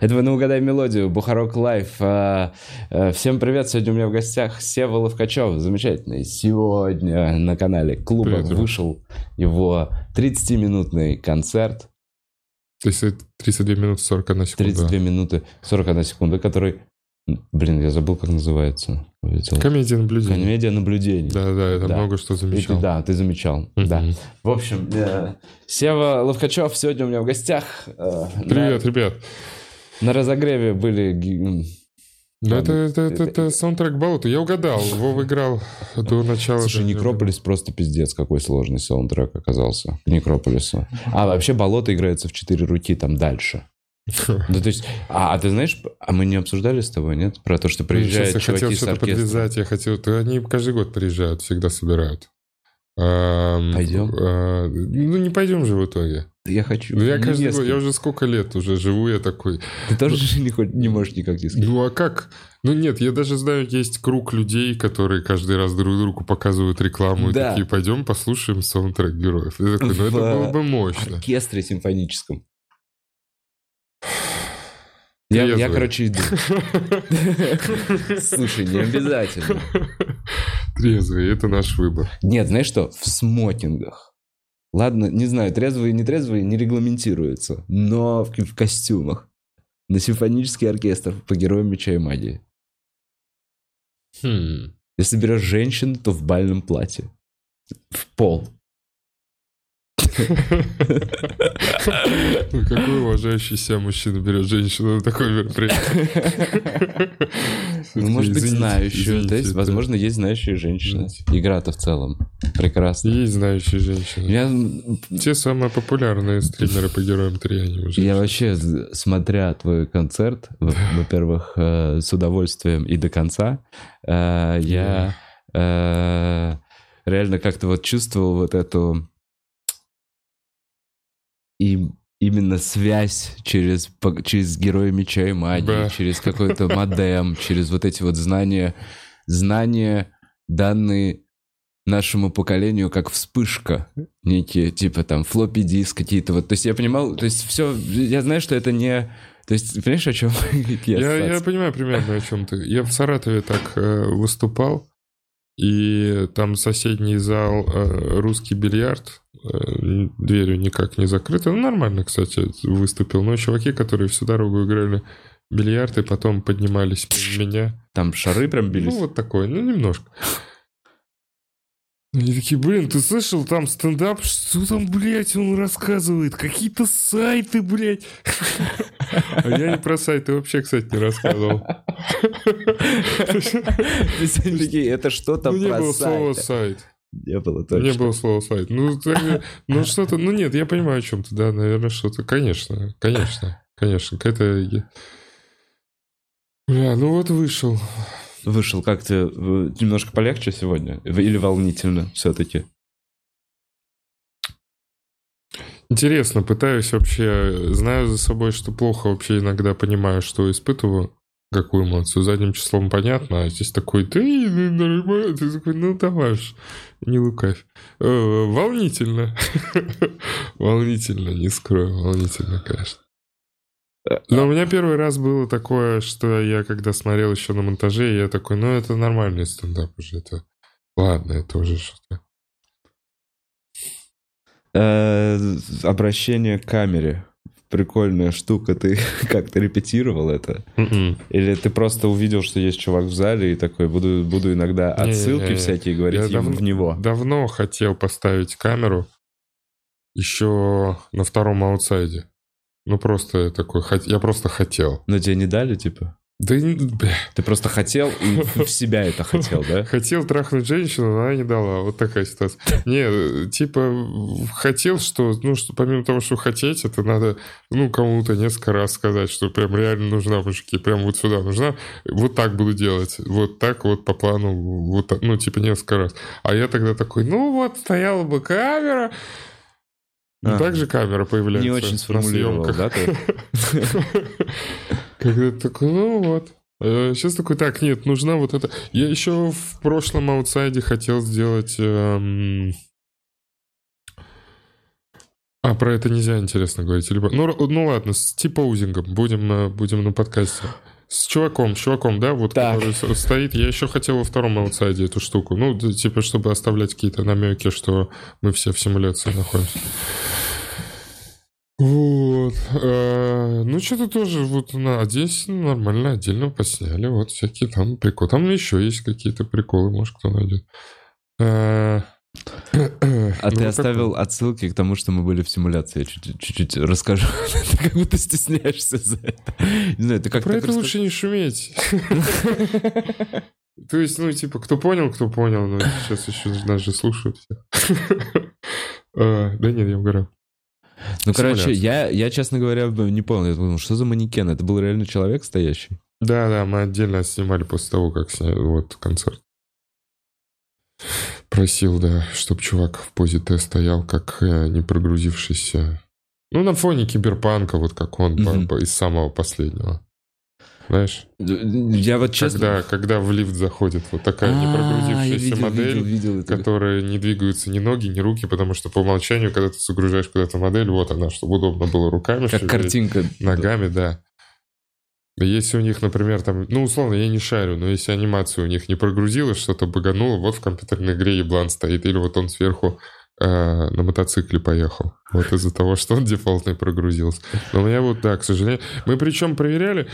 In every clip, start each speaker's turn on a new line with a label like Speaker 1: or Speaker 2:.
Speaker 1: Это вы на угадай мелодию, Бухарог Лайв. А, а, Всем привет, сегодня у меня в гостях Сева Ловкачев, замечательный. Сегодня на канале клуба
Speaker 2: Привет,
Speaker 1: вышел его 30-минутный концерт,
Speaker 2: То есть это 32 минуты 41 секунда.
Speaker 1: 32 минуты 41 секунда, который... Блин, я забыл, как называется. Вылетел.
Speaker 2: Комедия наблюдения.
Speaker 1: Комедия наблюдений.
Speaker 2: Да, да, это
Speaker 1: Да.
Speaker 2: много что
Speaker 1: И
Speaker 2: замечал.
Speaker 1: да, ты замечал. Да. В общем, э, Сева Ловкачев сегодня у меня в гостях. Э,
Speaker 2: Привет, ребят.
Speaker 1: На, на разогреве были...
Speaker 2: Да, это, это, это, это саундтрек Болота. Я угадал. Вов играл до начала.
Speaker 1: Слушай, Некрополис просто пиздец, какой сложный саундтрек оказался Некрополису. А вообще болото играется в четыре руки там дальше. Да, то есть, а, а ты знаешь, а мы не обсуждали с тобой, нет? Про то, что приезжают
Speaker 2: Сейчас я хотел что-то подвязать. Я хотел... Они каждый год приезжают, всегда собирают.
Speaker 1: Пойдем?
Speaker 2: а, ну, не пойдем же в итоге.
Speaker 1: Я хочу.
Speaker 2: Ну, я
Speaker 1: Не
Speaker 2: каждый год, я уже сколько лет уже живу, я такой.
Speaker 1: Ты тоже же не, не можешь никак не сказать.
Speaker 2: Ну а как? Ну нет, я даже знаю, есть круг людей, которые каждый раз друг другу показывают рекламу и
Speaker 1: Да.
Speaker 2: такие, пойдем послушаем саундтрек героев. Я такой, ну это
Speaker 1: В
Speaker 2: было бы мощно.
Speaker 1: оркестре симфоническом. Я, я,
Speaker 2: Трезвый.
Speaker 1: короче, иду. Слушай, не обязательно.
Speaker 2: Трезвый, это наш выбор.
Speaker 1: Нет, знаешь что? В смокингах. Ладно, не знаю, трезвые и нетрезвые не регламентируются, но в, в костюмах. На симфонический оркестр по героям меча и магии.
Speaker 2: Хм.
Speaker 1: Если берешь женщину, то в бальном платье. В пол.
Speaker 2: Какой уважающий себя мужчина берет женщину на такое мероприятие?
Speaker 1: Ну, может быть, знающую. То есть, возможно, есть знающие женщины.
Speaker 2: Извините.
Speaker 1: Игра-то в целом. Прекрасно.
Speaker 2: Есть знающие женщины.
Speaker 1: Я,
Speaker 2: Те самые популярные стримеры по героям 3, они уже.
Speaker 1: я вообще, смотря твой концерт, во- во-первых, э, с удовольствием и до конца, э, я э, реально как-то вот чувствовал вот эту и именно связь через, через героя меча и магии,
Speaker 2: Да.
Speaker 1: через какой-то модем, через вот эти вот знания, знания, данные нашему поколению как вспышка, некие, типа там флоппи диск какие-то вот. То есть я понимал, то есть все, я знаю, что это не... То есть, понимаешь, о чем я,
Speaker 2: Я, я понимаю примерно, о чем ты. Я в Саратове так э, выступал, и там соседний зал э, русский бильярд, дверью никак не закрыта. Ну, нормально, кстати, выступил. Но чуваки, которые всю дорогу играли в бильярд и потом поднимались меня.
Speaker 1: Там шары прям бились.
Speaker 2: Ну, вот такое, ну, немножко. Они такие, блин, ты слышал, там стендап, что там, блядь, он рассказывает? Какие-то сайты, блядь. А я не про сайты вообще, кстати, не рассказывал.
Speaker 1: Это что там
Speaker 2: Ну, не
Speaker 1: про
Speaker 2: было слова
Speaker 1: сайты?»
Speaker 2: сайт.
Speaker 1: Не было
Speaker 2: Не
Speaker 1: точно.
Speaker 2: было слова сайт. Ну, ну что-то, ну нет, я понимаю, о чем ты, да, наверное, что-то. Конечно, конечно, конечно. Какая-то... Бля, ну вот вышел.
Speaker 1: Вышел как-то э, немножко полегче сегодня? Или волнительно все-таки?
Speaker 2: Интересно, пытаюсь вообще, знаю за собой, что плохо вообще иногда понимаю, что испытываю, какую эмоцию. Задним числом понятно, а здесь такой, ну, нормально, ты такой, ну давай уж, не лукавь. Э, волнительно. волнительно, не скрою, волнительно, конечно. Но у меня первый раз было такое, что я когда смотрел еще на монтаже, я такой, ну это нормальный стендап уже, это... Ладно, это уже что-то.
Speaker 1: Э, Обращение к камере. Прикольная штука. Ты как-то репетировал это?
Speaker 2: Мгм.
Speaker 1: Или ты просто увидел, что есть чувак в зале и такой, буду, буду иногда отсылки
Speaker 2: Не-не-не.
Speaker 1: всякие говорить
Speaker 2: Я давно-
Speaker 1: в него?
Speaker 2: Давно хотел поставить камеру еще на втором аутсайде. Ну, просто такой, я просто хотел.
Speaker 1: Но тебе не дали, типа?
Speaker 2: Да, бля.
Speaker 1: Ты просто хотел и в себя это хотел, да?
Speaker 2: Хотел трахнуть женщину, но она не дала. Вот такая ситуация. Не, типа, хотел, что, ну, что помимо того, что хотеть, это надо, ну, кому-то несколько раз сказать, что прям реально нужна, мужики, прям вот сюда нужна. Вот так буду делать. Вот так вот по плану, вот так, ну, типа, несколько раз. А я тогда такой, ну, вот, стояла бы камера. И
Speaker 1: Ага.
Speaker 2: так же камера появляется
Speaker 1: Не очень сформулировал, да, ты?
Speaker 2: Когда ты такой, ну вот. Сейчас такой, так, нет, нужна вот эта... Я еще в прошлом аутсайде хотел сделать... эм, А, про это нельзя, интересно говорить. Либо... Ну, ну ладно, с типоузингом будем, э, будем на подкасте. С чуваком, с чуваком, да, вот,
Speaker 1: Так.
Speaker 2: который стоит. Я еще хотел во втором аутсайде эту штуку. Ну, типа, чтобы оставлять какие-то намеки, что мы все в симуляции находимся. Вот. э, Ну, что-то тоже вот на здесь нормально отдельно посняли. Вот всякие там приколы. Там еще есть какие-то приколы, может, кто найдет. Э,
Speaker 1: А
Speaker 2: ну,
Speaker 1: ты оставил отсылки к тому, что мы были в симуляции. Я чуть- чуть-чуть расскажу. Ты как будто стесняешься за это. Не знаю, ты как
Speaker 2: Про это
Speaker 1: раска-
Speaker 2: лучше не шуметь. То есть, ну, типа, кто понял, кто понял, но сейчас еще нас же слушают все. Э, Да нет, я угораю.
Speaker 1: Ну, короче, я, я, честно говоря, не понял. Я думал, что за манекен? Это был реально человек стоящий?
Speaker 2: Да, да, мы отдельно снимали после того, как сняли вот концерт. Просил, да, чтобы чувак в позе Т стоял, как э, не прогрузившийся. Ну, на фоне киберпанка, вот как он по- из самого последнего. Знаешь,
Speaker 1: Я вот честно...
Speaker 2: когда, когда в лифт заходит вот такая
Speaker 1: А, я
Speaker 2: прогрузившаяся
Speaker 1: видел,
Speaker 2: модель,
Speaker 1: видел, видел
Speaker 2: которая не двигаются ни ноги, ни руки, потому что по умолчанию, когда ты загружаешь куда-то модель, вот она, чтобы удобно было руками
Speaker 1: Как картинка.
Speaker 2: Ногами, да. Да Если у них, например, там, ну, условно, я не шарю, но если анимация у них не прогрузилась, что-то багануло, вот в компьютерной игре еблан стоит, или вот он сверху э, на мотоцикле поехал. Вот из-за того, что он дефолтный прогрузился. Но у меня вот, да, к сожалению. Мы причем проверяли,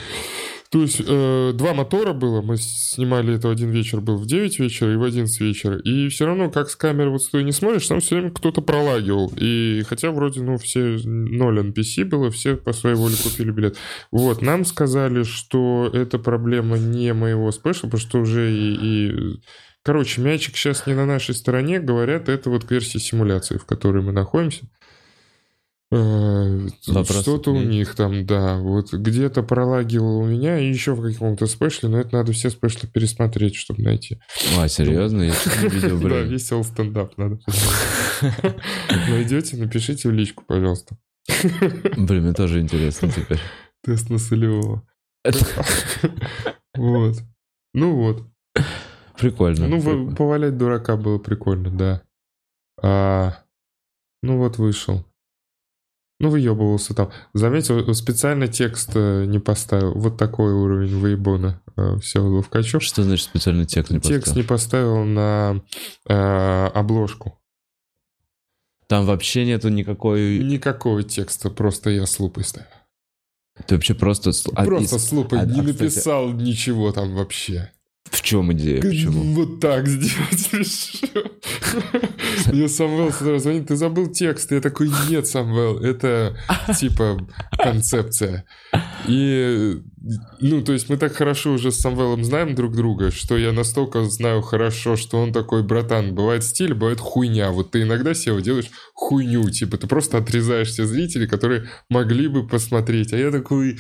Speaker 2: то есть э, два мотора было, мы снимали это один вечер был в 9 вечера и в 11 вечера, и все равно, как с камеры вот стоя не смотришь, там все время кто-то пролагивал. И хотя вроде, ну, все ноль NPC было, все по своей воле купили билет. Вот, нам сказали, что это проблема не моего спеша, потому что уже и... и- Короче, мячик сейчас не на нашей стороне, говорят, это вот к версии симуляции, в которой мы находимся. Э, Что-то у них там, да, вот где-то пролагивало у меня и еще в каком-то спешле, но это надо все спешлы пересмотреть, чтобы найти.
Speaker 1: А, серьезно? Я не видел,
Speaker 2: Да, весел стендап надо. Найдете, напишите в личку, пожалуйста.
Speaker 1: Блин, мне тоже интересно теперь.
Speaker 2: Тест на солевого. Вот. Ну вот.
Speaker 1: прикольно.
Speaker 2: Ну, повалять дурака было прикольно, да. А, ну вот вышел. Ну, выебывался там. Заметил, специально текст э, не поставил. Вот такой уровень выебона э, Всеволод Ловкачев.
Speaker 1: Что значит специальный текст не
Speaker 2: Текст
Speaker 1: поставил?
Speaker 2: не поставил на э, обложку.
Speaker 1: Там вообще нету никакой...
Speaker 2: Никакого текста, просто я с лупой ставил.
Speaker 1: Ты вообще просто... а
Speaker 2: Просто
Speaker 1: из-
Speaker 2: с лупой
Speaker 1: а-
Speaker 2: не
Speaker 1: а, кстати-
Speaker 2: написал ничего там вообще.
Speaker 1: В чем идея? Почему?
Speaker 2: Вот так сделать решил. Мне Самвел сразу звонит, ты забыл текст. Я такой, нет, Самвел, это типа концепция. И, ну, то есть мы так хорошо уже с Самвелом знаем друг друга, что я настолько знаю хорошо, что он такой, братан, бывает стиль, бывает хуйня. Вот ты иногда SEO делаешь хуйню, типа ты просто отрезаешь все зрителей, которые могли бы посмотреть. А я такой...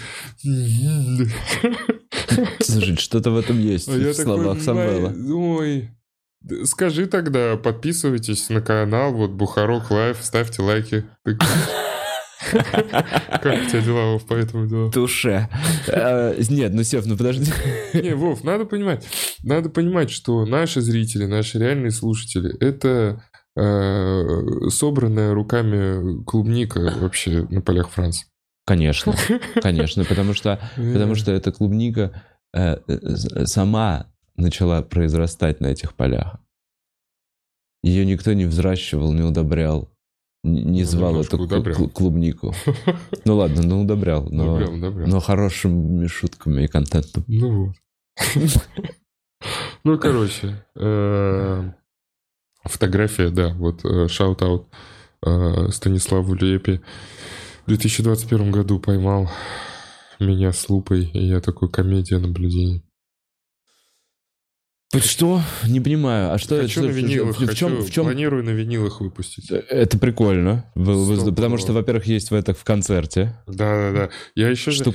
Speaker 1: Слушай, что-то в этом есть,
Speaker 2: А
Speaker 1: в словах
Speaker 2: такой,
Speaker 1: Самвела.
Speaker 2: «Май- Ой, скажи тогда, подписывайтесь на канал, вот Бухарок Лайв, ставьте лайки. Как у тебя дела, Вов, по этому делу?
Speaker 1: Туше. А, Нет, ну Сев, ну подожди.
Speaker 2: Не, Вов, надо понимать, надо понимать, что наши зрители, наши реальные слушатели, это э, собранная руками клубника вообще на полях Франции.
Speaker 1: Конечно, конечно, потому что, потому что эта клубника э, э, сама начала произрастать на этих полях. Ее никто не взращивал, не удобрял, не,
Speaker 2: Ну,
Speaker 1: звал эту клу-
Speaker 2: удобрял.
Speaker 1: клу- клубнику. Ну ладно, ну удобрял, но,
Speaker 2: Добрел, добрел.
Speaker 1: но хорошими шутками и контентом.
Speaker 2: Ну вот. Ну, короче, э, фотография, да, вот shout-out Станиславу Лепе. В 2021 году поймал меня с лупой, и я такой комедия наблюдений.
Speaker 1: Что? Не понимаю. А что
Speaker 2: хочу
Speaker 1: это?
Speaker 2: на винилах,
Speaker 1: в, в, чем,
Speaker 2: хочу,
Speaker 1: в чем?
Speaker 2: планирую на винилах выпустить.
Speaker 1: Это прикольно. Вы- потому что, во-первых, есть в этом в концерте.
Speaker 2: Да-да-да. Я еще же...
Speaker 1: Штук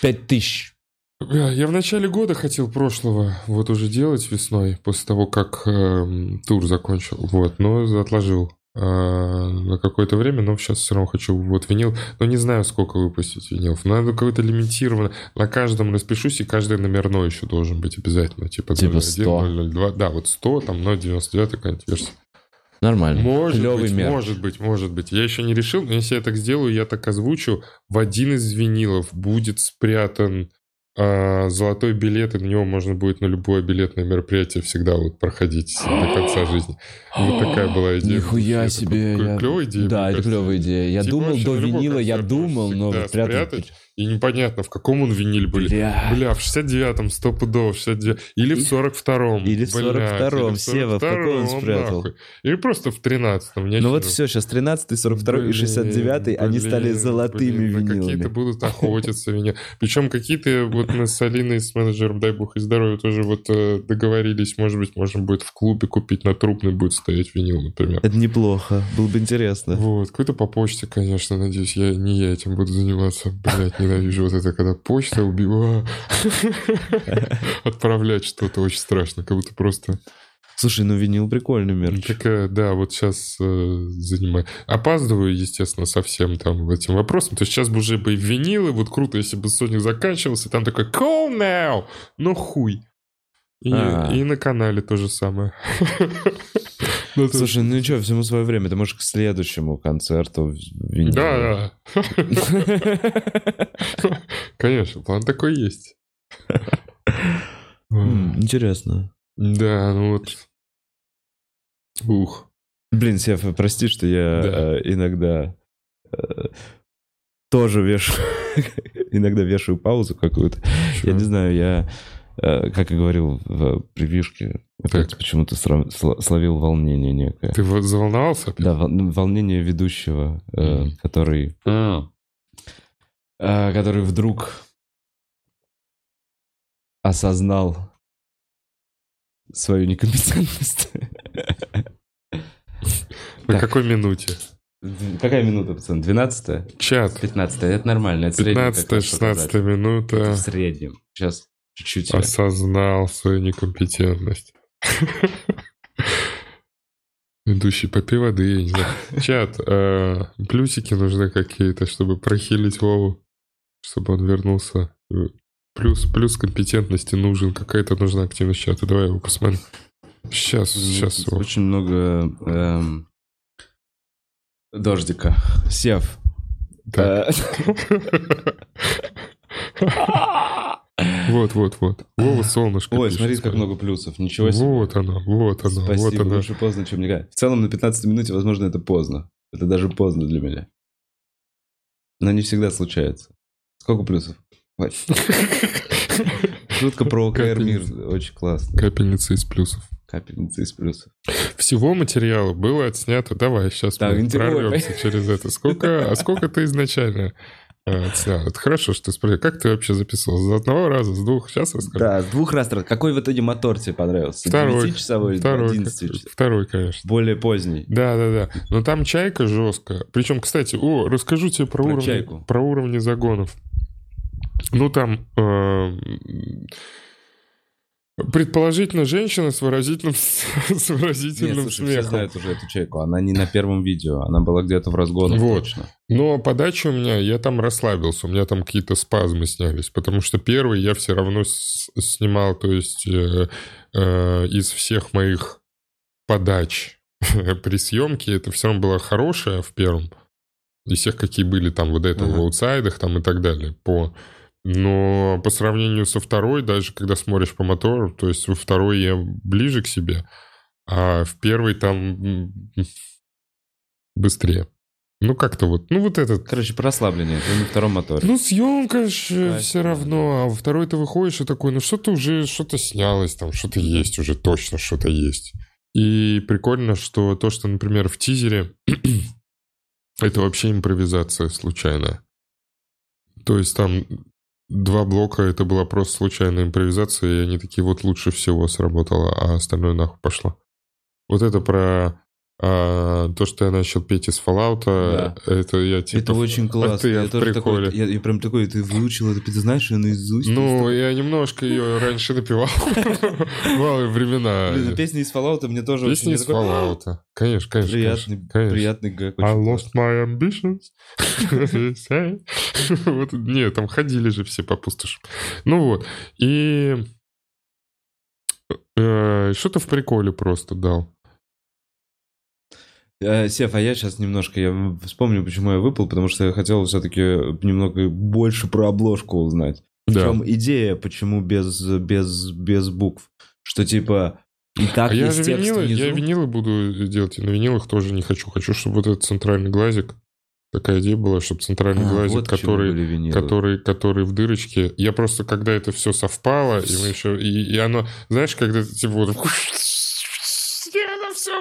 Speaker 1: пять тысяч.
Speaker 2: Я в начале года хотел прошлого вот уже делать весной, после того, как эм, тур закончил. Вот, но отложил э, на какое-то время, но сейчас все равно хочу вот винил. Но не знаю, сколько выпустить винилов. Надо какой-то лимитированно. На каждом распишусь, и каждый номерной еще должен быть обязательно. Типа,
Speaker 1: Типа
Speaker 2: 001,
Speaker 1: 100.
Speaker 2: 002. Да, вот 100, там 0,99 какая-нибудь версия.
Speaker 1: Нормально.
Speaker 2: Может
Speaker 1: Клевый
Speaker 2: быть,
Speaker 1: мерч.
Speaker 2: может быть, может быть. Я еще не решил, но если я так сделаю, я так озвучу. В один из винилов будет спрятан а, золотой билет, и на него можно будет на любое билетное мероприятие всегда вот проходить до конца жизни. Вот такая была идея.
Speaker 1: Нихуя
Speaker 2: Это
Speaker 1: себе. я-
Speaker 2: Клевая идея.
Speaker 1: Да, это
Speaker 2: кажется.
Speaker 1: клевая идея. Я
Speaker 2: Типа
Speaker 1: думал до винила, я думал, но спрятать...
Speaker 2: И непонятно, в каком он виниле были.
Speaker 1: Бля.
Speaker 2: Бля, в 69-м, сто пудов, 69 Или в 42-м.
Speaker 1: Или в
Speaker 2: блядь,
Speaker 1: 42-м,
Speaker 2: или в
Speaker 1: Сева, в какой он
Speaker 2: 42-м,
Speaker 1: спрятал?
Speaker 2: нахуй. Или просто в 13-м. не
Speaker 1: Ну вот все, сейчас 13 42 и
Speaker 2: Блин,
Speaker 1: 69 они стали золотыми
Speaker 2: блин, да Какие-то
Speaker 1: винилами.
Speaker 2: будут охотиться меня. Причем какие-то вот мы с Алиной, с менеджером, дай бог и здоровья, тоже вот э, договорились, может быть, можно будет в клубе купить, на трупный будет стоять винил, например.
Speaker 1: Это неплохо, было бы интересно.
Speaker 2: Вот, какой-то по почте, конечно, надеюсь, я не я этим буду заниматься. Блять, ненавижу вот это, когда почта убивает. Отправлять что-то очень страшно, как будто просто...
Speaker 1: Слушай, ну винил прикольный мерч.
Speaker 2: Такая, да, вот сейчас занимаю. Опаздываю, естественно, совсем там этим вопросом. То есть сейчас бы уже бы и винилы, вот круто, если бы Sonic заканчивался, там такой call now, ну хуй. И,
Speaker 1: А.
Speaker 2: и на канале то же самое. Ну,
Speaker 1: Слушай, ну что, всему свое время. Ты можешь к следующему концерту.
Speaker 2: Да, да. Конечно, план такой есть.
Speaker 1: М, Интересно.
Speaker 2: Да, ну вот. Ух.
Speaker 1: Блин, Сев, прости, что я
Speaker 2: Да.
Speaker 1: э, иногда э, тоже вешаю, иногда вешаю паузу какую-то. Я не знаю, я, как и говорил в прививке, почему-то словил волнение некое.
Speaker 2: Ты вот заволновался? опять?
Speaker 1: Да, ну, волнение ведущего, э,
Speaker 2: Мгм.
Speaker 1: который, э, который вдруг осознал свою некомпетентность.
Speaker 2: На
Speaker 1: Так.
Speaker 2: какой минуте?
Speaker 1: Какая минута, пацан? 12
Speaker 2: Чат.
Speaker 1: 15 это нормально. Это средняя
Speaker 2: 15-16 минута.
Speaker 1: Это в среднем. Сейчас чуть-чуть.
Speaker 2: Осознал свою некомпетентность. Ведущий, попей воды, я не знаю. Чат, э, плюсики нужны какие-то, чтобы прохилить Вову, чтобы он вернулся. Плюс, плюс компетентности нужен, какая-то нужна активность чата. Давай его посмотрим. Сейчас, сейчас. Вов.
Speaker 1: Очень много эм, дождика. Сев.
Speaker 2: Так. Вот, вот, вот. Вова, солнышко.
Speaker 1: Ой, смотри, как много плюсов. Ничего себе.
Speaker 2: Вот оно, вот оно, вот оно.
Speaker 1: лучше поздно, чем никогда. В целом на 15 минуте, возможно, это поздно. Это даже поздно для меня. Но не всегда случается. Сколько плюсов? Шутка про ОКР мир. Очень классно.
Speaker 2: Капельница из плюсов.
Speaker 1: Капельница из плюсов.
Speaker 2: Всего материала было отснято. Давай, сейчас
Speaker 1: Так,
Speaker 2: мы прорвемся через это. Сколько, а сколько ты изначально отснял? Это хорошо, что ты спросил. Как ты вообще записывал? С одного раза, с двух? Сейчас расскажу.
Speaker 1: Да, с двух раз. Какой в итоге мотор тебе понравился?
Speaker 2: Второй.
Speaker 1: 9-часовой или
Speaker 2: Второй,
Speaker 1: 11
Speaker 2: второй, конечно.
Speaker 1: Более поздний.
Speaker 2: Да, да, да. Но там чайка жестко. Причем, кстати, о, расскажу тебе про,
Speaker 1: Про
Speaker 2: уровни,
Speaker 1: чайку.
Speaker 2: про уровни загонов. Ну, там э, предположительно женщина с выразительным, с
Speaker 1: Нет,
Speaker 2: выразительным
Speaker 1: слушай, все
Speaker 2: смехом.
Speaker 1: знают уже эту чайку. Она не на первом видео, она была где-то в разгонах
Speaker 2: Вот.
Speaker 1: точно.
Speaker 2: Но подача у меня, я там расслабился, у меня там какие-то спазмы снялись, потому что первый я все равно снимал, то есть э, э, из всех моих подач при съемке это все равно было хорошее в первом, из всех, какие были там вот этого
Speaker 1: Ага.
Speaker 2: в аутсайдах там и так далее, по... Но по сравнению со второй, даже когда смотришь по мотору, то есть во второй я ближе к себе, а в первой там быстрее. Ну, как-то вот, ну, вот этот...
Speaker 1: Короче, про расслабление. Это на втором моторе.
Speaker 2: Ну, съемка же все
Speaker 1: да.
Speaker 2: равно, а во второй ты выходишь и такой, ну, что-то уже, что-то снялось, там, что-то есть уже, точно что-то есть. И прикольно, что то, что, например, в тизере, это вообще импровизация случайная. То есть там два блока это была просто случайная импровизация, и они такие вот лучше всего сработало, а остальное нахуй пошло. Вот это про а, то, что я начал петь из Fallout,
Speaker 1: Да.
Speaker 2: это я типа...
Speaker 1: это очень классно.
Speaker 2: Это я,
Speaker 1: я тоже
Speaker 2: приколе.
Speaker 1: такой, я, я прям такой, ты выучил это, ты знаешь ее наизусть?
Speaker 2: Ну, я немножко ее раньше напевал. Бывалые времена.
Speaker 1: Блин, ну, песни из Fallout мне тоже
Speaker 2: Песни
Speaker 1: очень...
Speaker 2: из
Speaker 1: я такой,
Speaker 2: Fallout. Конечно, конечно.
Speaker 1: Приятный, приятный гэг.
Speaker 2: I lost my ambitions. вот, нет, там ходили же все по пустошам. Ну вот. И э, что-то в приколе просто дал.
Speaker 1: Э, Сев, а я сейчас немножко, я вспомню, почему я выпал, потому что я хотел все-таки немного больше про обложку узнать. В
Speaker 2: Да.
Speaker 1: чем идея, почему без, без, без букв? Что типа и так
Speaker 2: А я же винилы,
Speaker 1: внизу?
Speaker 2: я винилы буду делать, и на винилах тоже не хочу. Хочу, чтобы вот этот центральный глазик, такая идея была, чтобы центральный
Speaker 1: А,
Speaker 2: глазик,
Speaker 1: вот
Speaker 2: который, который, который в дырочке. Я просто, когда это все совпало, и мы еще, и, и оно, знаешь, когда типа вот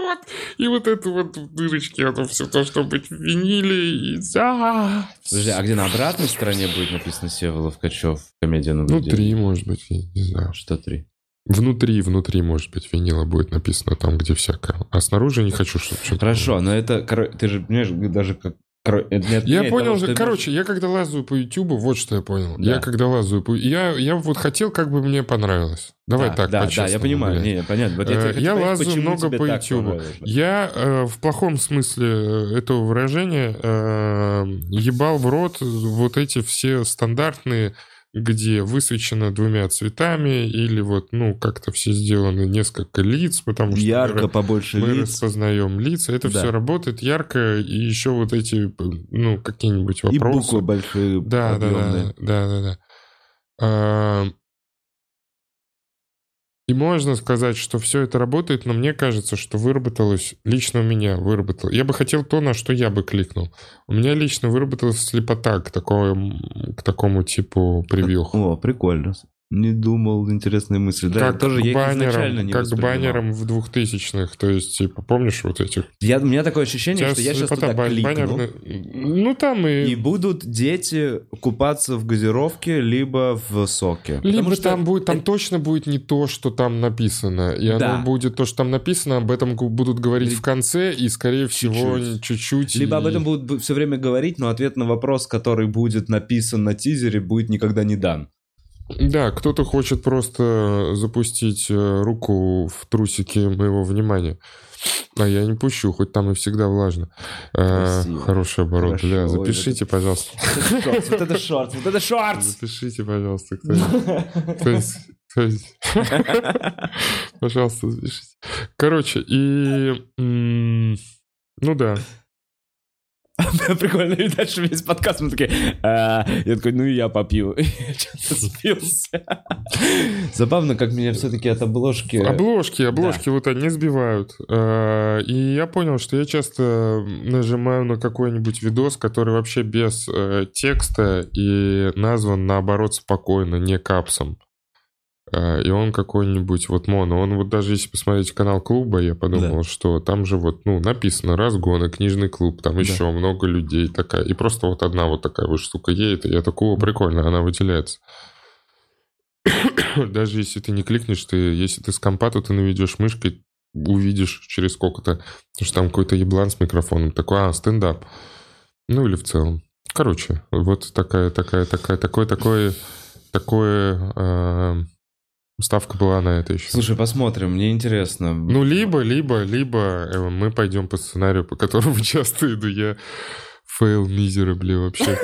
Speaker 2: вот, и вот это вот в дырочке, оно все должно быть в виниле, и да.
Speaker 1: Подожди, а где на обратной стороне будет написано Сева Ловкачев, комедия на груди?
Speaker 2: Внутри, может быть, я не знаю.
Speaker 1: Что три?
Speaker 2: Внутри, внутри, может быть, винила будет написано там, где всякое. А снаружи не хочу, чтобы что-то...
Speaker 1: Хорошо, но это, ты же понимаешь, даже как... коро- это не
Speaker 2: Я понял,
Speaker 1: того,
Speaker 2: короче, я когда лазаю по Ютубу, вот что я понял.
Speaker 1: Да.
Speaker 2: Я когда лазаю по... Я, я вот хотел, как бы мне понравилось. Давай
Speaker 1: Да,
Speaker 2: так,
Speaker 1: да, да, я понимаю,
Speaker 2: блядь.
Speaker 1: не, понятно. Вот я,
Speaker 2: Э, я
Speaker 1: понять,
Speaker 2: лазаю много по Ютубу. Я э, в плохом смысле э, этого выражения э, ебал в рот вот эти все стандартные, где высвечено двумя цветами, или вот, ну, как-то все сделаны несколько лиц, потому что...
Speaker 1: Ярко
Speaker 2: мы-
Speaker 1: побольше
Speaker 2: мы
Speaker 1: лиц.
Speaker 2: распознаем лица, это
Speaker 1: Да.
Speaker 2: все работает ярко, и еще вот эти, ну, какие-нибудь
Speaker 1: И
Speaker 2: вопросы.
Speaker 1: буквы большие,
Speaker 2: Да, да, да, да, да, да. А, И можно сказать, что все это работает, но мне кажется, что выработалось, лично у меня выработалось. Я бы хотел то, на что я бы кликнул. У меня лично выработалась слепота к такому, к такому типу превью.
Speaker 1: О, прикольно. Не думал, интересная мысль. Да,
Speaker 2: как
Speaker 1: тоже
Speaker 2: к
Speaker 1: я
Speaker 2: баннерам,
Speaker 1: не
Speaker 2: как к баннерам в двухтысячных. То есть, типа, помнишь вот этих?
Speaker 1: Я, у меня такое ощущение, что я сейчас
Speaker 2: слепота,
Speaker 1: туда кликну,
Speaker 2: баннерный- Ну, там и...
Speaker 1: и будут дети купаться в газировке, либо в соке.
Speaker 2: Либо
Speaker 1: Потому что
Speaker 2: там будет, там
Speaker 1: это-
Speaker 2: точно будет не то, что там написано. И
Speaker 1: Да.
Speaker 2: оно будет то, что там написано, об этом будут говорить
Speaker 1: Ли-
Speaker 2: в конце, и, скорее всего,
Speaker 1: Чуть-чуть. Либо об
Speaker 2: и-
Speaker 1: этом будут все время говорить, но ответ на вопрос, который будет написан на тизере, будет никогда не дан.
Speaker 2: Да, кто-то хочет просто запустить э, руку в трусики моего внимания. А я не пущу, хоть там и всегда влажно. Э,
Speaker 1: Красиво.
Speaker 2: Хороший оборот.
Speaker 1: Хорошо. Ой,
Speaker 2: запишите, пожалуйста.
Speaker 1: Вот это шорт, вот это шорт!
Speaker 2: Запишите, пожалуйста, кто-нибудь. кто-нибудь. Пожалуйста, запишите. Короче, и... Ну да.
Speaker 1: Прикольно, и дальше весь подкаст мы такие... «А». Я такой, ну и я попью. Спился. Забавно, как меня все-таки от обложки...
Speaker 2: Обложки, обложки вот они сбивают. Э, И я понял, что я часто нажимаю на какой-нибудь видос, который вообще без э, текста и назван наоборот спокойно, не капсом. Э, И он какой-нибудь вот моно. Он вот даже если посмотреть канал клуба, я подумал, что там же вот, ну, написано разгоны, книжный клуб, там еще много людей такая. И просто вот одна вот такая вот штука едет, и я такого прикольно, она выделяется. Даже если ты не кликнешь, ты, если ты с компа, то ты наведешь мышкой, увидишь через сколько-то, потому что там какой-то еблан с микрофоном. Такой, а, стендап. Ну или в целом. Короче, вот такая, такая, такая, такое, такое, такое э, ставка была на это еще.
Speaker 1: Слушай, посмотрим, мне интересно.
Speaker 2: Ну, либо, либо, либо э, мы пойдем по сценарию, по которому часто иду. Я fail miserably вообще.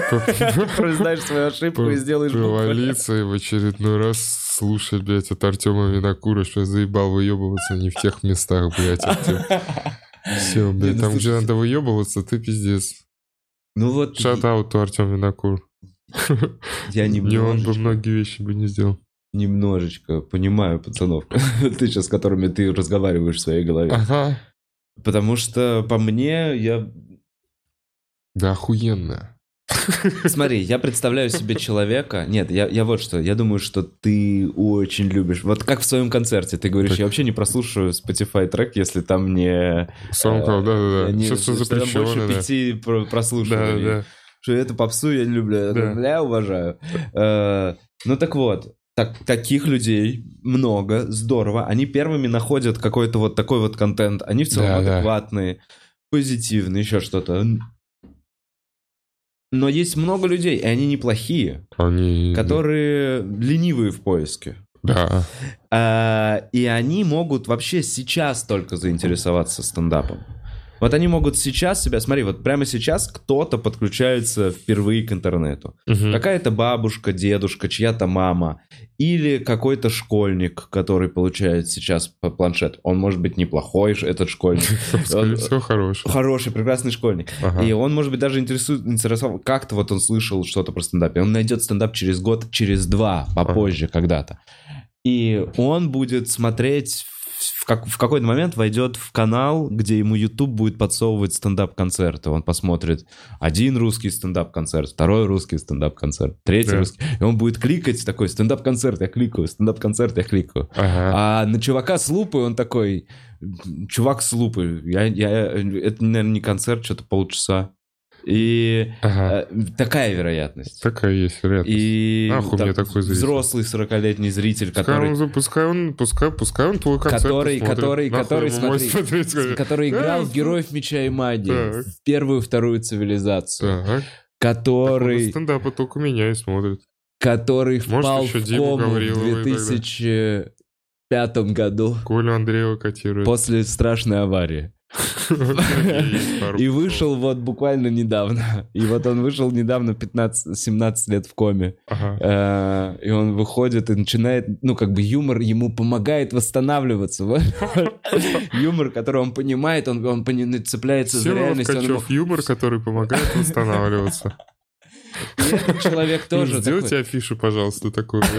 Speaker 1: Признаешь свою ошибку и сделаешь.
Speaker 2: Провалиться и в очередной раз слушать, блядь, от Артема Винокура, что я заебал выебываться не в тех местах, блядь. Все,
Speaker 1: Не,
Speaker 2: блядь,
Speaker 1: ну,
Speaker 2: там, где надо выебываться, ты пиздец.
Speaker 1: Ну вот,
Speaker 2: Шат-аут Артем Винокур.
Speaker 1: я
Speaker 2: Не он бы многие вещи бы не сделал.
Speaker 1: Немножечко понимаю пацанов, ты сейчас, с которыми ты разговариваешь в своей голове.
Speaker 2: Ага.
Speaker 1: Потому что по мне, я...
Speaker 2: Да охуенно.
Speaker 1: Смотри, я представляю себе человека... Нет, я, я вот что. Я думаю, что ты очень любишь... Вот как в своем концерте. Ты говоришь,
Speaker 2: Так.
Speaker 1: я вообще не прослушаю Spotify трек, если там не...
Speaker 2: SoundCloud, да-да-да.
Speaker 1: не-
Speaker 2: Сейчас все
Speaker 1: там больше
Speaker 2: запрещено, да.
Speaker 1: пяти про-
Speaker 2: Да,
Speaker 1: прослушиваний.
Speaker 2: да.
Speaker 1: что эту попсу я не люблю, я
Speaker 2: Да.
Speaker 1: бля, уважаю. Э, Ну так вот, так, таких людей много, здорово. Они первыми находят какой-то вот такой вот контент. Они в целом
Speaker 2: Да, да.
Speaker 1: адекватные, позитивные, еще что-то. Но есть много людей, и они неплохие,
Speaker 2: Они...
Speaker 1: которые ленивые в поиске.
Speaker 2: Да.
Speaker 1: А, и они могут вообще сейчас только заинтересоваться стендапом. Вот они могут сейчас себя, смотри, вот прямо сейчас кто-то подключается впервые к интернету.
Speaker 2: Мгм.
Speaker 1: Какая-то бабушка, дедушка, чья-то мама. Или какой-то школьник, который получает сейчас по планшет. Он может быть неплохой, этот школьник.
Speaker 2: Скорее
Speaker 1: Он
Speaker 2: всего, хороший.
Speaker 1: Хороший, прекрасный школьник. И он, может быть, даже интересует, интересовал, как-то вот он слышал что-то про стендап. И он найдет стендап через год, через два, попозже когда-то. И он будет смотреть, в, как, в какой-то момент войдет в канал, где ему YouTube будет подсовывать стендап-концерты. Он посмотрит один русский стендап-концерт, второй русский стендап-концерт, третий
Speaker 2: Да.
Speaker 1: русский. И он будет кликать такой, стендап-концерт, я кликаю, стендап-концерт, я кликаю.
Speaker 2: Ага.
Speaker 1: А на чувака с лупой он такой, чувак с лупой, я, я, это, наверное, не концерт, что-то полчаса. И
Speaker 2: Ага.
Speaker 1: э, такая вероятность.
Speaker 2: Такая есть вероятность.
Speaker 1: И
Speaker 2: Нахуй
Speaker 1: там
Speaker 2: мне такой зритель?
Speaker 1: взрослый 40-летний зритель,
Speaker 2: Пускай
Speaker 1: который,
Speaker 2: он, пускай он, пускай, пускай он твой концерт
Speaker 1: Который- который- который, смотри,
Speaker 2: смотреть,
Speaker 1: который играл
Speaker 2: «Э,
Speaker 1: в Героев Меча и Магии, в первую вторую цивилизацию,
Speaker 2: Так.
Speaker 1: который,
Speaker 2: Стендапа только меня и смотрит.
Speaker 1: который
Speaker 2: Может,
Speaker 1: впал
Speaker 2: еще
Speaker 1: в кому в
Speaker 2: Гаврилова и так далее.
Speaker 1: 2005 году
Speaker 2: Колю Андреева котирует.
Speaker 1: после страшной аварии. И вышел вот буквально недавно. И вот он вышел недавно 15-17 лет в коме.
Speaker 2: Ага.
Speaker 1: Э, И он выходит и начинает, ну, как бы юмор ему помогает восстанавливаться. Юмор, который он понимает, он, он цепляется за реальность.
Speaker 2: Ткачев, юмор, который помогает восстанавливаться.
Speaker 1: Человек тоже
Speaker 2: Сделайте
Speaker 1: такой...
Speaker 2: афишу, пожалуйста, такую.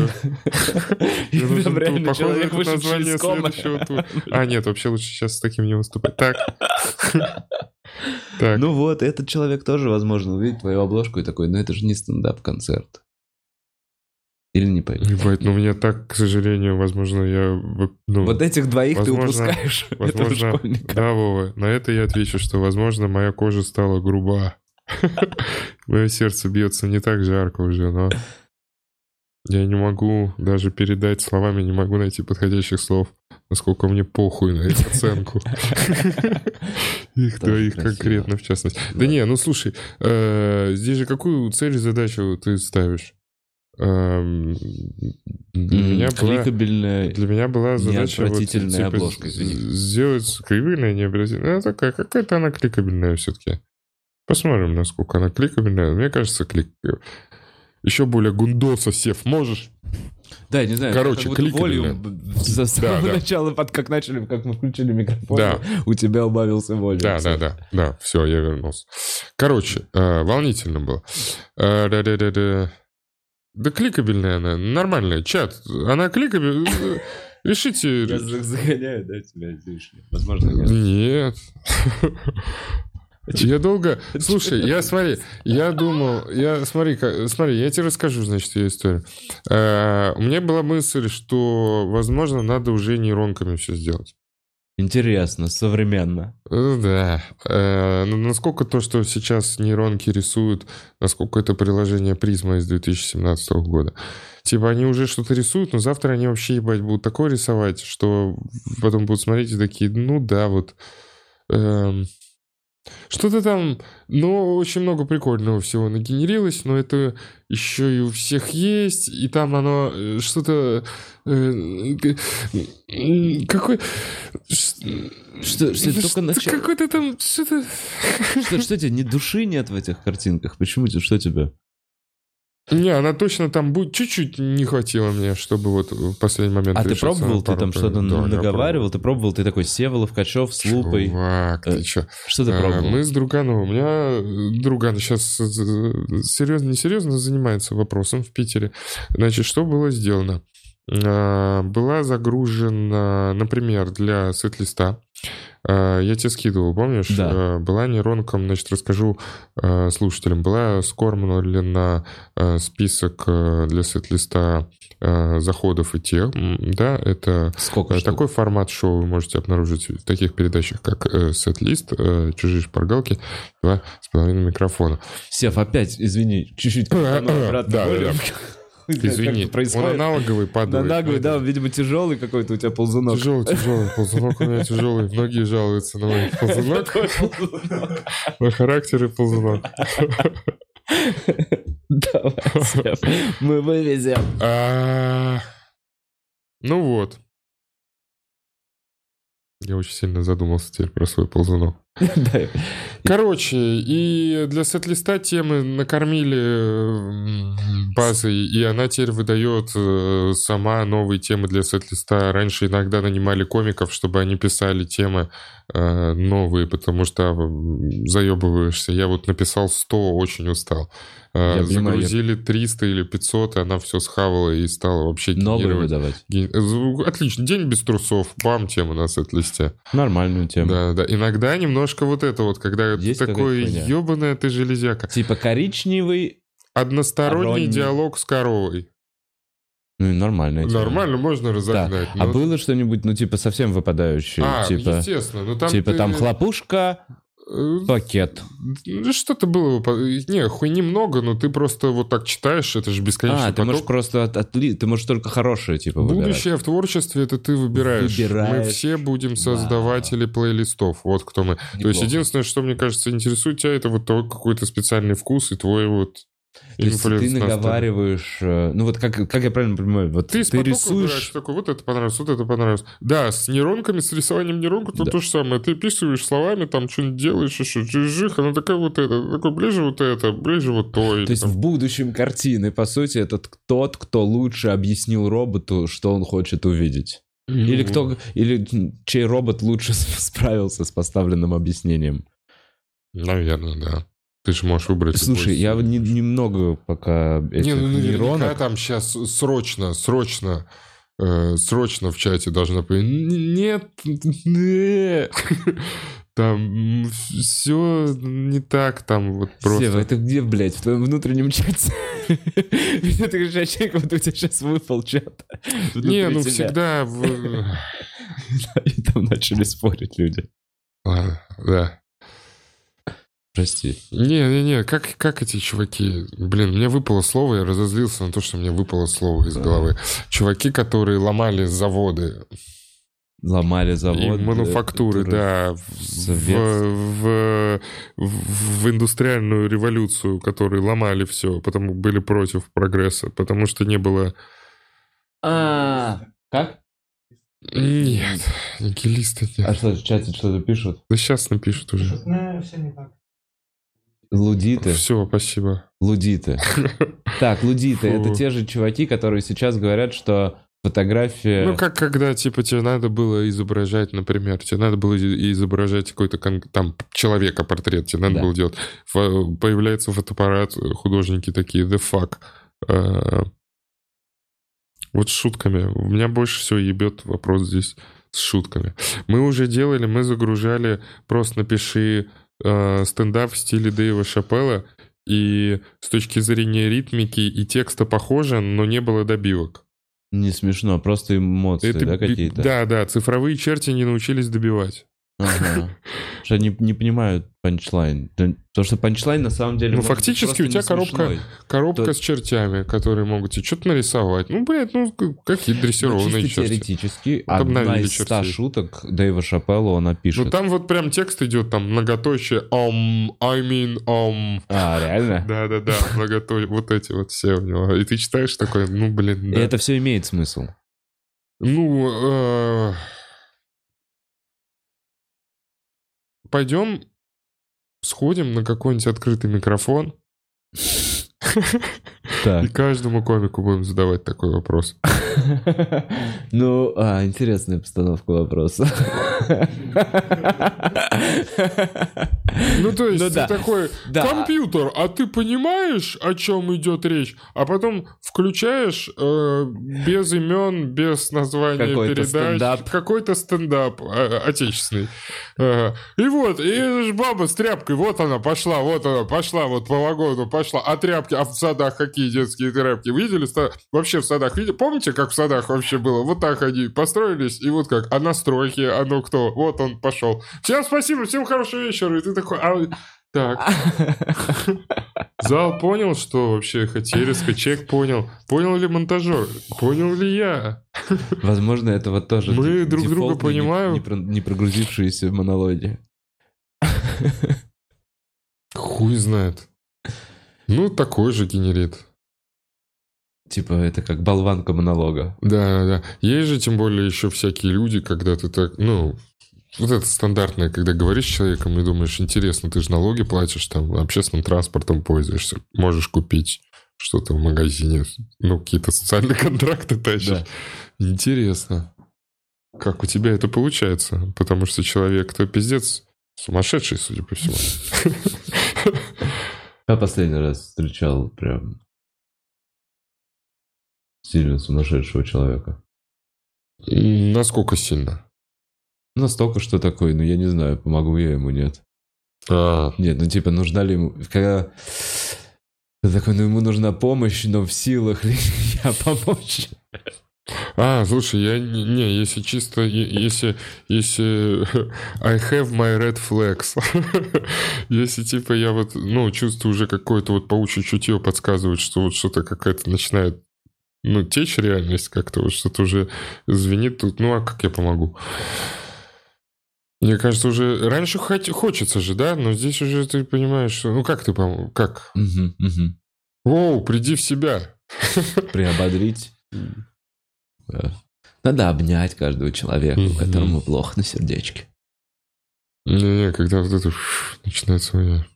Speaker 2: Похоже,
Speaker 1: вышедший
Speaker 2: название следующего тура. А, нет, вообще лучше сейчас с таким не выступать. Так. Так.
Speaker 1: Ну вот, этот человек тоже, возможно, увидит твою обложку и такой, ну это же не стендап-концерт. Или не поймет.
Speaker 2: Ебать, ну мне так, к сожалению, возможно, я... вот, Ну,
Speaker 1: Вот этих двоих ты
Speaker 2: возможно-
Speaker 1: упускаешь, этого
Speaker 2: возможно,
Speaker 1: школьника.
Speaker 2: да, Вова, на это я отвечу, что, возможно, моя кожа стала груба. Мое сердце бьется не так жарко уже, но я не могу даже передать словами, не могу найти подходящих слов, насколько мне похуй на их оценку. Их двоих конкретно, в частности. Да не, ну слушай, э, здесь же какую цель и задачу ты ставишь? Эм, Для меня была... Для меня была задача вот, типа,
Speaker 1: обложка,
Speaker 2: сделать кликабельная, необразительная. Ну, такая, какая-то она кликабельная все-таки. Посмотрим, насколько она кликабельная. Мне кажется, клик... Еще более гундоса сев можешь?
Speaker 1: Да, я не знаю.
Speaker 2: Короче,
Speaker 1: как
Speaker 2: кликабельная.
Speaker 1: волюм С самого
Speaker 2: да.
Speaker 1: начала, под как начали, как мы включили микрофон,
Speaker 2: Да.
Speaker 1: у тебя убавился волюм.
Speaker 2: Да, да, да, да, все, я вернулся. Короче, э, волнительно было. Э, да-да-да-да. Да кликабельная она, нормальная. Чат, она кликабельная. Решите...
Speaker 1: Я за- загоняю, да, тебя излишне. Возможно, нет.
Speaker 2: Нет. Я долго... Слушай, я смотри, я думал, я смотри, смотри, я тебе расскажу, значит, ее историю. Э, У меня была мысль, что, возможно, надо уже нейронками все сделать.
Speaker 1: Интересно, современно.
Speaker 2: Э, Да. Э, Насколько то, что сейчас нейронки рисуют, насколько это приложение Призма из 2017 года. Типа они уже что-то рисуют, но завтра они вообще, ебать, будут такое рисовать, что потом будут смотреть и такие, ну да, вот... эм, что-то там, ну, очень много прикольного всего нагенерилось, но это еще и у всех есть, и там оно э, что-то... э, какой...
Speaker 1: Что, что только начало?
Speaker 2: Какой-то там... Что-то...
Speaker 1: Что, что тебе, ни души нет в этих картинках? Почему тебе, что тебе?
Speaker 2: Не, она точно там будет... Чуть-чуть не хватило мне, чтобы вот в последний момент...
Speaker 1: А ты пробовал, ты там что-то.
Speaker 2: Да,
Speaker 1: наговаривал? Ты пробовал, ты такой Севолов, Качев с лупой.
Speaker 2: Чувак,
Speaker 1: Э,
Speaker 2: ты чё?
Speaker 1: Что ты
Speaker 2: А,
Speaker 1: пробовал?
Speaker 2: Мы с друганом, у меня э, друган сейчас серьезно, несерьезно занимается вопросом в Питере. Значит, что было сделано? э, была загружена, например, для сет-листа. Э, Я тебе скидывал, помнишь?
Speaker 1: Да.
Speaker 2: Э, Была нейронком, значит, расскажу э, слушателям. Была скормлена список для сет-листа заходов и тем. Да, это
Speaker 1: Сколько
Speaker 2: Э,
Speaker 1: штук?
Speaker 2: Такой формат шоу вы можете обнаружить в таких передачах, как э, сет-лист, чужие шпаргалки, два с половиной микрофона.
Speaker 1: Сев, опять, извини, чуть-чуть обратно.
Speaker 2: Да,
Speaker 1: Более.
Speaker 2: да. Извини, он аналоговый
Speaker 1: На
Speaker 2: падает.
Speaker 1: наглый, да, видимо, тяжелый какой-то у тебя ползунок.
Speaker 2: Тяжелый, тяжелый, ползунок у меня тяжелый. Многие жалуются на мой ползунок, на характер и ползунок.
Speaker 1: Давай, мы вывезем.
Speaker 2: А, Ну вот. Я очень сильно задумался теперь про свой ползунок. Короче, и для сет-листа темы накормили базой, и она теперь выдает э, сама новые темы для сет-листа. Раньше иногда нанимали комиков, чтобы они писали темы э, новые, потому что заебываешься. Я вот написал 100, очень устал. Э,
Speaker 1: Я понимаю, я-
Speaker 2: Загрузили 300 или 500, и она все схавала и стала вообще
Speaker 1: Новые
Speaker 2: генерировать.
Speaker 1: выдавать.
Speaker 2: Ген- э, Отлично. День без трусов. Бам, тема на сет-листе.
Speaker 1: Нормальную тему.
Speaker 2: Да, да. Иногда немножко вот это вот, когда
Speaker 1: Есть хуйня?
Speaker 2: ебаная ты железяка.
Speaker 1: Типа коричневый,
Speaker 2: Односторонний
Speaker 1: Коронный.
Speaker 2: диалог с коровой.
Speaker 1: ну и нормальная тема.
Speaker 2: Нормально, можно
Speaker 1: Да.
Speaker 2: разогнать.
Speaker 1: А
Speaker 2: но-
Speaker 1: было что-нибудь, ну, типа, совсем выпадающее?
Speaker 2: А,
Speaker 1: типа,
Speaker 2: естественно. Ну, там
Speaker 1: типа
Speaker 2: ты-
Speaker 1: там хлопушка, пакет.
Speaker 2: ну, Что-то было. Не, хуй немного, но ты просто вот так читаешь, это же бесконечный
Speaker 1: А, ты можешь
Speaker 2: поток.
Speaker 1: просто от, отли- ты можешь только хорошее, типа, выбирать.
Speaker 2: Будущее в творчестве это ты выбираешь.
Speaker 1: Выбираешь.
Speaker 2: Мы все будем создаватели плейлистов. Вот кто мы. То есть
Speaker 1: Неплохо.
Speaker 2: единственное, что мне кажется интересует тебя, это вот твой какой-то специальный вкус и твой вот
Speaker 1: То есть ты наговариваешь... э, Ну вот как, как я правильно понимаю, вот
Speaker 2: Ты,
Speaker 1: ты, рисуешь...
Speaker 2: такой, вот это понравилось, вот это понравилось. Да, с нейронками, с рисованием нейронок, то
Speaker 1: Да.
Speaker 2: то же самое. Ты писываешь словами, там что-нибудь делаешь, еще жих, она такая вот это, такой ближе вот это, ближе вот то. или
Speaker 1: То есть
Speaker 2: там.
Speaker 1: в будущем картины, по сути, это тот, кто лучше объяснил роботу, что он хочет увидеть. Или
Speaker 2: Ну,
Speaker 1: кто, или чей робот лучше справился с поставленным объяснением.
Speaker 2: Наверное, да. Ты же можешь выбрать.
Speaker 1: Слушай, я не- немного пока этих
Speaker 2: Не, ну
Speaker 1: нейронок.
Speaker 2: там сейчас срочно, срочно, э, срочно в чате должна быть. Нет, нет. Там все не так, там вот просто.
Speaker 1: Сева, это где, блядь, в твоем внутреннем чате? Ты говоришь, как будто у тебя сейчас выпал чат.
Speaker 2: Не, ну всегда... в-
Speaker 1: И там начали спорить люди.
Speaker 2: Ладно, да.
Speaker 1: Прости.
Speaker 2: Не-не-не, как, как эти чуваки... Блин, мне выпало слово, я разозлился на то, что мне выпало слово из головы. Чуваки, которые ломали заводы
Speaker 1: Ломали завод.
Speaker 2: и мануфактуры, да, в, в, в- в индустриальную революцию, которые ломали все, потому были против прогресса, потому что не было...
Speaker 1: А, как?
Speaker 2: Нет, нигилисты нет.
Speaker 1: А что, в чате что-то пишут?
Speaker 2: Да сейчас напишут уже.
Speaker 3: Ну, все не так.
Speaker 1: Лудиты.
Speaker 2: Все, спасибо.
Speaker 1: Лудиты. Так, лудиты. Это те же чуваки, которые сейчас говорят, что фотография...
Speaker 2: Ну, как когда, типа, тебе надо было изображать, например, тебе надо было изображать какой-то там человека портрет, тебе надо
Speaker 1: Да.
Speaker 2: было делать. Фо- Появляется фотоаппарат, художники такие, the fuck. Э, Вот с шутками. У меня больше всего ебет вопрос здесь с шутками. Мы уже делали, мы загружали, просто напиши э, стендап в стиле Дэйва Шапелла, и с точки зрения ритмики и текста похоже, но не было добивок.
Speaker 1: Не смешно, просто эмоции,
Speaker 2: Это
Speaker 1: да, какие-то?
Speaker 2: Да, да, цифровые черти не научились добивать.
Speaker 1: Ага. Что они не понимают панчлайн. Потому что панчлайн на самом деле...
Speaker 2: Ну, фактически у тебя
Speaker 1: не
Speaker 2: коробка-
Speaker 1: смешной.
Speaker 2: Коробка
Speaker 1: То-
Speaker 2: с чертями, которые могут тебе что-то нарисовать. Ну, блядь, ну какие
Speaker 1: Ну,
Speaker 2: дрессированные
Speaker 1: чисто
Speaker 2: черти.
Speaker 1: теоретически,
Speaker 2: Вот
Speaker 1: одна
Speaker 2: обновили
Speaker 1: из
Speaker 2: чертей.
Speaker 1: шуток Дэйва Шапелла он опишет.
Speaker 2: Ну, там вот прям текст идет, там многоточие, um, I mean, um.
Speaker 1: А, реально?
Speaker 2: Да-да-да, многоточие, вот эти вот все у него. И ты читаешь такой, ну, блин,
Speaker 1: И
Speaker 2: да.
Speaker 1: это все имеет смысл.
Speaker 2: Ну, э, пойдем сходим на какой-нибудь открытый микрофон и каждому комику будем задавать такой вопрос.
Speaker 1: Ну, а, интересная постановка вопроса.
Speaker 2: Ну, то есть,
Speaker 1: Ну
Speaker 2: ты
Speaker 1: да.
Speaker 2: такой, компьютер, а ты понимаешь, о чем идет речь? А потом включаешь э, без имен, без названия
Speaker 1: Какой-то
Speaker 2: передач,
Speaker 1: стендап.
Speaker 2: какой-то стендап э, отечественный. Ага. И вот, и баба с тряпкой, вот она пошла, вот она пошла, вот по вагону пошла. А тряпки, а в садах какие детские тряпки? Видели? Вообще в садах, видели? Помните, как в садах вообще было? Вот так они построились, и вот как, а на стройке, а ну кто? Вот он пошел. Всем спасибо, всем хорошего вечера. И ты такой, а, так, Зал понял, что вообще хотели, скачек понял. Понял ли монтажер? Понял ли я?
Speaker 1: Возможно, это вот тоже
Speaker 2: Мы друг друга
Speaker 1: не-
Speaker 2: понимаем.
Speaker 1: Не, про- не прогрузившиеся монологи.
Speaker 2: Хуй знает. Ну, такой же генерит.
Speaker 1: Типа, это как болванка монолога.
Speaker 2: Да, да. Есть же тем более еще всякие люди, когда ты так, ну, вот это стандартное, когда говоришь с человеком и думаешь, интересно, ты же налоги платишь, там, общественным транспортом пользуешься, можешь купить что-то в магазине, ну, какие-то социальные контракты тащишь.
Speaker 1: Да.
Speaker 2: Интересно. Как у тебя это получается? Потому что человек-то пиздец сумасшедший, судя по всему.
Speaker 1: Я последний раз встречал прям сильно сумасшедшего человека.
Speaker 2: Насколько сильно?
Speaker 1: Настолько, что такой, ну я не знаю, помогу я ему, нет.
Speaker 2: А,
Speaker 1: Нет, ну типа нужна ли ему... Когда ты такой, ну ему нужна помощь, но в силах ли я помочь?
Speaker 2: А, слушай, я не, не, если чисто, если, если I have my red flags, если типа я вот, ну, чувствую уже какое-то вот паучье чутье подсказывает, что вот что-то какая-то начинает, ну, течь реальность как-то, вот что-то уже звенит тут, ну, а как я помогу? Мне кажется, уже раньше хоть, хочется же, да, но здесь уже ты понимаешь, что, ну, как ты пом... как?
Speaker 1: Мгм, мгм.
Speaker 2: Воу, приди в себя.
Speaker 1: Приободрить. Да. Надо обнять каждого человека,
Speaker 2: Мгм.
Speaker 1: которому плохо на сердечке.
Speaker 2: Не-не, когда вот это фу, начинается у меня.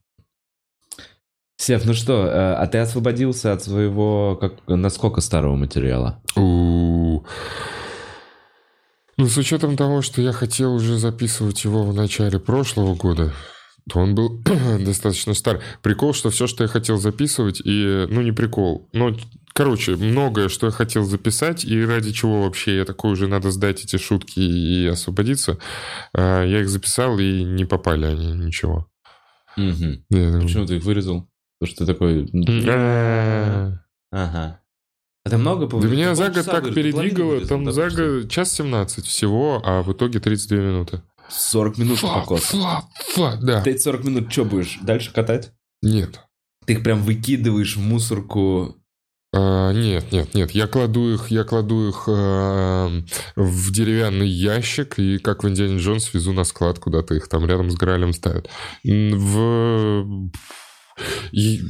Speaker 1: Сев, ну что, э, а ты освободился от своего, как, насколько старого материала?
Speaker 2: Ну, с учетом того, что я хотел уже записывать его в начале прошлого года, то он был достаточно стар. Прикол, что все, что я хотел записывать, и, ну, не прикол, но, короче, многое, что я хотел записать, и ради чего вообще я такой уже надо сдать эти шутки и освободиться, а, я их записал, и не попали они, ничего.
Speaker 1: Мгм.
Speaker 2: Я
Speaker 1: Почему ты их вырезал? Потому что ты такой...
Speaker 2: «А,
Speaker 1: Ага. А ты много
Speaker 2: Да меня за год так передвигало, там за год час 17 всего, а в итоге 32 минуты.
Speaker 1: 40 минут
Speaker 2: Фа,
Speaker 1: покос.
Speaker 2: фа, фа, да.
Speaker 1: Ты эти 40 минут что будешь? Дальше катать?
Speaker 2: Нет.
Speaker 1: Ты их прям выкидываешь в мусорку.
Speaker 2: А, нет, нет, нет. Я кладу их, я кладу их а, в деревянный ящик и как в Индиане Джонс везу на склад куда-то их там рядом с Гралем ставят. В и-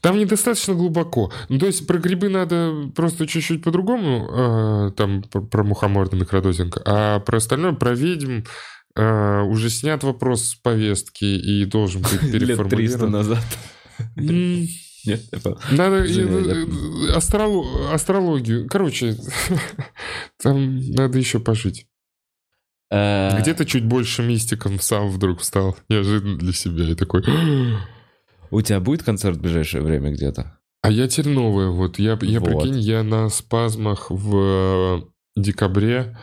Speaker 2: там недостаточно глубоко. Ну, то есть про грибы надо просто чуть-чуть по-другому, а, там про, мухоморный микродозинг, а про остальное, про ведьм, а, уже снят вопрос с повестки и должен быть
Speaker 1: Лет 300
Speaker 2: переформулирован.
Speaker 1: назад. Нет, это...
Speaker 2: надо
Speaker 1: Извини,
Speaker 2: э, э, астроло- астрологию. Короче, там надо еще пожить.
Speaker 1: Э,
Speaker 2: Где-то чуть больше мистиком сам вдруг встал. Неожиданно для себя. И такой...
Speaker 1: У тебя будет концерт в ближайшее время где-то?
Speaker 2: А я теперь новая. Вот я, я
Speaker 1: Вот.
Speaker 2: прикинь, я на спазмах в э, декабре.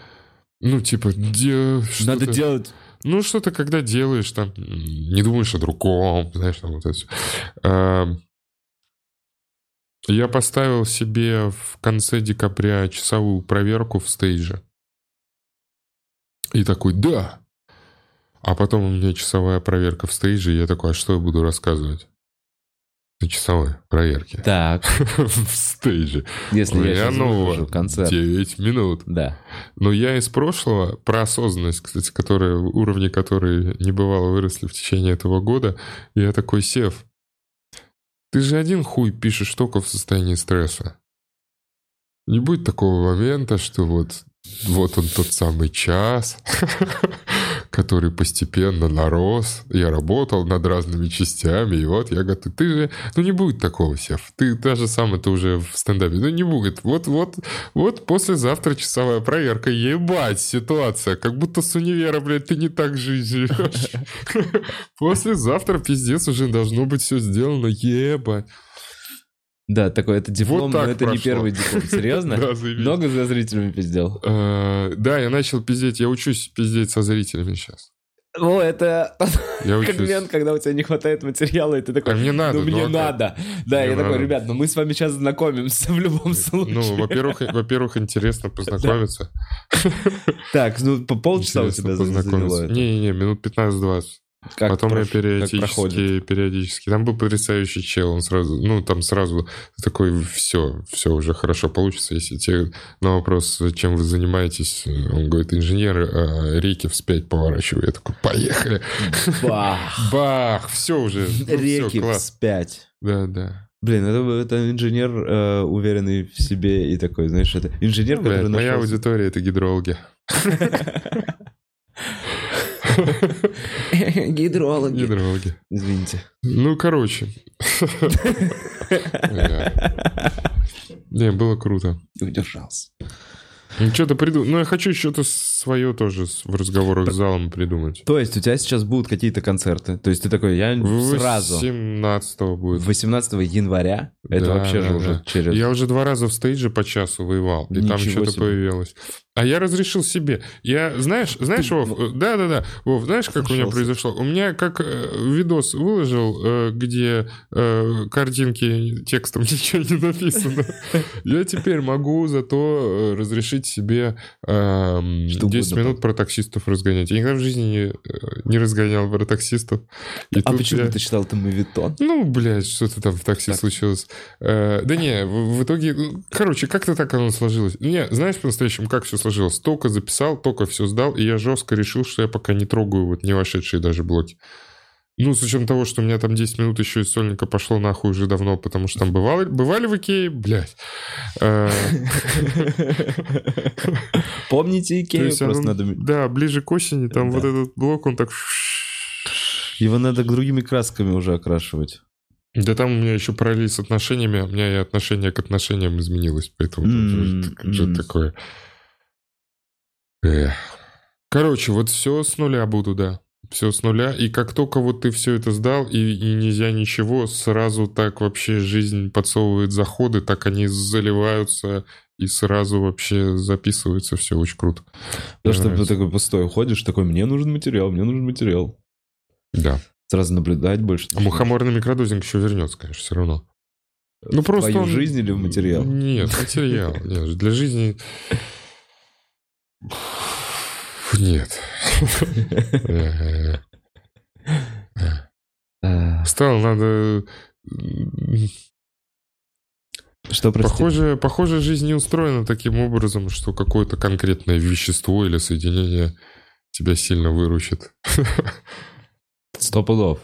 Speaker 2: Ну, типа, де-
Speaker 1: Надо делать...
Speaker 2: Ну, что-то, когда делаешь, там, не думаешь о другом, знаешь, там вот это всё. А, Я поставил себе в конце декабря часовую проверку в стейже. И такой, да. А потом у меня часовая проверка в стейже, и я такой, а что я буду рассказывать? На часовой проверке.
Speaker 1: Так,
Speaker 2: В стейже.
Speaker 1: если
Speaker 2: У
Speaker 1: я
Speaker 2: нового
Speaker 1: выложу концерт.
Speaker 2: 9 минут.
Speaker 1: Да.
Speaker 2: Но я из прошлого, про осознанность, кстати, которая, уровни которой не бывало выросли в течение этого года, я такой, Сев, ты же один хуй пишешь только в состоянии стресса. Не будет такого момента, что вот, вот он тот самый час, который постепенно нарос. Я работал над разными частями, и вот я готов. Ты же, ну не будет такого, Сев. Ты та же самое, ты уже в стендапе. Ну не будет. Вот, вот, вот послезавтра часовая проверка. Ебать, ситуация. Как будто с универа, блядь, ты не так жизнь живешь. Послезавтра, пиздец, уже должно быть все сделано. Ебать.
Speaker 1: Да, такой это диплом,
Speaker 2: Вот
Speaker 1: но это не
Speaker 2: прошло.
Speaker 1: первый диплом. Серьезно?
Speaker 2: Да.
Speaker 1: Много за зрителями пиздел?
Speaker 2: Э, Да, я начал пиздеть. Я учусь пиздеть со зрителями сейчас.
Speaker 1: О, это
Speaker 2: Я
Speaker 1: как
Speaker 2: учусь.
Speaker 1: мент, когда у тебя не хватает материала, и ты такой,
Speaker 2: А мне надо.
Speaker 1: ну мне
Speaker 2: а как?
Speaker 1: надо. Да,
Speaker 2: Мне
Speaker 1: я такой,
Speaker 2: надо.
Speaker 1: ребят, ну мы с вами сейчас знакомимся в любом случае.
Speaker 2: Ну, во-первых, во-первых, интересно познакомиться.
Speaker 1: Так, ну по полчаса у тебя заняло это.
Speaker 2: Не-не-не, минут 15-20.
Speaker 1: Как
Speaker 2: Потом я
Speaker 1: прош- проходит?
Speaker 2: периодически, периодически. Там был потрясающий чел, он сразу, ну, там сразу такой, все, все уже хорошо получится, если тебе на вопрос, чем вы занимаетесь, он говорит, инженеры а реки вспять поворачиваю. Я такой, поехали.
Speaker 1: Бах!
Speaker 2: Бах, все уже. ну,
Speaker 1: Реки вспять.
Speaker 2: Да, да.
Speaker 1: Блин, это, это инженер, э, уверенный в себе и такой, знаешь, это инженер, который
Speaker 2: Блядь, моя
Speaker 1: нашел-
Speaker 2: аудитория это гидрологи.
Speaker 1: Гидрологи.
Speaker 2: Гидрологи.
Speaker 1: Извините.
Speaker 2: Ну, короче. Не, было круто.
Speaker 1: Удержался.
Speaker 2: Ну, что-то придумал. Ну, я хочу что-то свое тоже в разговорах с залом придумать.
Speaker 1: То есть у тебя сейчас будут какие-то концерты? То есть ты такой, я сразу...
Speaker 2: 17 будет.
Speaker 1: 18 января? Это
Speaker 2: Да,
Speaker 1: вообще же
Speaker 2: да,
Speaker 1: уже через...
Speaker 2: Я уже два раза в стейдже по часу воевал, и там
Speaker 1: Ничего
Speaker 2: что-то
Speaker 1: себе.
Speaker 2: появилось. А я разрешил себе. Я, знаешь, знаешь, Вов, э, да-да-да, Вов, знаешь, как у меня произошло? У меня как э, видос выложил, э, где картинки текстом ничего не написано. Я теперь могу зато разрешить себе эм,
Speaker 1: Что
Speaker 2: 10
Speaker 1: угодно.
Speaker 2: минут про таксистов разгонять. Я никогда в жизни не, разгонял про таксистов.
Speaker 1: А почему ты читал это мавитон?
Speaker 2: ну, блядь, что-то там в такси
Speaker 1: Так.
Speaker 2: случилось. Да не, в, в итоге... ну, Короче, как-то так оно сложилось. Не, знаешь, по-настоящему, как все сложилось? Только записал, только все сдал, и я жестко решил, что я пока не трогаю вот не вошедшие даже блоки. Ну, с учетом того, что у меня там 10 минут еще из сольника пошло нахуй уже давно, потому что там бывали, бывали в Икее, блядь. Э,
Speaker 1: Помните Икею? Просто надо...
Speaker 2: Да, ближе к осени, там вот этот блок, он так...
Speaker 1: Его надо другими красками уже окрашивать.
Speaker 2: Да там у меня еще параллель с отношениями, а у меня и отношение к отношениям изменилось, поэтому
Speaker 1: М,
Speaker 2: там что-то
Speaker 1: м.
Speaker 2: такое. Эх. Короче, вот все с нуля буду, да. Все с нуля. И как только вот ты все это сдал, и, и нельзя ничего, сразу так вообще жизнь подсовывает заходы, так они заливаются, и сразу вообще записывается все очень круто.
Speaker 1: Потому что ты такой пустой уходишь, такой, мне нужен материал, мне нужен материал.
Speaker 2: Да.
Speaker 1: Сразу наблюдать больше.
Speaker 2: А мухоморный микродозинг еще вернется, конечно, все равно. Ну, просто
Speaker 1: твою
Speaker 2: он-
Speaker 1: жизнь или в материал?
Speaker 2: Нет, материал. Нет, для жизни... Нет. Э, Стал, надо...
Speaker 1: Что, прости?
Speaker 2: Похоже, похоже, жизнь не устроена таким образом, что какое-то конкретное вещество или соединение тебя сильно выручит.
Speaker 1: Сто пудов.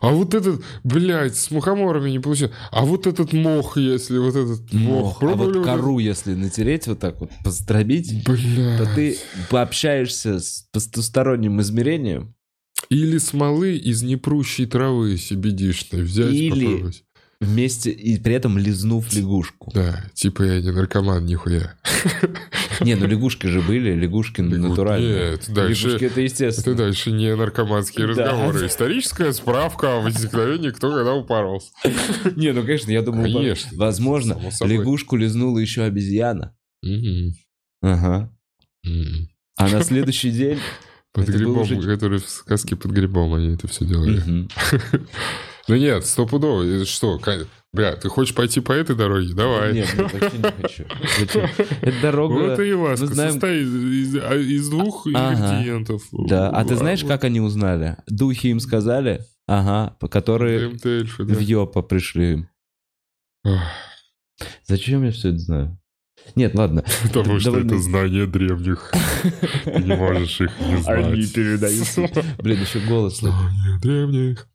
Speaker 2: А вот этот, блядь, с мухоморами не получилось. А вот этот мох, если вот этот мох...
Speaker 1: Мох. А вот кору, если натереть вот так вот, поздробить,
Speaker 2: Бля.
Speaker 1: то ты пообщаешься с потусторонним измерением,
Speaker 2: Или смолы из непрущей травы CBD-шной взять,
Speaker 1: Или-
Speaker 2: попробовать.
Speaker 1: Вместе и при этом лизнув лягушку.
Speaker 2: Да, типа я не наркоман, нихуя.
Speaker 1: Не, ну лягушки же были, лягушки
Speaker 2: Лягу-
Speaker 1: натуральные.
Speaker 2: Нет, дальше-
Speaker 1: Лягушки это
Speaker 2: Это
Speaker 1: естественно.
Speaker 2: дальше не наркоманские
Speaker 1: Да.
Speaker 2: разговоры. Историческая справка о возникновении, кто когда упоролся.
Speaker 1: Не, ну конечно, я думаю,
Speaker 2: Конечно.
Speaker 1: возможно, лягушку лизнула еще обезьяна. Ага. А на следующий день...
Speaker 2: Под
Speaker 1: Это
Speaker 2: грибом,
Speaker 1: уже-
Speaker 2: который в сказке под грибом они это все делали. Ну нет, стопудово. Что, бля, ты хочешь пойти по этой дороге? Давай.
Speaker 1: Нет, нет, вообще не хочу. Это дорога...
Speaker 2: Вот и ласка
Speaker 1: мы знаем-
Speaker 2: состоит из, из- из двух
Speaker 1: Ага.
Speaker 2: ингредиентов.
Speaker 1: Да, а ты знаешь, как они узнали? Духи им сказали? Ага, которые
Speaker 2: ДМТ эльфы, да.
Speaker 1: в Йопа пришли им. Зачем я все это знаю? Нет, ладно.
Speaker 2: Потому что это знание древних. Ты не можешь их не знать.
Speaker 1: передаются. Блин, еще голос.
Speaker 2: Знание древних.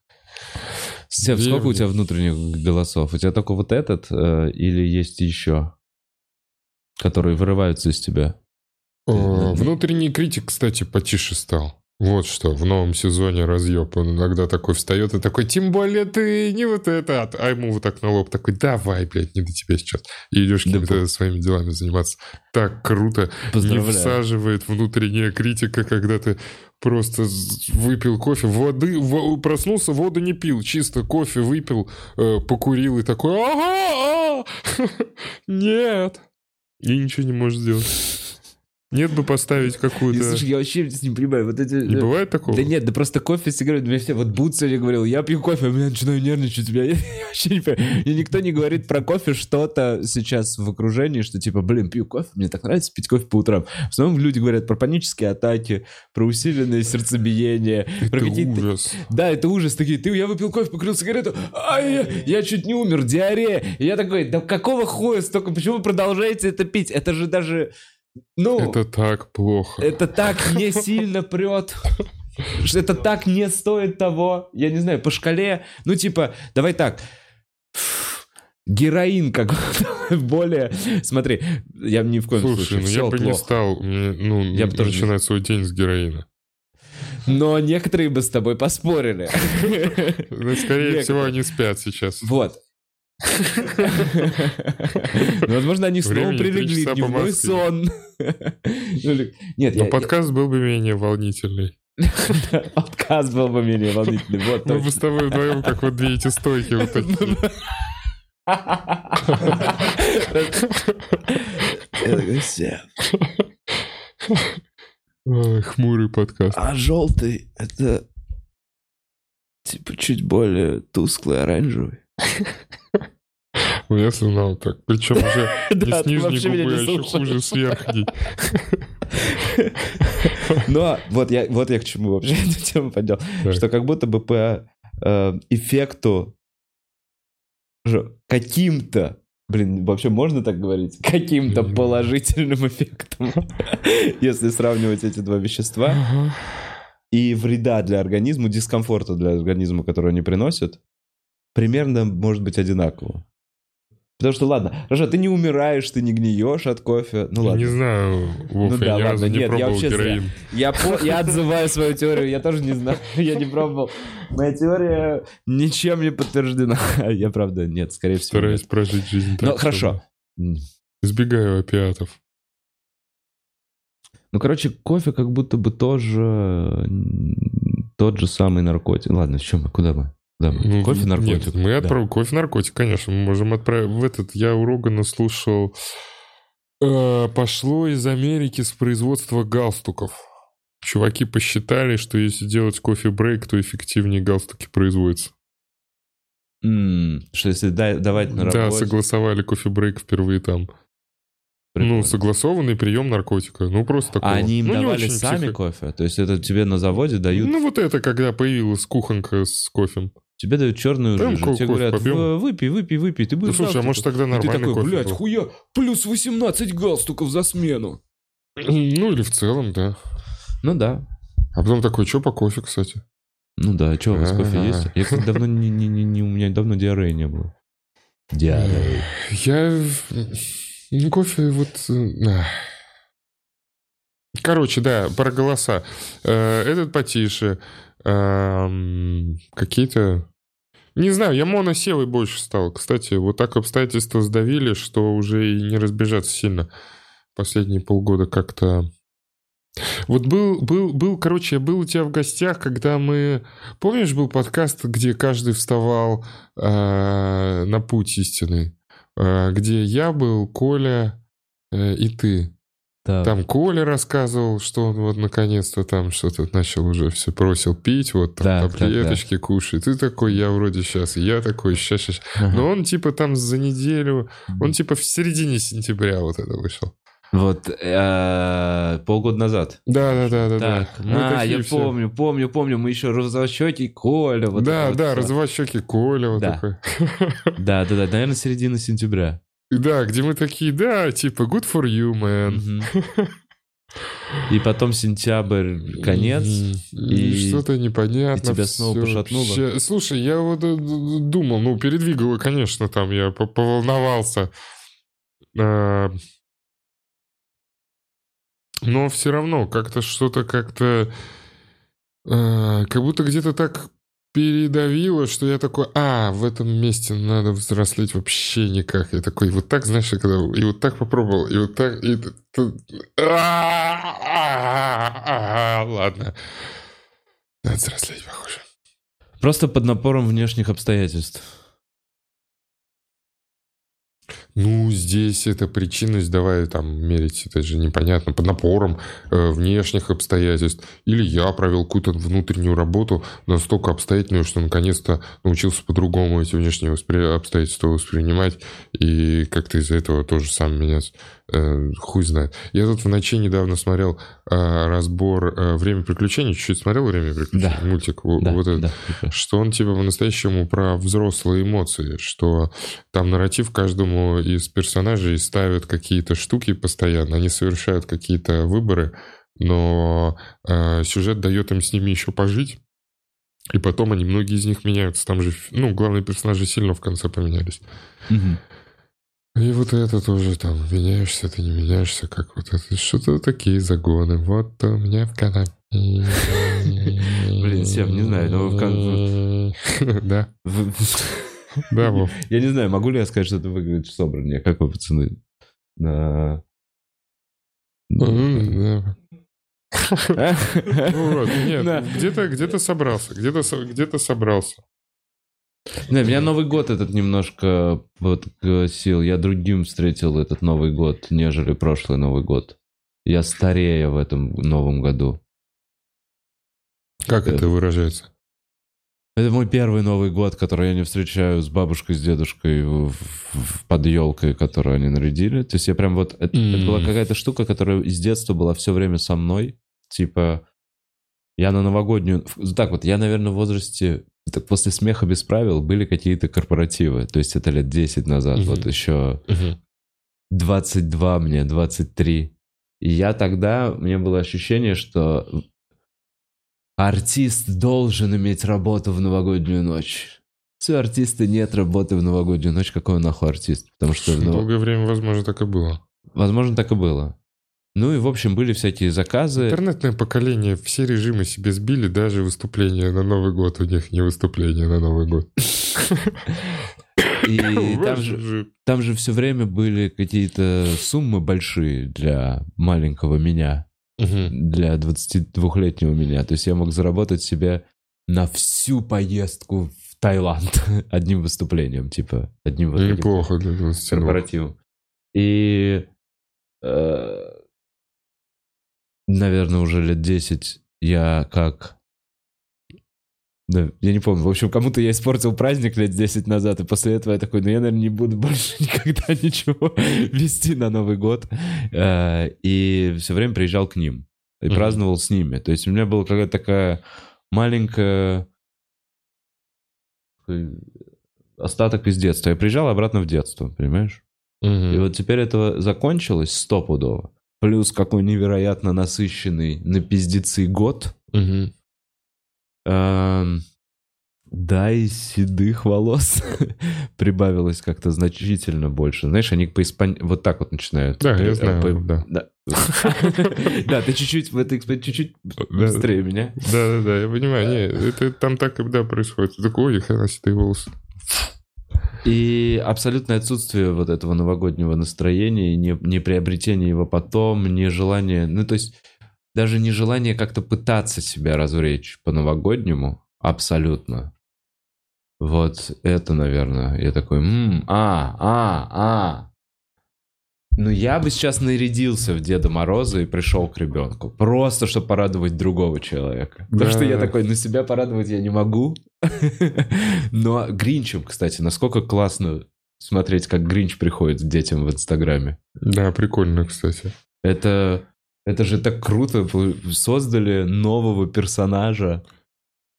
Speaker 1: Сев, сколько у тебя внутренних голосов? У тебя только вот этот э, или есть еще, которые вырываются из тебя?
Speaker 2: О, Внутренний критик, кстати, потише стал. Вот что, в новом сезоне разъеб. Он иногда такой встает и такой, тем более ты не вот это. А ему вот так на лоб такой, давай, блядь, не до тебя сейчас. И идешь
Speaker 1: Да
Speaker 2: какими-то своими делами заниматься. Так круто. Не
Speaker 1: Поздравляю.
Speaker 2: всаживает внутренняя критика, когда ты просто выпил кофе, воды, во- проснулся, воду не пил, чисто кофе выпил, э, покурил и такой, ага, а, нет. И ничего не можешь сделать. Нет бы поставить какую-то...
Speaker 1: слушай, я вообще не понимаю, вот эти...
Speaker 2: Не бывает такого?
Speaker 1: Да нет, да просто кофе с сигаретами. Мне все, вот Бут сегодня говорил, я пью кофе, а меня начинаю нервничать. Я, я вообще не понимаю. И никто не говорит про кофе что-то сейчас в окружении, что типа, блин, пью кофе, мне так нравится пить кофе по утрам. В основном люди говорят про панические атаки, про усиленное сердцебиение, про
Speaker 2: Это
Speaker 1: какие-то...
Speaker 2: ужас.
Speaker 1: Да, это ужас. Такие, ты, я выпил кофе, покурил сигарету, ай, я, я чуть не умер, диарея. И я такой, да какого хуя столько, почему вы продолжаете это пить? Это же даже, ну...
Speaker 2: Это так плохо.
Speaker 1: Это так не сильно прет. Это так не стоит того. Я не знаю, по шкале. Ну, типа, давай так. Героин как более... Смотри, я ни в коем
Speaker 2: Слушай,
Speaker 1: случае,
Speaker 2: ну
Speaker 1: все
Speaker 2: я бы не
Speaker 1: плохо.
Speaker 2: стал, мне, ну,
Speaker 1: Я бы тоже не-
Speaker 2: начинать свой день с героина.
Speaker 1: Но некоторые бы с тобой поспорили.
Speaker 2: Ну, скорее всего, они спят сейчас.
Speaker 1: Вот. Ну, Возможно, они снова прилегли дневной сон. Ну, Нет,
Speaker 2: Но подкаст был бы менее волнительный.
Speaker 1: подкаст был бы менее волнительный. Вот,
Speaker 2: Мы бы
Speaker 1: точно.
Speaker 2: с тобой вдвоем, как вот две эти стойки вот такие. Хмурый подкаст.
Speaker 1: А желтый это типа чуть более тусклый оранжевый.
Speaker 2: У меня сигнал так. Причем уже не с нижней губы, а еще хуже с верхней.
Speaker 1: Но вот я, вот я к чему вообще эту тему поднял. Что как будто бы по э, эффекту каким-то, блин, вообще можно так говорить? Каким-то положительным эффектом, если сравнивать эти два вещества, и вреда для организма, дискомфорта для организма, который они приносят, примерно может быть одинаково. Потому что, ладно, хорошо, ты не умираешь, ты не гниешь от кофе. Ну
Speaker 2: Я
Speaker 1: ладно.
Speaker 2: Не знаю, Вов,
Speaker 1: Ну да,
Speaker 2: я ни разу
Speaker 1: ладно,
Speaker 2: не
Speaker 1: нет, я
Speaker 2: пробовал
Speaker 1: вообще зря.
Speaker 2: героин.
Speaker 1: Я, я отзываю свою теорию, я тоже не знаю, я не пробовал. Моя теория ничем не подтверждена. Я правда, нет, скорее всего.
Speaker 2: Стараюсь
Speaker 1: нет.
Speaker 2: прожить жизнь так.
Speaker 1: Ну, хорошо.
Speaker 2: Избегаю опиатов.
Speaker 1: Ну, короче, кофе как будто бы тоже тот же самый наркотик. Ладно, в чем мы? Куда мы?
Speaker 2: Ну,
Speaker 1: кофе наркотик.
Speaker 2: Нет, мы
Speaker 1: Да.
Speaker 2: отправим кофе наркотик, конечно. Мы можем отправить в этот. Я у Рогана слушал. э, пошло из Америки с производства галстуков. Чуваки посчитали, что если делать кофе-брейк, то эффективнее галстуки производятся.
Speaker 1: М, Что если да- давать на
Speaker 2: Да,
Speaker 1: работе...
Speaker 2: согласовали кофе-брейк впервые там.
Speaker 1: Прикольно.
Speaker 2: Ну, согласованный прием наркотика. Ну, просто такого.
Speaker 1: А они им
Speaker 2: Ну,
Speaker 1: давали сами
Speaker 2: психо-
Speaker 1: кофе? То есть это тебе на заводе дают...
Speaker 2: Ну, вот это, когда появилась кухонка с кофем.
Speaker 1: Тебе дают черную
Speaker 2: Прям
Speaker 1: жижу. Тебе говорят,
Speaker 2: попьем?
Speaker 1: «В- выпей, выпей, выпей, ты будешь
Speaker 2: слушай, а может тогда
Speaker 1: И ты такой,
Speaker 2: кофе
Speaker 1: блядь,
Speaker 2: был?
Speaker 1: хуя, плюс 18 галстуков за смену.
Speaker 2: Ну, или в целом, да.
Speaker 1: Ну да.
Speaker 2: А потом такой, что по кофе, кстати?
Speaker 1: Ну да, что, у вас кофе
Speaker 2: А.
Speaker 1: есть? Я, кстати, давно не, не, не, не- у меня давно диареи не было. Диареи.
Speaker 2: Я... Ну, кофе вот... э, ах. Короче, да, про голоса. Э, Этот потише. Эм, Какие-то... Не знаю, я моносевый больше стал. Кстати, вот так обстоятельства сдавили, что уже и не разбежаться сильно. Последние полгода как-то... Вот был, был, был, короче, я был у тебя в гостях, когда мы... Помнишь, был подкаст, где каждый вставал э, на путь истины? Э, где я был, Коля э, и ты.
Speaker 1: Так.
Speaker 2: Там Коля рассказывал, что он вот наконец-то там что-то начал уже все бросил пить, вот там
Speaker 1: так,
Speaker 2: таблеточки кушает. Ты такой, я вроде сейчас, я такой, сейчас, сейчас.
Speaker 1: Ага.
Speaker 2: Но он типа там за неделю, он типа в середине сентября вот это вышел.
Speaker 1: Вот э, полгода назад.
Speaker 2: Да, да, да, да, да.
Speaker 1: Так.
Speaker 2: Мы
Speaker 1: а,
Speaker 2: такие
Speaker 1: я
Speaker 2: все-
Speaker 1: помню, помню, помню. Мы еще розовощекий Коля. Вот
Speaker 2: да,
Speaker 1: вот
Speaker 2: да,
Speaker 1: всё.
Speaker 2: развощеки Коля вот
Speaker 1: Да.
Speaker 2: такой.
Speaker 1: Да, да, да, наверное, середина сентября.
Speaker 2: И Да, где мы такие, да, типа, good for you, man.
Speaker 1: И потом сентябрь, конец.
Speaker 2: Мгм.
Speaker 1: и-
Speaker 2: что-то непонятно.
Speaker 1: и тебя снова пошатнуло?
Speaker 2: вообще. Слушай, я вот э, думал, ну, передвигало, конечно, там я по- поволновался. А, Но все равно как-то что-то как-то э, как будто где-то так передавило, что я такой, а, в этом месте надо взрослеть вообще никак. Я такой, вот так, знаешь, когда и вот так попробовал, и вот так, и... Ладно. Надо взрослеть, похоже.
Speaker 1: Просто под напором внешних обстоятельств.
Speaker 2: Ну, здесь эта причинность, давай там мерить, это же непонятно, под напором э, внешних обстоятельств. Или я провел какую-то внутреннюю работу настолько обстоятельную, что наконец-то научился по-другому эти внешние воспри... обстоятельства воспринимать и как-то из-за этого тоже сам меняться. Э, хуй знает. Я тут в ночи недавно смотрел э, разбор э, «Время приключений». Чуть-чуть смотрел «Время приключений»?
Speaker 1: Да.
Speaker 2: Мультик.
Speaker 1: Да,
Speaker 2: вот этот.
Speaker 1: да.
Speaker 2: Что он типа по-настоящему про взрослые эмоции. Что там нарратив каждому из персонажей ставят какие-то штуки постоянно. Они совершают какие-то выборы, но э, сюжет дает им с ними еще пожить. И потом они, многие из них меняются. Там же, ну, главные персонажи сильно в конце поменялись.
Speaker 1: Мгм.
Speaker 2: И вот это тоже там, меняешься ты, не меняешься, как вот это, что-то такие загоны. Вот у меня в канале.
Speaker 1: Блин, Сем, не знаю, но в
Speaker 2: Да,
Speaker 1: В-
Speaker 2: да, Вов.
Speaker 1: Я не знаю, могу ли я сказать, что это выглядит собраннее. Как вы, пацаны?
Speaker 2: М, да. Вот, нет, где-то где собрался, где-то где-то собрался.
Speaker 1: Не, меня Новый год этот немножко подкосил. Я другим встретил этот Новый год, нежели прошлый Новый год. Я старее в этом Новом году.
Speaker 2: Как это выражается?
Speaker 1: Это мой первый Новый год, который я не встречаю с бабушкой, с дедушкой в, в- под елкой, которую они нарядили. То есть я прям вот... Это, это была какая-то штука, которая из детства была все время со мной. Типа, я на новогоднюю... Так вот, я, наверное, в возрасте... Так после смеха без правил были какие-то корпоративы. То есть это лет 10 назад.
Speaker 2: Мгм.
Speaker 1: Вот еще 22 мне, 23. И я тогда, меня было ощущение, что артист должен иметь работу в новогоднюю ночь. Если у артиста нет работы в новогоднюю ночь, какой он нахуй артист? Потому что, ну,
Speaker 2: Долгое время, возможно, так и было.
Speaker 1: возможно, так и было. Ну и, в общем, были всякие заказы.
Speaker 2: Интернетное поколение все режимы себе сбили, даже выступления на Новый год у них не выступления на Новый год.
Speaker 1: И там же. там же все время были какие-то суммы большие для маленького меня.
Speaker 2: Мгм.
Speaker 1: для 22-летнего меня. То есть я мог заработать себе на всю поездку в Таиланд одним выступлением, типа, одним вот
Speaker 2: Неплохо для 22.
Speaker 1: корпоративом. И, э, наверное, уже лет 10 я как... Да, я не помню. В общем, кому-то я испортил праздник лет 10 назад, и после этого я такой, ну я, наверное, не буду больше никогда ничего вести на Новый год. Э, И все время приезжал к ним и праздновал с ними. То есть у меня была какая-то такая маленькая остаток из детства. Я приезжал обратно в детство, понимаешь? И вот теперь этого закончилось стопудово. Плюс какой невероятно насыщенный на пиздецы год.
Speaker 2: Мгм.
Speaker 1: Да, и седых волос прибавилось как-то значительно больше. Знаешь, они по испан... вот так вот начинают.
Speaker 2: Да, я
Speaker 1: Э,
Speaker 2: знаю,
Speaker 1: по-
Speaker 2: да.
Speaker 1: Да, Да, ты чуть-чуть в этой экспе- чуть-чуть быстрее меня.
Speaker 2: Да-да-да, я понимаю. Не, это там так и да, происходит. Такой, ой, хрена ты волосы.
Speaker 1: И абсолютное отсутствие вот этого новогоднего настроения, не, не приобретение его потом, не желание, ну то есть даже не желание как-то пытаться себя развлечь по-новогоднему, абсолютно. Вот это, наверное, я такой, «М, а, а, а. Ну я бы сейчас нарядился в Деда Мороза и пришел к ребенку, просто чтобы порадовать другого человека. Потому что я
Speaker 2: Да.
Speaker 1: такой, ну себя порадовать я не могу, но Гринчем, кстати, насколько классно смотреть, как Гринч приходит к детям в Инстаграме.
Speaker 2: Да, прикольно, кстати.
Speaker 1: Это, это же так круто. Вы Создали нового персонажа.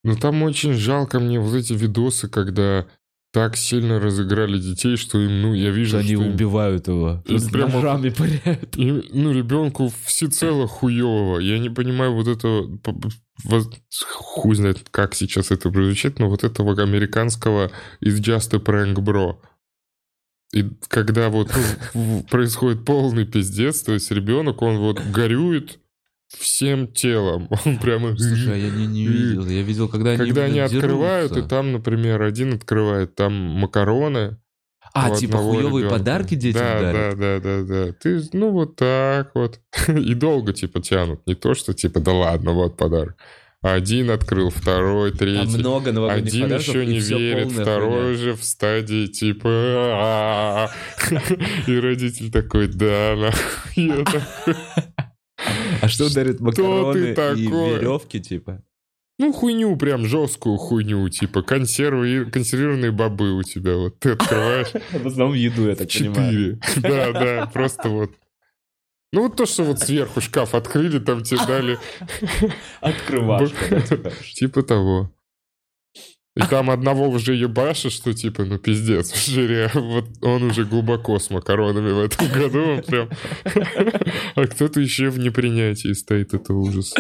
Speaker 2: Ну там очень жалко мне вот эти видосы, когда так сильно разыграли детей, что им, ну, я вижу,
Speaker 1: Что они
Speaker 2: что им-
Speaker 1: убивают его.
Speaker 2: И
Speaker 1: С
Speaker 2: прямо-
Speaker 1: ножами пыряют.
Speaker 2: И, ну, ребенку всецело хуево. Я не понимаю вот это... п- п- воз- Хуй знает, как сейчас это прозвучит, но вот этого американского из Just a Prank Bro. И когда вот ну, происходит полный пиздец, то есть ребенок, он вот горюет всем телом. Он прямо...
Speaker 1: Слушай, а я не, не видел. Я видел, когда они
Speaker 2: Когда они открывают, и там, например, один открывает там макароны.
Speaker 1: А, типа
Speaker 2: ребенка.
Speaker 1: подарки детям
Speaker 2: да,
Speaker 1: дарят?
Speaker 2: Да, да, да, да. Ты, ну, вот так вот. И долго, типа, тянут. Не то, что, типа, да ладно, вот подарок. Один открыл, второй, третий.
Speaker 1: много новогодних
Speaker 2: Один
Speaker 1: подарков,
Speaker 2: еще не верит, второй уже в стадии типа и родитель такой, да, нахуй.
Speaker 1: А что дарит макароны и веревки, типа?
Speaker 2: Ну, хуйню, прям жесткую хуйню, типа консервы, консервированные бобы у тебя. Вот ты открываешь
Speaker 1: В основном еду, я так понимаю.
Speaker 2: четыре. Да, да, просто вот. Ну, вот то, что вот сверху шкаф открыли, там тебе дали
Speaker 1: Открывашка, типа.
Speaker 2: Типа того. И там одного уже ебаши, что типа, ну пиздец, жире. Вот он уже глубоко с макаронами в этом году. Он прям... А кто-то еще в непринятии стоит, это ужас.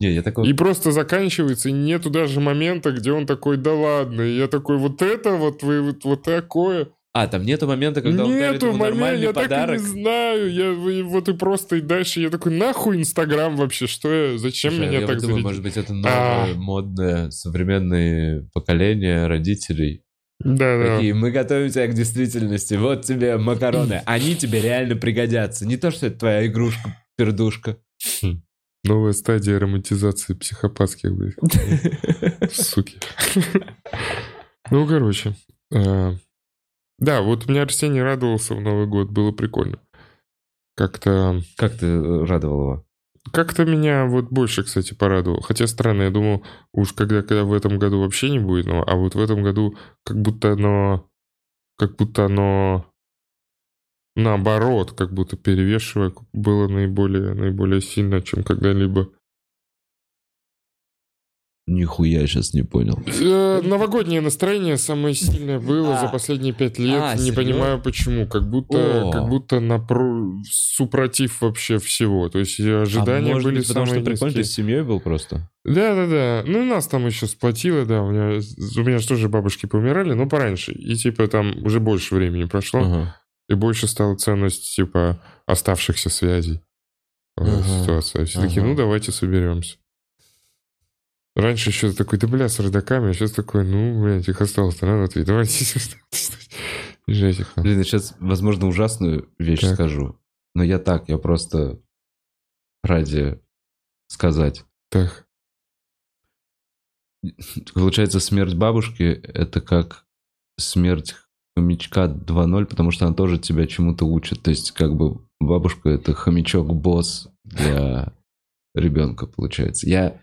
Speaker 1: Не, я такой...
Speaker 2: И просто заканчивается, и нету даже момента, где он такой, да ладно. И я такой, вот это вот вы, вот, вот такое.
Speaker 1: А, там нету момента, когда он дарит ему
Speaker 2: момента,
Speaker 1: нормальный
Speaker 2: я
Speaker 1: подарок.
Speaker 2: так и не знаю. Я и вот и просто и дальше я такой, нахуй Инстаграм вообще, что я, зачем
Speaker 1: Слушай,
Speaker 2: меня
Speaker 1: я
Speaker 2: так
Speaker 1: вот думаю, может быть, это
Speaker 2: А.
Speaker 1: новое, модное, современное поколение родителей.
Speaker 2: Да, да.
Speaker 1: Такие, мы готовим тебя к действительности. Вот тебе макароны. Они тебе реально пригодятся. Не то, что это твоя игрушка, пердушка.
Speaker 2: Новая стадия романтизации психопатских, блядь. Суки. Ну, короче. Да, вот у меня Арсений радовался в Новый год, было прикольно. Как-то...
Speaker 1: Как ты э, радовал его?
Speaker 2: Как-то меня вот больше, кстати, порадовало. Хотя странно, я думал, уж когда, когда в этом году вообще не будет, но, а вот в этом году как будто оно... Как будто оно... Наоборот, как будто перевешивая, было наиболее, наиболее сильно, чем когда-либо.
Speaker 1: Нихуя сейчас не понял.
Speaker 2: Э, Новогоднее настроение самое сильное было
Speaker 1: А.
Speaker 2: за последние пять лет.
Speaker 1: А,
Speaker 2: не понимаю почему. Как будто,
Speaker 1: О.
Speaker 2: как будто напро... супротив вообще всего. То есть э, ожидания
Speaker 1: а может
Speaker 2: были
Speaker 1: быть, потому что
Speaker 2: самые
Speaker 1: прикольно, ты
Speaker 2: низкие.
Speaker 1: с семьей был просто?
Speaker 2: Да, да, да. Ну, и нас там еще сплотило, да. У меня, у меня же тоже бабушки помирали, но пораньше. И типа там уже больше времени прошло.
Speaker 1: Ага.
Speaker 2: И больше стала ценность, типа, оставшихся связей.
Speaker 1: Ага.
Speaker 2: Ситуация. Все такие,
Speaker 1: Ага.
Speaker 2: ну, давайте соберемся. Раньше еще такой, да бля, с родаками, а сейчас такой, ну, блядь, их осталось рано ответить. Давайте нахуй.
Speaker 1: Блин, я сейчас, возможно, ужасную вещь
Speaker 2: Так.
Speaker 1: скажу. Но я так, я просто ради сказать.
Speaker 2: Так,
Speaker 1: Получается, смерть бабушки — это как смерть хомячка 2.0, потому что она тоже тебя чему-то учит. То есть, как бы бабушка — это хомячок-босс для ребенка, получается. Я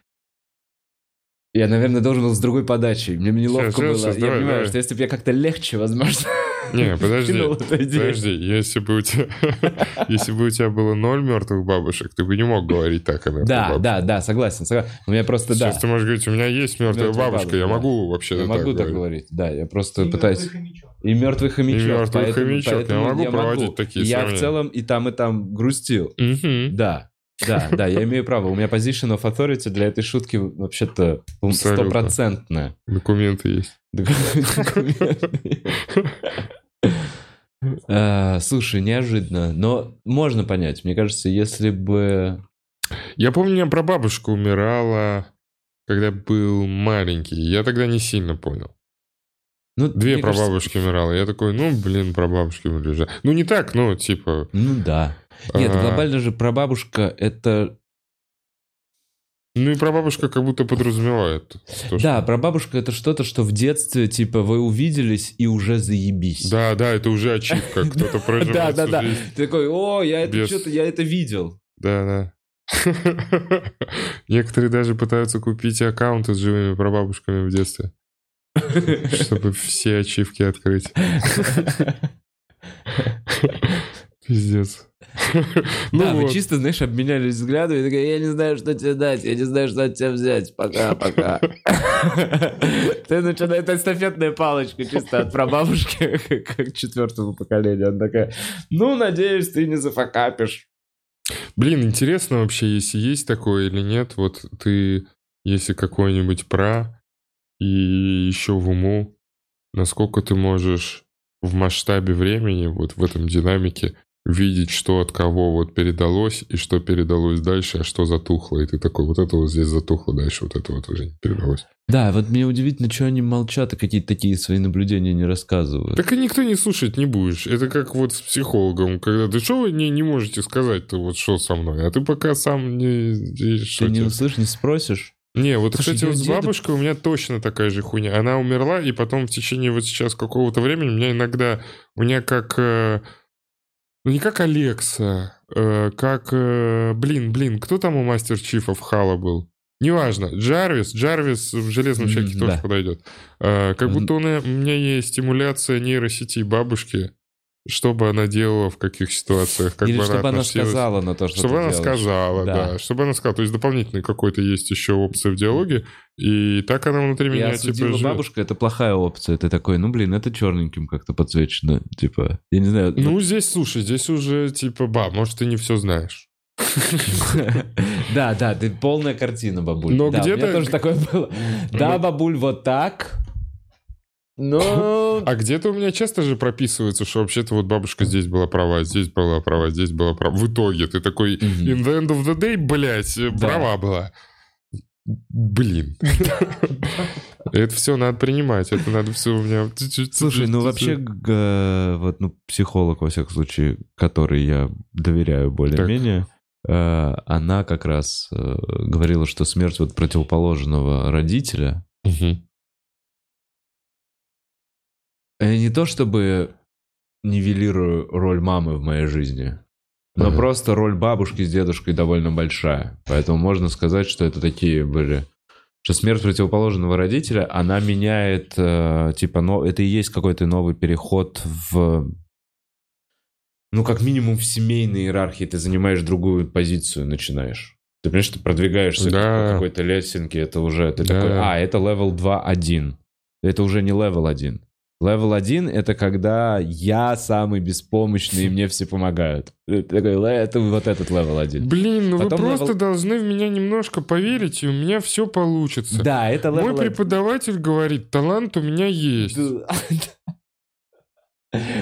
Speaker 1: я, наверное, должен был с другой подачей. Мне неловко
Speaker 2: щас,
Speaker 1: было.
Speaker 2: щас,
Speaker 1: я
Speaker 2: давай,
Speaker 1: понимаю,
Speaker 2: давай.
Speaker 1: что если бы я как-то легче, возможно,
Speaker 2: Не, подожди,
Speaker 1: кинул эту идею.
Speaker 2: подожди, если бы у тебя, если бы у тебя было ноль мертвых бабушек, ты бы не мог говорить так о мертвых
Speaker 1: Да,
Speaker 2: бабушках.
Speaker 1: да, да, согласен. согласен. У меня просто, да.
Speaker 2: Сейчас ты можешь говорить, у меня есть мертвая
Speaker 1: Мертвая
Speaker 2: бабушка,
Speaker 1: бабушка,
Speaker 2: я
Speaker 1: да.
Speaker 2: могу вообще
Speaker 1: Я
Speaker 2: так
Speaker 1: могу так
Speaker 2: говорить.
Speaker 1: да, я просто
Speaker 3: И
Speaker 1: пытаюсь...
Speaker 3: мертвый хомячок.
Speaker 1: И мертвый хомячок.
Speaker 2: И мертвый
Speaker 1: поэтому-
Speaker 2: хомячок. Я
Speaker 1: поэтому
Speaker 2: могу проводить такие
Speaker 1: Я в
Speaker 2: сравнения.
Speaker 1: целом и там, и там грустил.
Speaker 2: Мгм.
Speaker 1: Да, да, да, я имею право. У меня position of authority для этой шутки вообще-то ну, стопроцентная.
Speaker 2: Документы есть.
Speaker 1: А, Слушай, неожиданно, но можно понять. Мне кажется, если бы...
Speaker 2: Я помню, у меня прабабушка умирала, когда был маленький. Я тогда не сильно понял.
Speaker 1: Ну,
Speaker 2: Две
Speaker 1: мне кажется,
Speaker 2: прабабушки умирала. Я такой, ну, блин, прабабушки умерли. Ну, не так, ну, типа...
Speaker 1: Ну да. Нет, глобально же прабабушка это...
Speaker 2: Ну, и прабабушка как будто подразумевает. то, что-
Speaker 1: Да, прабабушка это что-то, что в детстве, типа, вы увиделись и уже заебись.
Speaker 2: Да, да, это уже ачивка. Кто-то проживает
Speaker 1: Да, да, да. Ты такой, о, я это что-то, я это видел.
Speaker 2: Да, да. Некоторые даже пытаются купить аккаунты с живыми прабабушками в детстве, чтобы все ачивки открыть. Пиздец.
Speaker 1: Да,
Speaker 2: Ну
Speaker 1: вы чисто, знаешь, обменялись взглядами, и такая, я не знаю, что тебе дать, я не знаю, что от тебя взять, пока, пока. Ты начинаешь, это эстафетная палочка чисто от прабабушки к четвертому поколению. Она такая, ну, надеюсь, ты не зафакапишь.
Speaker 2: Блин, интересно вообще, если есть такое или нет. Вот ты, если какой-нибудь пра и еще в уму, насколько ты можешь в масштабе времени, вот в этом динамике, видеть, что от кого вот передалось, и что передалось дальше, а что затухло. И ты такой, вот это вот здесь затухло, дальше вот это вот уже не передалось.
Speaker 1: Да, вот мне удивительно, что они молчат и какие-то такие свои наблюдения не рассказывают.
Speaker 2: Так и никто не слушать не будешь. Это как вот с психологом, когда ты что вы не, не можете сказать-то вот что со мной, а ты пока сам не... что
Speaker 1: Ты не
Speaker 2: тебе?
Speaker 1: услышишь, не спросишь?
Speaker 2: Не, вот,
Speaker 1: Слушай,
Speaker 2: кстати, вот с бабушкой у меня точно такая же хуйня. Она умерла, и потом в течение вот сейчас какого-то времени у меня иногда... У меня как... э, ну, не как Алекса, э, как... э, блин, блин, кто там у Мастер Чифов Хала был? Неважно. Джарвис. Джарвис в «Железном человеке» тоже
Speaker 1: да.
Speaker 2: подойдет. Э, как будто у меня- у меня есть стимуляция нейросети бабушки, что бы она делала в каких ситуациях, как
Speaker 1: Или
Speaker 2: бы
Speaker 1: чтобы она сказала на то, что
Speaker 2: Чтобы она
Speaker 1: делаешь.
Speaker 2: сказала, да.
Speaker 1: Да.
Speaker 2: Чтобы она сказала. То есть дополнительный какой-то есть еще опция в диалоге. И так она внутри
Speaker 1: И
Speaker 2: меня типа живет.
Speaker 1: бабушка, это плохая опция. Ты такой, ну блин, это черненьким как-то подсвечено. Типа, я не знаю.
Speaker 2: Ну, здесь, слушай, здесь уже типа, ба, может, ты не все знаешь.
Speaker 1: Да, да, ты полная картина, бабуль.
Speaker 2: Но
Speaker 1: Да,
Speaker 2: где-то-
Speaker 1: тоже такое было. Да, бабуль, вот так. Но...
Speaker 2: А где-то у меня часто же прописывается, что вообще-то вот бабушка здесь была права, здесь была права, здесь была права. В итоге ты такой,
Speaker 1: Мгм.
Speaker 2: in the end of the day, блядь, э,
Speaker 1: Да.
Speaker 2: права была. Блин. Это все надо принимать, это надо все у меня...
Speaker 1: Слушай, ну вообще, вот, ну, психолог, во всяком случае, который я доверяю более-менее, э, она как раз э, говорила, что смерть вот противоположного родителя,
Speaker 2: Мгм.
Speaker 1: Я не то чтобы нивелирую роль мамы в моей жизни, но
Speaker 2: Ага.
Speaker 1: просто роль бабушки с дедушкой довольно большая. Поэтому можно сказать, что это такие были... Что смерть противоположного родителя, она меняет, э, типа, но это и есть какой-то новый переход в... Ну, как минимум в семейной иерархии ты занимаешь другую позицию, начинаешь. Ты понимаешь, ты продвигаешься
Speaker 2: Да.
Speaker 1: по какой-то лесенке, это уже... Ты
Speaker 2: Да.
Speaker 1: такой, а, это level 2.1. Это уже не level 1. Level 1 — это когда я самый беспомощный, и мне все помогают. «Ле- это вот этот level 1.
Speaker 2: Блин, ну вы
Speaker 1: Потом
Speaker 2: просто
Speaker 1: level-
Speaker 2: должны в меня немножко поверить, и у меня все получится.
Speaker 1: Да, это
Speaker 2: Мой
Speaker 1: level 1.
Speaker 2: преподаватель говорит, талант у меня есть.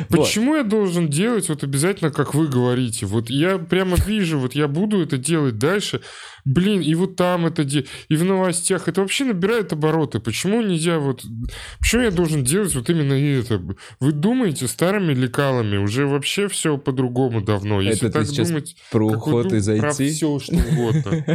Speaker 2: Почему я должен делать вот обязательно, как вы говорите? Вот я прямо вижу, вот я буду это делать дальше. Блин, и вот там это де... и в новостях. Это вообще набирает обороты. Почему нельзя вот... Почему я должен делать вот именно это? Вы думаете старыми лекалами? Уже вообще все по-другому давно. Если
Speaker 1: Это ты
Speaker 2: так
Speaker 1: сейчас
Speaker 2: думать...
Speaker 1: Про уход из
Speaker 2: Про
Speaker 1: IT?
Speaker 2: все, что угодно.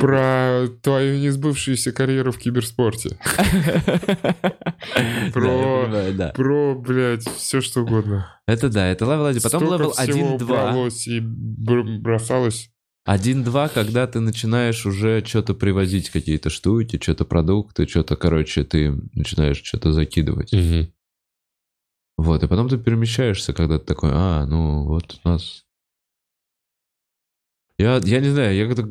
Speaker 2: Про твою несбывшуюся карьеру в киберспорте. Про-
Speaker 1: Понимаю, да.
Speaker 2: Про, блядь, все что угодно.
Speaker 1: Это да, это level 1. Потом
Speaker 2: Столько
Speaker 1: level
Speaker 2: всего
Speaker 1: 1-2.
Speaker 2: бралось и бр- бросалось.
Speaker 1: 1-2, когда ты начинаешь уже что-то привозить, какие-то штуки, что-то продукты, что-то, короче, ты начинаешь что-то закидывать. Вот, и потом ты перемещаешься, когда ты такой, а, ну вот у нас... Я, я не знаю, я как-то...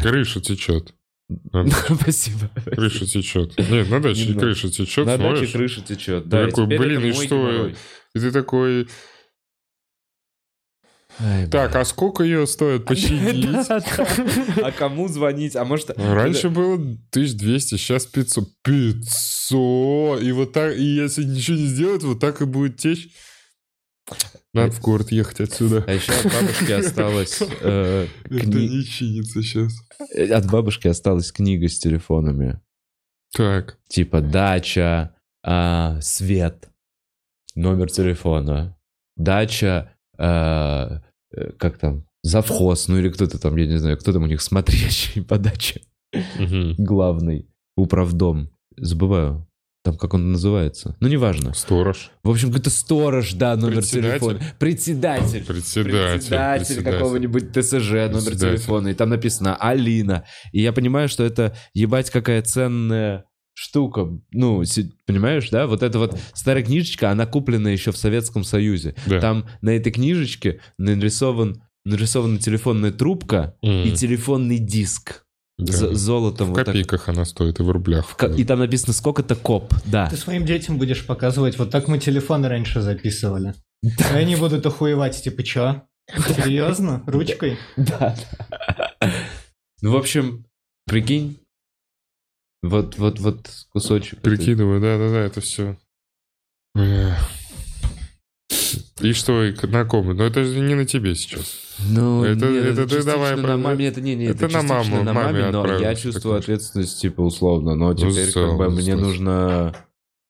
Speaker 2: Крыша течет.
Speaker 1: Спасибо.
Speaker 2: Крыша течет. Нет, на даче крыша течет,
Speaker 1: На даче крыша течет. Да,
Speaker 2: такой, блин, и что? И ты такой,
Speaker 1: Ай,
Speaker 2: так, а сколько ее стоит починить?
Speaker 1: Да, да. А кому звонить? А может...
Speaker 2: Раньше было 1200, сейчас 500. 500! И вот так, и если ничего не сделать, вот так и будет течь. Надо в город ехать отсюда.
Speaker 1: А еще от бабушки осталась... э,
Speaker 2: Это не чинится сейчас.
Speaker 1: От бабушки осталась книга с телефонами.
Speaker 2: Так.
Speaker 1: Типа дача, а, свет, номер телефона, дача, а, э, как там, завхоз, ну или кто-то там, я не знаю, кто там у них смотрящий по даче, главный, управдом, забываю, там как он называется, ну неважно.
Speaker 2: Сторож.
Speaker 1: В общем, какой-то сторож, да, номер
Speaker 2: Председатель?
Speaker 1: телефона, председатель.
Speaker 2: Председатель.
Speaker 1: Председатель какого-нибудь ТСЖ, номер
Speaker 2: Председатель.
Speaker 1: телефона, и там написано Алина. И я понимаю, что это ебать какая ценная штука. Ну, понимаешь, да? Вот эта вот старая книжечка, она куплена еще в Советском Союзе.
Speaker 2: Да.
Speaker 1: Там на этой книжечке нарисован, нарисована телефонная трубка
Speaker 2: М,
Speaker 1: и телефонный диск.
Speaker 2: Да.
Speaker 1: З- золотом
Speaker 2: В
Speaker 1: вот так.
Speaker 2: копейках она стоит и в рублях.
Speaker 1: Ка- И там написано, сколько-то коп. Да.
Speaker 3: Ты своим детям будешь показывать, вот так мы телефоны раньше записывали. И они будут охуевать, типа, чё? Серьезно? Ручкой?
Speaker 1: Да. Ну, в общем, прикинь, вот, вот, вот кусочек.
Speaker 2: Прикидываю, да-да-да, это все. И что, и к- на ком? Ну это же не на тебе сейчас.
Speaker 1: Ну,
Speaker 2: Это-
Speaker 1: нет,
Speaker 2: это ты
Speaker 1: частично
Speaker 2: давай
Speaker 1: на маме, это не, не,
Speaker 2: это
Speaker 1: это,
Speaker 2: на маму,
Speaker 1: на
Speaker 2: маме
Speaker 1: маме, но я чувствую ответственность, типа, условно, но теперь как
Speaker 2: целом,
Speaker 1: бы мне нужно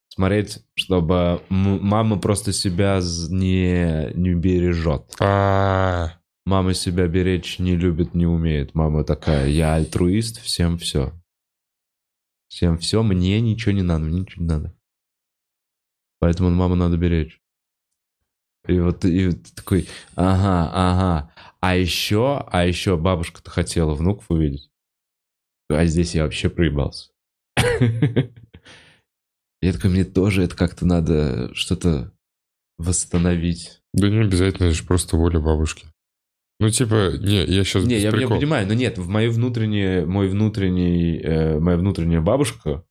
Speaker 1: смотреть, чтобы мама просто себя не, не бережет.
Speaker 2: А,
Speaker 1: Мама себя беречь не любит, не умеет. Мама такая, я альтруист, всем все. Всем все, мне ничего не надо, мне ничего не надо. Поэтому маму надо беречь. И вот и такой, ага, ага. А еще, а еще бабушка-то хотела внуков увидеть. А здесь я вообще проебался. Я такой, мне тоже это как-то надо что-то восстановить.
Speaker 2: да не обязательно, это же просто воля бабушки. Ну типа, не, я сейчас
Speaker 1: Не, я, я понимаю, но нет, в мою внутреннее, мой внутренний, э, моя внутренняя бабушка,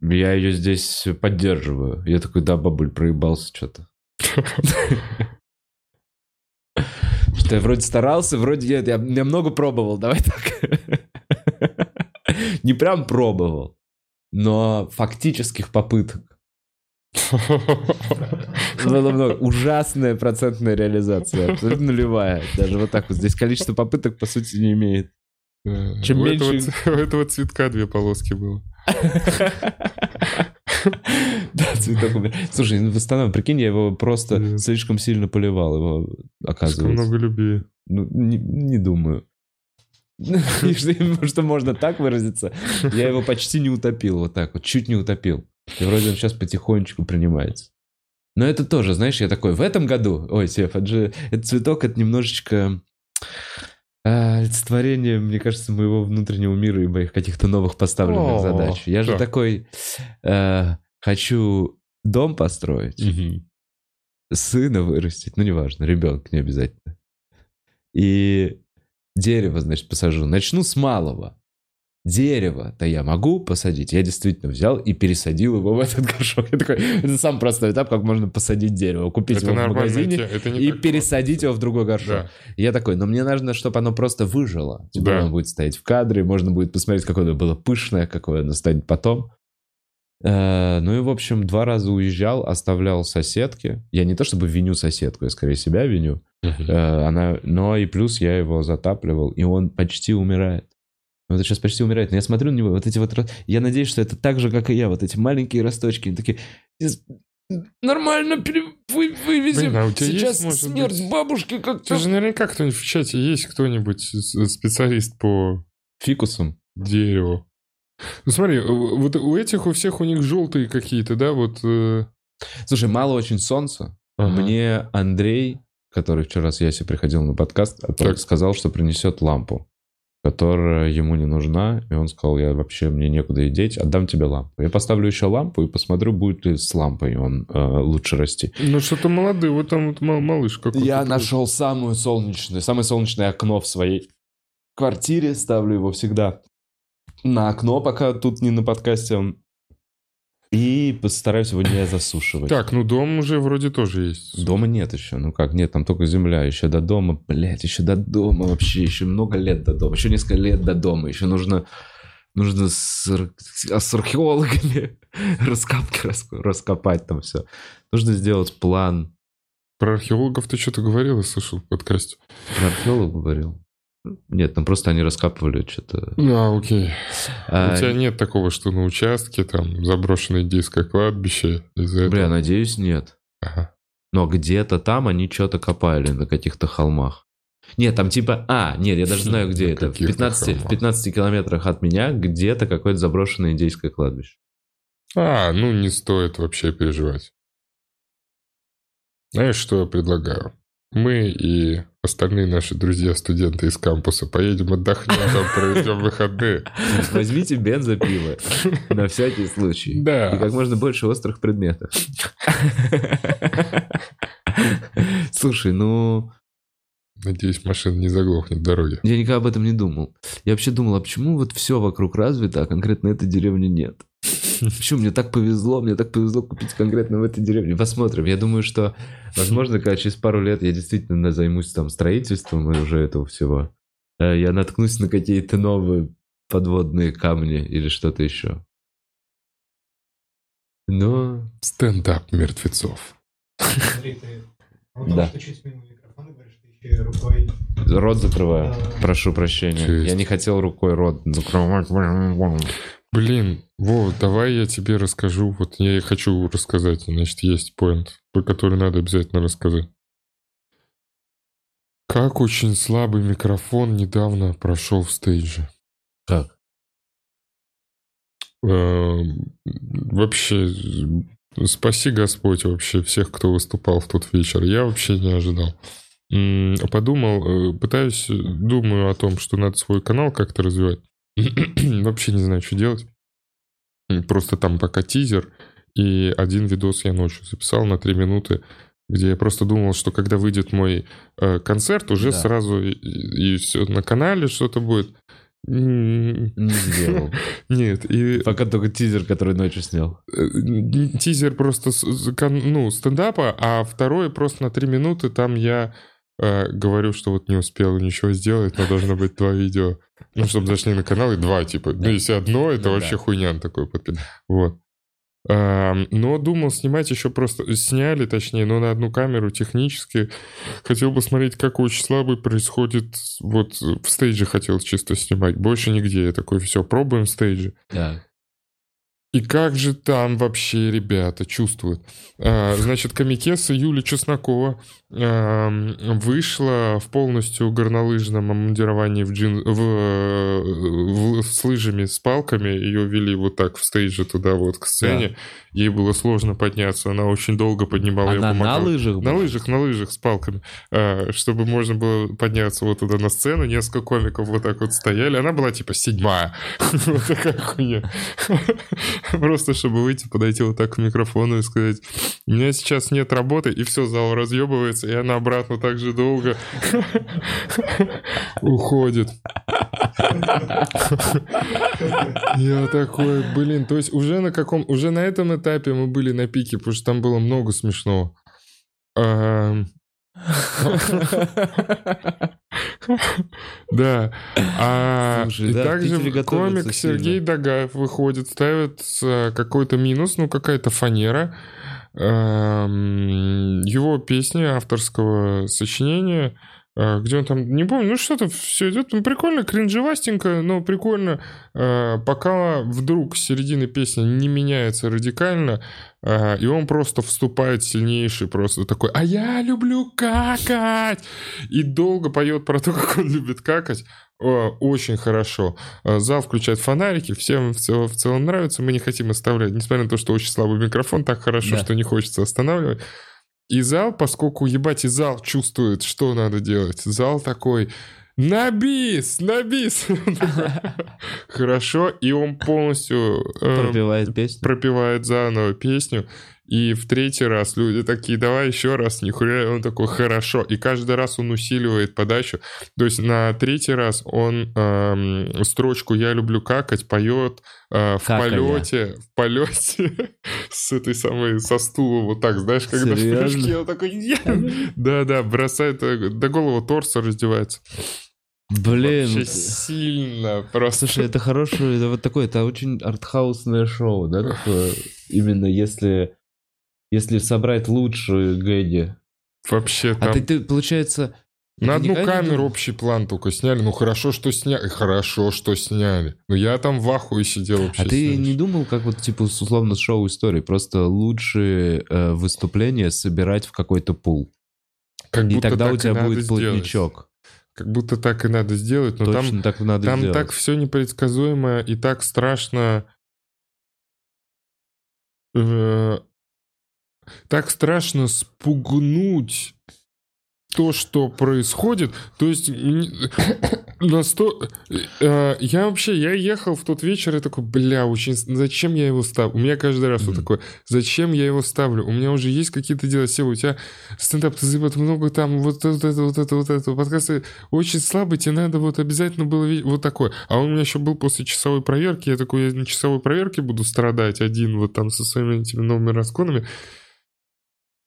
Speaker 1: я ее здесь поддерживаю. Я такой, да, бабуль, проебался что-то. Что я вроде старался, вроде я, я, я много пробовал, давай так. Не прям пробовал, но фактических попыток. Ужасная процентная реализация, абсолютно нулевая. Даже вот так вот. Здесь количество попыток, по сути, не имеет.
Speaker 2: Да.
Speaker 1: Чем
Speaker 2: у, этого,
Speaker 1: меньше-
Speaker 2: ц- у этого цветка две полоски было.
Speaker 1: Да, цветок умер. Слушай, ну восстанавливай, прикинь, я его просто слишком сильно поливал, его,
Speaker 2: Слишком
Speaker 1: оказывается.
Speaker 2: много любви.
Speaker 1: Ну, не, не думаю. Что можно так выразиться. Я его почти не утопил, вот так вот, чуть не утопил. И вроде он сейчас потихонечку принимается. Но это тоже, знаешь, я такой, в этом году, ой, Сев, это же, этот цветок, это немножечко олицетворение, мне кажется, моего внутреннего мира и моих каких-то новых поставленных
Speaker 2: О,
Speaker 1: задач. Я же
Speaker 2: да.
Speaker 1: такой, э, хочу дом построить, сына вырастить, ну, неважно, ребенка не обязательно. И дерево, значит, посажу. Начну с малого. Дерево-то я могу посадить. Я действительно взял и пересадил его в этот горшок. Я такой, это самый простой этап, как можно посадить дерево. Купить
Speaker 2: Это
Speaker 1: его в магазине
Speaker 2: это
Speaker 1: и пересадить
Speaker 2: просто.
Speaker 1: его в другой горшок.
Speaker 2: Да.
Speaker 1: Я такой, но мне нужно, чтобы оно просто выжило. Типа
Speaker 2: Да.
Speaker 1: оно будет стоять в кадре, можно будет посмотреть, какое оно было пышное, какое оно станет потом. Э, Ну и, в общем, два раза уезжал, оставлял соседки. Я не то чтобы виню соседку, я скорее себя виню. Э, Она, но и плюс я его затапливал, и он почти умирает. Вот сейчас почти умирает. Но я смотрю на него, вот эти вот... Я надеюсь, что это так же, как и я. Вот эти маленькие росточки, они такие... «Из- Нормально пере- вы- вывезем.
Speaker 2: Блин, а у тебя
Speaker 1: Сейчас
Speaker 2: есть,
Speaker 1: смерть
Speaker 2: быть,
Speaker 1: бабушки как-то...
Speaker 2: тебя же наверняка кто-нибудь в чате есть, кто-нибудь специалист по
Speaker 1: Фикусом.
Speaker 2: дереву. Ну смотри, вот у этих у всех у них желтые какие-то, да, вот... э,
Speaker 1: Слушай, мало очень солнца.
Speaker 2: ага.
Speaker 1: Мне Андрей, который вчера с Яси приходил на подкаст, а
Speaker 2: Так.
Speaker 1: сказал, что принесет лампу, которая ему не нужна. И он сказал, я вообще, мне некуда и деть, отдам тебе лампу. Я поставлю еще лампу и посмотрю, будет ли с лампой он э, лучше расти.
Speaker 2: Ну что-то молодые, вот там вот ма- малыш какой-то.
Speaker 1: Я
Speaker 2: такой.
Speaker 1: нашел самую солнечную, самое солнечное окно в своей квартире, ставлю его всегда на окно, пока тут не на подкасте он. И постараюсь его не засушивать.
Speaker 2: Так, ну дом уже вроде тоже есть.
Speaker 1: Дома нет еще. Ну как, нет, там только земля. Еще до дома, блядь, еще до дома вообще. Еще много лет до дома. Еще несколько лет до дома. Еще нужно, нужно с, а с археологами раскапки рас- раскопать там все. Нужно сделать план.
Speaker 2: Про археологов ты что-то говорил, я слышал в подкасте.
Speaker 1: Про археолог говорил. Нет, там просто они раскапывали что-то.
Speaker 2: А, окей.
Speaker 1: А,
Speaker 2: У тебя нет такого, что на участке там заброшенное индейское кладбище из-за
Speaker 1: Бля,
Speaker 2: этого?
Speaker 1: надеюсь, нет.
Speaker 2: Ага.
Speaker 1: Но где-то там они что-то копали на каких-то холмах. Нет, там типа... А, нет, я даже знаю, где
Speaker 2: На
Speaker 1: это. В
Speaker 2: каких-то
Speaker 1: 15, в
Speaker 2: холмах.
Speaker 1: 15 километрах от меня где-то какое-то заброшенное индейское кладбище.
Speaker 2: А, ну не стоит вообще переживать. Знаешь, что я предлагаю? Мы и остальные наши друзья-студенты из кампуса поедем отдохнем, там проведем выходные.
Speaker 1: Возьмите бензопилы на всякий случай. И
Speaker 2: Да.
Speaker 1: как можно больше острых предметов. Слушай, ну...
Speaker 2: Надеюсь, машина не заглохнет в дороге.
Speaker 1: Я никогда об этом не думал. Я вообще думал, а почему вот все вокруг развито, а конкретно этой деревни нет? Почему мне так повезло, мне так повезло купить конкретно в этой деревне? Посмотрим. Я думаю, что, возможно, когда через пару лет я действительно займусь там строительством и уже этого всего, э, я наткнусь на какие-то новые подводные камни или что-то еще. Но...
Speaker 2: Стендап мертвецов.
Speaker 3: Смотри, ты
Speaker 1: Да.
Speaker 3: Рукой...
Speaker 1: Рот закрываю.
Speaker 3: Да.
Speaker 1: Прошу прощения.
Speaker 2: Жесть.
Speaker 1: Я не хотел рукой рот закрывать.
Speaker 2: Блин, Вов, давай я тебе расскажу. Вот я и хочу рассказать. Значит, есть поинт, про который надо обязательно рассказать. Как очень слабый микрофон недавно прошел в стейдже.
Speaker 1: Как?
Speaker 2: Эм, Вообще, спаси Господь вообще всех, кто выступал в тот вечер. Я вообще не ожидал. Подумал, э, пытаюсь, э, думаю о том, что надо свой канал как-то развивать. Вообще не знаю, что делать. Просто там пока тизер, и один видос я ночью записал на 3 минуты, где я просто думал, что когда выйдет мой э, концерт, уже
Speaker 1: Да.
Speaker 2: сразу и, все на канале что-то будет.
Speaker 1: Не сделал.
Speaker 2: Нет, и
Speaker 1: Пока только тизер, который ночью снял.
Speaker 2: Э, тизер просто ну, стендапа, а второй просто на три минуты там я э, говорю, что вот не успел ничего сделать, но должно быть два видео. Ну, чтобы зашли на канал и два, типа. Ну, если одно, это
Speaker 1: Ну,
Speaker 2: вообще
Speaker 1: да.
Speaker 2: хуйня такой подкид. Вот. Но думал снимать еще просто... Сняли, точнее, но на одну камеру технически. Хотел посмотреть, как очень слабый происходит... Вот в стейдже хотел чисто снимать. Больше нигде. Я такой, все, пробуем в стейдже.
Speaker 1: Да.
Speaker 2: И как же там вообще ребята чувствуют? А, Значит, комикеса Юлия Чеснокова вышла в полностью горнолыжном обмундировании в джин... в, в- с лыжами, с палками. Ее вели вот так в стейдже туда вот к сцене. Ей было сложно подняться. Она очень долго поднимала.
Speaker 1: Она на лыжах
Speaker 2: На лыжах, на лыжах с палками, А, чтобы можно было подняться вот туда на сцену. Несколько комиков вот так вот стояли. Она была типа седьмая. Вот такая хуйня. Просто чтобы выйти, подойти вот так к микрофону и сказать, у меня сейчас нет работы, и все, зал разъебывается, и она обратно так же долго уходит. Я такой, блин, то есть уже на каком, уже на этом этапе мы были на пике, потому что там было много смешного. Да. А, и
Speaker 1: в
Speaker 2: также
Speaker 1: готовятся
Speaker 2: комик Сергей. Дагаев выходит, ставит э, какой-то минус, ну какая-то фанера. Эм, Его песни авторского сочинения, э, где он там, не помню, ну что-то все идет, ну прикольно, кринжевастенько, но прикольно. Э, Пока вдруг с середины песни не меняется радикально, и он просто вступает сильнейший, просто такой, а я люблю какать! И долго поет про то, как он любит какать. Очень хорошо. Э, Зал включает фонарики, всем в целом, в целом нравится, мы не хотим оставлять, несмотря на то, что очень слабый микрофон, так хорошо,
Speaker 1: Да.
Speaker 2: что не хочется останавливать. И зал, поскольку, ебать, и зал чувствует, что надо делать, зал такой, на бис, на бис. Хорошо, и он полностью э,
Speaker 1: Пропевает песню.
Speaker 2: пропевает заново песню, и в третий раз люди такие, давай еще раз, нихуя, и он такой, хорошо, и каждый раз он усиливает подачу, то есть на третий раз он эм, строчку «Я люблю какать» поет э, в
Speaker 1: Какая.
Speaker 2: полете, в полете с этой самой, со стула, вот так, знаешь, когда в
Speaker 1: Серьезно?
Speaker 2: прыжке, он такой, да-да, бросает, э, до голого торса раздевается.
Speaker 1: Блин.
Speaker 2: Вообще сильно, просто.
Speaker 1: Слушай, это хорошее, это вот такое, это очень артхаусное шоу, да, такое? Именно если, если собрать лучшие гэги.
Speaker 2: Вообще там...
Speaker 1: А ты, ты, получается...
Speaker 2: На одну
Speaker 1: не
Speaker 2: камеру общий план только сняли. Ну хорошо, что сняли. Хорошо, что сняли. Ну я там в ахуе сидел вообще.
Speaker 1: А ты
Speaker 2: знаешь.
Speaker 1: не думал, как вот, типа, условно, шоу истории, просто лучшие э, выступления собирать в какой-то пул?
Speaker 2: Как
Speaker 1: И
Speaker 2: будто
Speaker 1: тогда
Speaker 2: так
Speaker 1: у тебя будет
Speaker 2: сделать.
Speaker 1: плотничок.
Speaker 2: Как будто так и надо сделать, но там,
Speaker 1: Точно так и надо
Speaker 2: там
Speaker 1: сделать.
Speaker 2: так все непредсказуемо и так страшно. э, так страшно спугнуть то, что происходит. То есть на сто... э, я вообще, я ехал в тот вечер и такой, бля, очень... Зачем я его ставлю? У меня каждый раз вот
Speaker 1: Мгм.
Speaker 2: такое, зачем я его ставлю? У меня уже есть какие-то дела. Сева, у тебя стендап, ты вот много там, вот это, вот это, вот это, подкасты очень слабый, тебе надо вот обязательно было видеть вот такое. А он у меня еще был после часовой проверки, я такой, я на часовой проверке буду страдать один вот там со своими этими новыми расконами.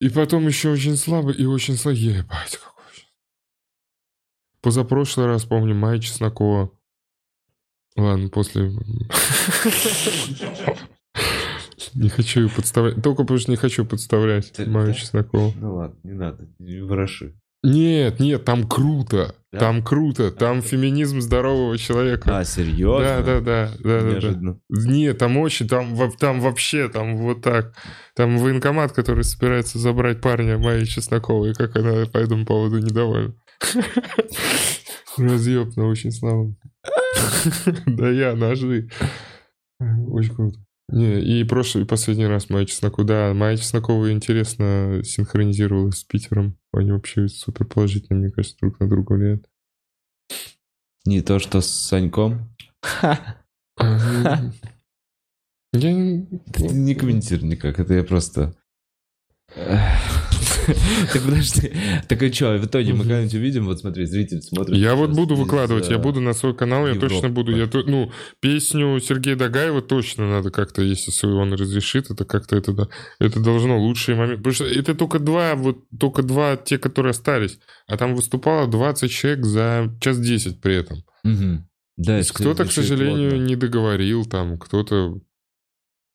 Speaker 2: И потом еще очень слабый и очень слабый. Ебать, какой. Позапрошлый раз, помню, Майя Чеснокова. Ладно, после... Не хочу ее подставлять. Только потому что не хочу подставлять Майю
Speaker 1: да?
Speaker 2: Чеснокову.
Speaker 1: Ну ладно, не надо, не вороши.
Speaker 2: Нет, нет, там круто.
Speaker 1: Да?
Speaker 2: Там круто. Там феминизм здорового человека.
Speaker 1: А, серьезно?
Speaker 2: Да, да, да, да, да, да.
Speaker 1: Неожиданно.
Speaker 2: Нет, там очень, там, там вообще, там вот так. Там военкомат, который собирается забрать парня Майи Чесноковой, как она по этому поводу недовольна. Разъеб на очень славно. Да я, ножи. Очень круто. Не, и прошлый, и последний раз Майя Чеснокова. Да, Майя Чеснокова интересно синхронизировалась с Питером. Они вообще супер положительно, мне кажется, друг на друга влияют.
Speaker 1: Не то, что с Саньком.
Speaker 2: Я не...
Speaker 1: Ты не комментируй никак, это я просто... Так подожди, так и что, в итоге мы когда-нибудь увидим, вот смотри, зритель смотрит.
Speaker 2: Я вот буду выкладывать, я
Speaker 1: э,
Speaker 2: буду на свой канал, я точно буду. Я, ну, песню Сергея Дагаева точно надо как-то, если он разрешит, это как-то это, да, это должно лучшие моменты. Потому что это только два, вот только два те, которые остались. А там выступало 20 человек за час 10 при этом.
Speaker 1: Да,
Speaker 2: кто-то, к сожалению, не договорил, там, кто-то...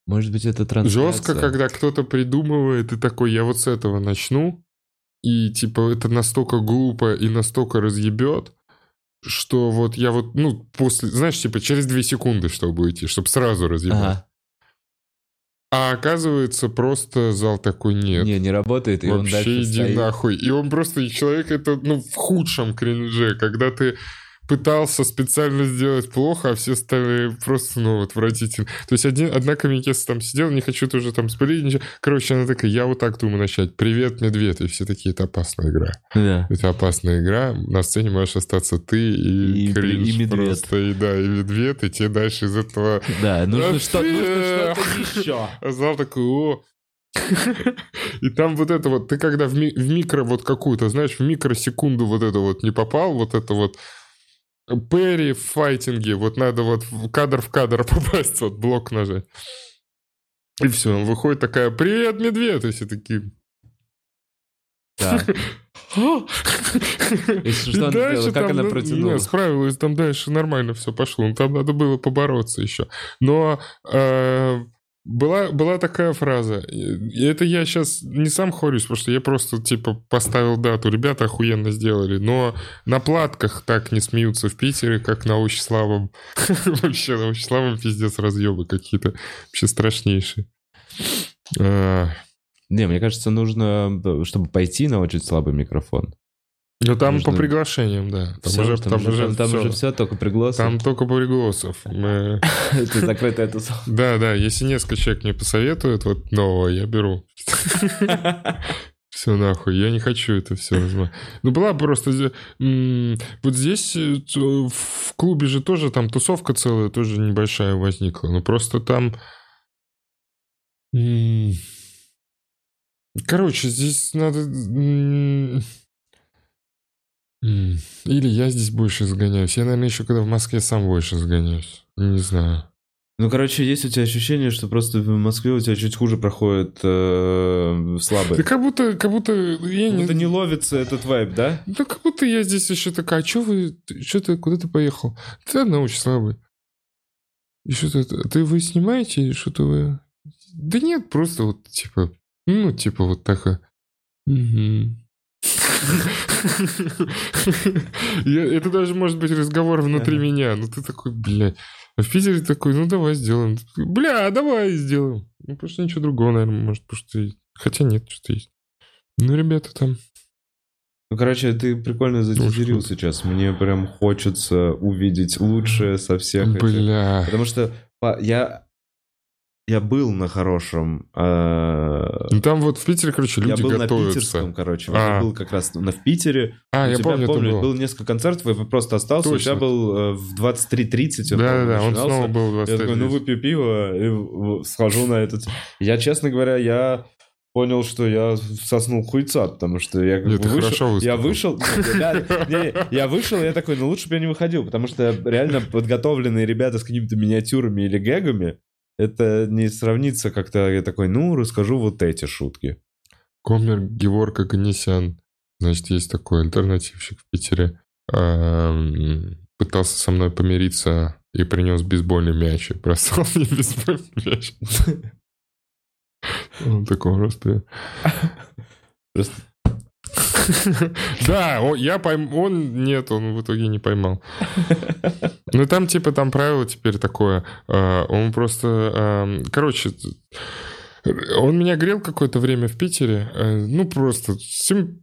Speaker 1: Может быть, это трансляция?
Speaker 2: Жестко, когда кто-то придумывает и такой, я вот с этого начну, и типа это настолько глупо и настолько разъебет, что вот я вот, ну, после, знаешь, типа через две секунды, чтобы уйти, чтобы сразу разъебать.
Speaker 1: Ага.
Speaker 2: А оказывается, просто зал такой нет.
Speaker 1: Не, не работает, и он
Speaker 2: Вообще
Speaker 1: дальше
Speaker 2: иди
Speaker 1: стоит.
Speaker 2: нахуй. И он просто, и человек это, ну, в худшем кринже, когда ты пытался специально сделать плохо, а все стали просто, ну, отвратительно. То есть один, одна комикеса там сидела, не хочу тоже там спалить ничего. Короче, она такая, я вот так думаю начать. Привет, медведь. И все такие, это опасная игра.
Speaker 1: Да.
Speaker 2: Это опасная игра. На сцене можешь остаться ты и,
Speaker 1: И-
Speaker 2: кринж
Speaker 1: и медведь.
Speaker 2: просто. И да, и медведь, и тебе дальше из этого...
Speaker 1: Да, нужно, нужно что-то еще.
Speaker 2: А зал такой, о. И там вот это вот, ты когда в, ми- в микро вот какую-то, знаешь, в микросекунду вот это вот не попал, вот это вот Перри в файтинге, вот надо вот в кадр в кадр попасть, вот блок нажать. И все, выходит такая, привет, медведь, и все такие...
Speaker 1: Так. И что она
Speaker 2: дальше?
Speaker 1: Как
Speaker 2: там,
Speaker 1: она
Speaker 2: ну,
Speaker 1: протянула?
Speaker 2: Не, справилась, там дальше нормально все пошло. Ну, Там надо было побороться еще. Но э, была, была такая фраза. И это я сейчас не сам хорюсь, потому что я просто, типа, поставил дату. Ребята охуенно сделали. Но на платках так не смеются в Питере, как на очень слабом. Вообще, на очень слабом пиздец разъебы какие-то. Вообще страшнейшие. А,
Speaker 1: Не, мне кажется, нужно, чтобы пойти на очень слабый микрофон.
Speaker 2: Ну, там
Speaker 1: Нужно-
Speaker 2: по приглашениям, да. Там
Speaker 1: Всё,
Speaker 2: уже,
Speaker 1: там,
Speaker 2: там
Speaker 1: уже, там,
Speaker 2: всё.
Speaker 1: уже все, только пригласы.
Speaker 2: Там только пригласов. Мы-
Speaker 1: Это закрытая тусовка.
Speaker 2: Да, да, если несколько человек мне посоветуют вот нового, я беру. Все нахуй, я не хочу это все. Ну, была просто... Вот здесь, э, в клубе же тоже там тусовка целая, тоже небольшая возникла. Ну, просто там... Короче, здесь надо... Или я здесь больше сгоняюсь. Я, наверное, еще когда в Москве сам больше сгоняюсь. Не знаю.
Speaker 1: Ну, короче, есть у тебя ощущение, что просто в Москве у тебя чуть хуже проходит э, слабый.
Speaker 2: Да как будто, как будто я не,
Speaker 1: Это не ловится этот вайб, да?
Speaker 2: Да как будто я здесь еще такая, а что вы, что ты, куда ты поехал? Ты одна очень слабый. И что ты, ты вы снимаете что-то вы... Да нет, просто вот типа, ну типа вот так. а. Это даже может быть разговор внутри меня. Ну ты такой, блядь. А в Питере такой, ну давай сделаем. Бля, давай сделаем. Ну потому что ничего другого, наверное, может, потому что... Хотя нет, что-то есть. Ну, ребята там...
Speaker 1: Ну, короче, ты прикольно затизерил сейчас. Мне прям хочется увидеть лучшее со всех этих.
Speaker 2: Бля.
Speaker 1: Потому что я... Я был на хорошем... э,
Speaker 2: Ну там вот в Питере, короче,
Speaker 1: Я
Speaker 2: люди
Speaker 1: был на
Speaker 2: готовятся.
Speaker 1: питерском, короче.
Speaker 2: А.
Speaker 1: я был как раз на, в Питере.
Speaker 2: А,
Speaker 1: У
Speaker 2: я
Speaker 1: тебя,
Speaker 2: помню,
Speaker 1: помню,
Speaker 2: было.
Speaker 1: было несколько концертов, и просто остался. У
Speaker 2: Точно.
Speaker 1: тебя был э, в 23.30. он,
Speaker 2: Да-да-да,
Speaker 1: по-моему,
Speaker 2: он снова был
Speaker 1: Я такой, ну
Speaker 2: 23.
Speaker 1: выпью пиво и в- схожу на этот... Я, честно говоря, я понял, что я соснул хуйца, потому что я как
Speaker 2: Нет,
Speaker 1: бы вышел... Я вышел... Да, не, я вышел, и я такой, ну лучше бы я не выходил, потому что реально подготовленные ребята с какими-то миниатюрами или гэгами, это не сравнится как-то, я такой, ну, расскажу вот эти шутки.
Speaker 2: Комер Геворг Аганесян. Значит, есть такой альтернативщик в Питере. Эм, Пытался со мной помириться и принес бейсбольный мяч. И бросал мне бейсбольный мяч. Он такой просто...
Speaker 1: Просто
Speaker 2: Да, я пойм... он нет, он в итоге не поймал. Ну там типа там правило теперь такое. э, Он просто, эм, короче, он меня грел какое-то время в Питере. э, Ну просто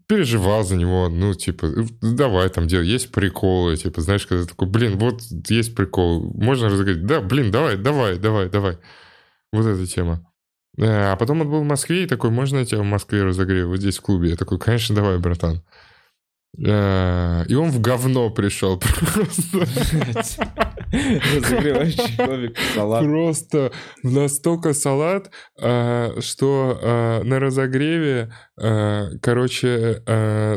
Speaker 2: переживал за него. Ну типа давай там делай, есть приколы, типа знаешь, когда ты такой, блин, вот есть прикол, можно разыграть? Да, блин, давай, давай, давай, давай. Вот эта тема. Э, А потом он был в Москве и такой, можно я тебя в Москве разогрею, вот здесь в клубе? Я такой, конечно, давай, братан. Э, И он в говно пришел просто.
Speaker 1: разогревающий салат.
Speaker 2: Просто настолько салат, э, что э, на разогреве, короче,
Speaker 1: А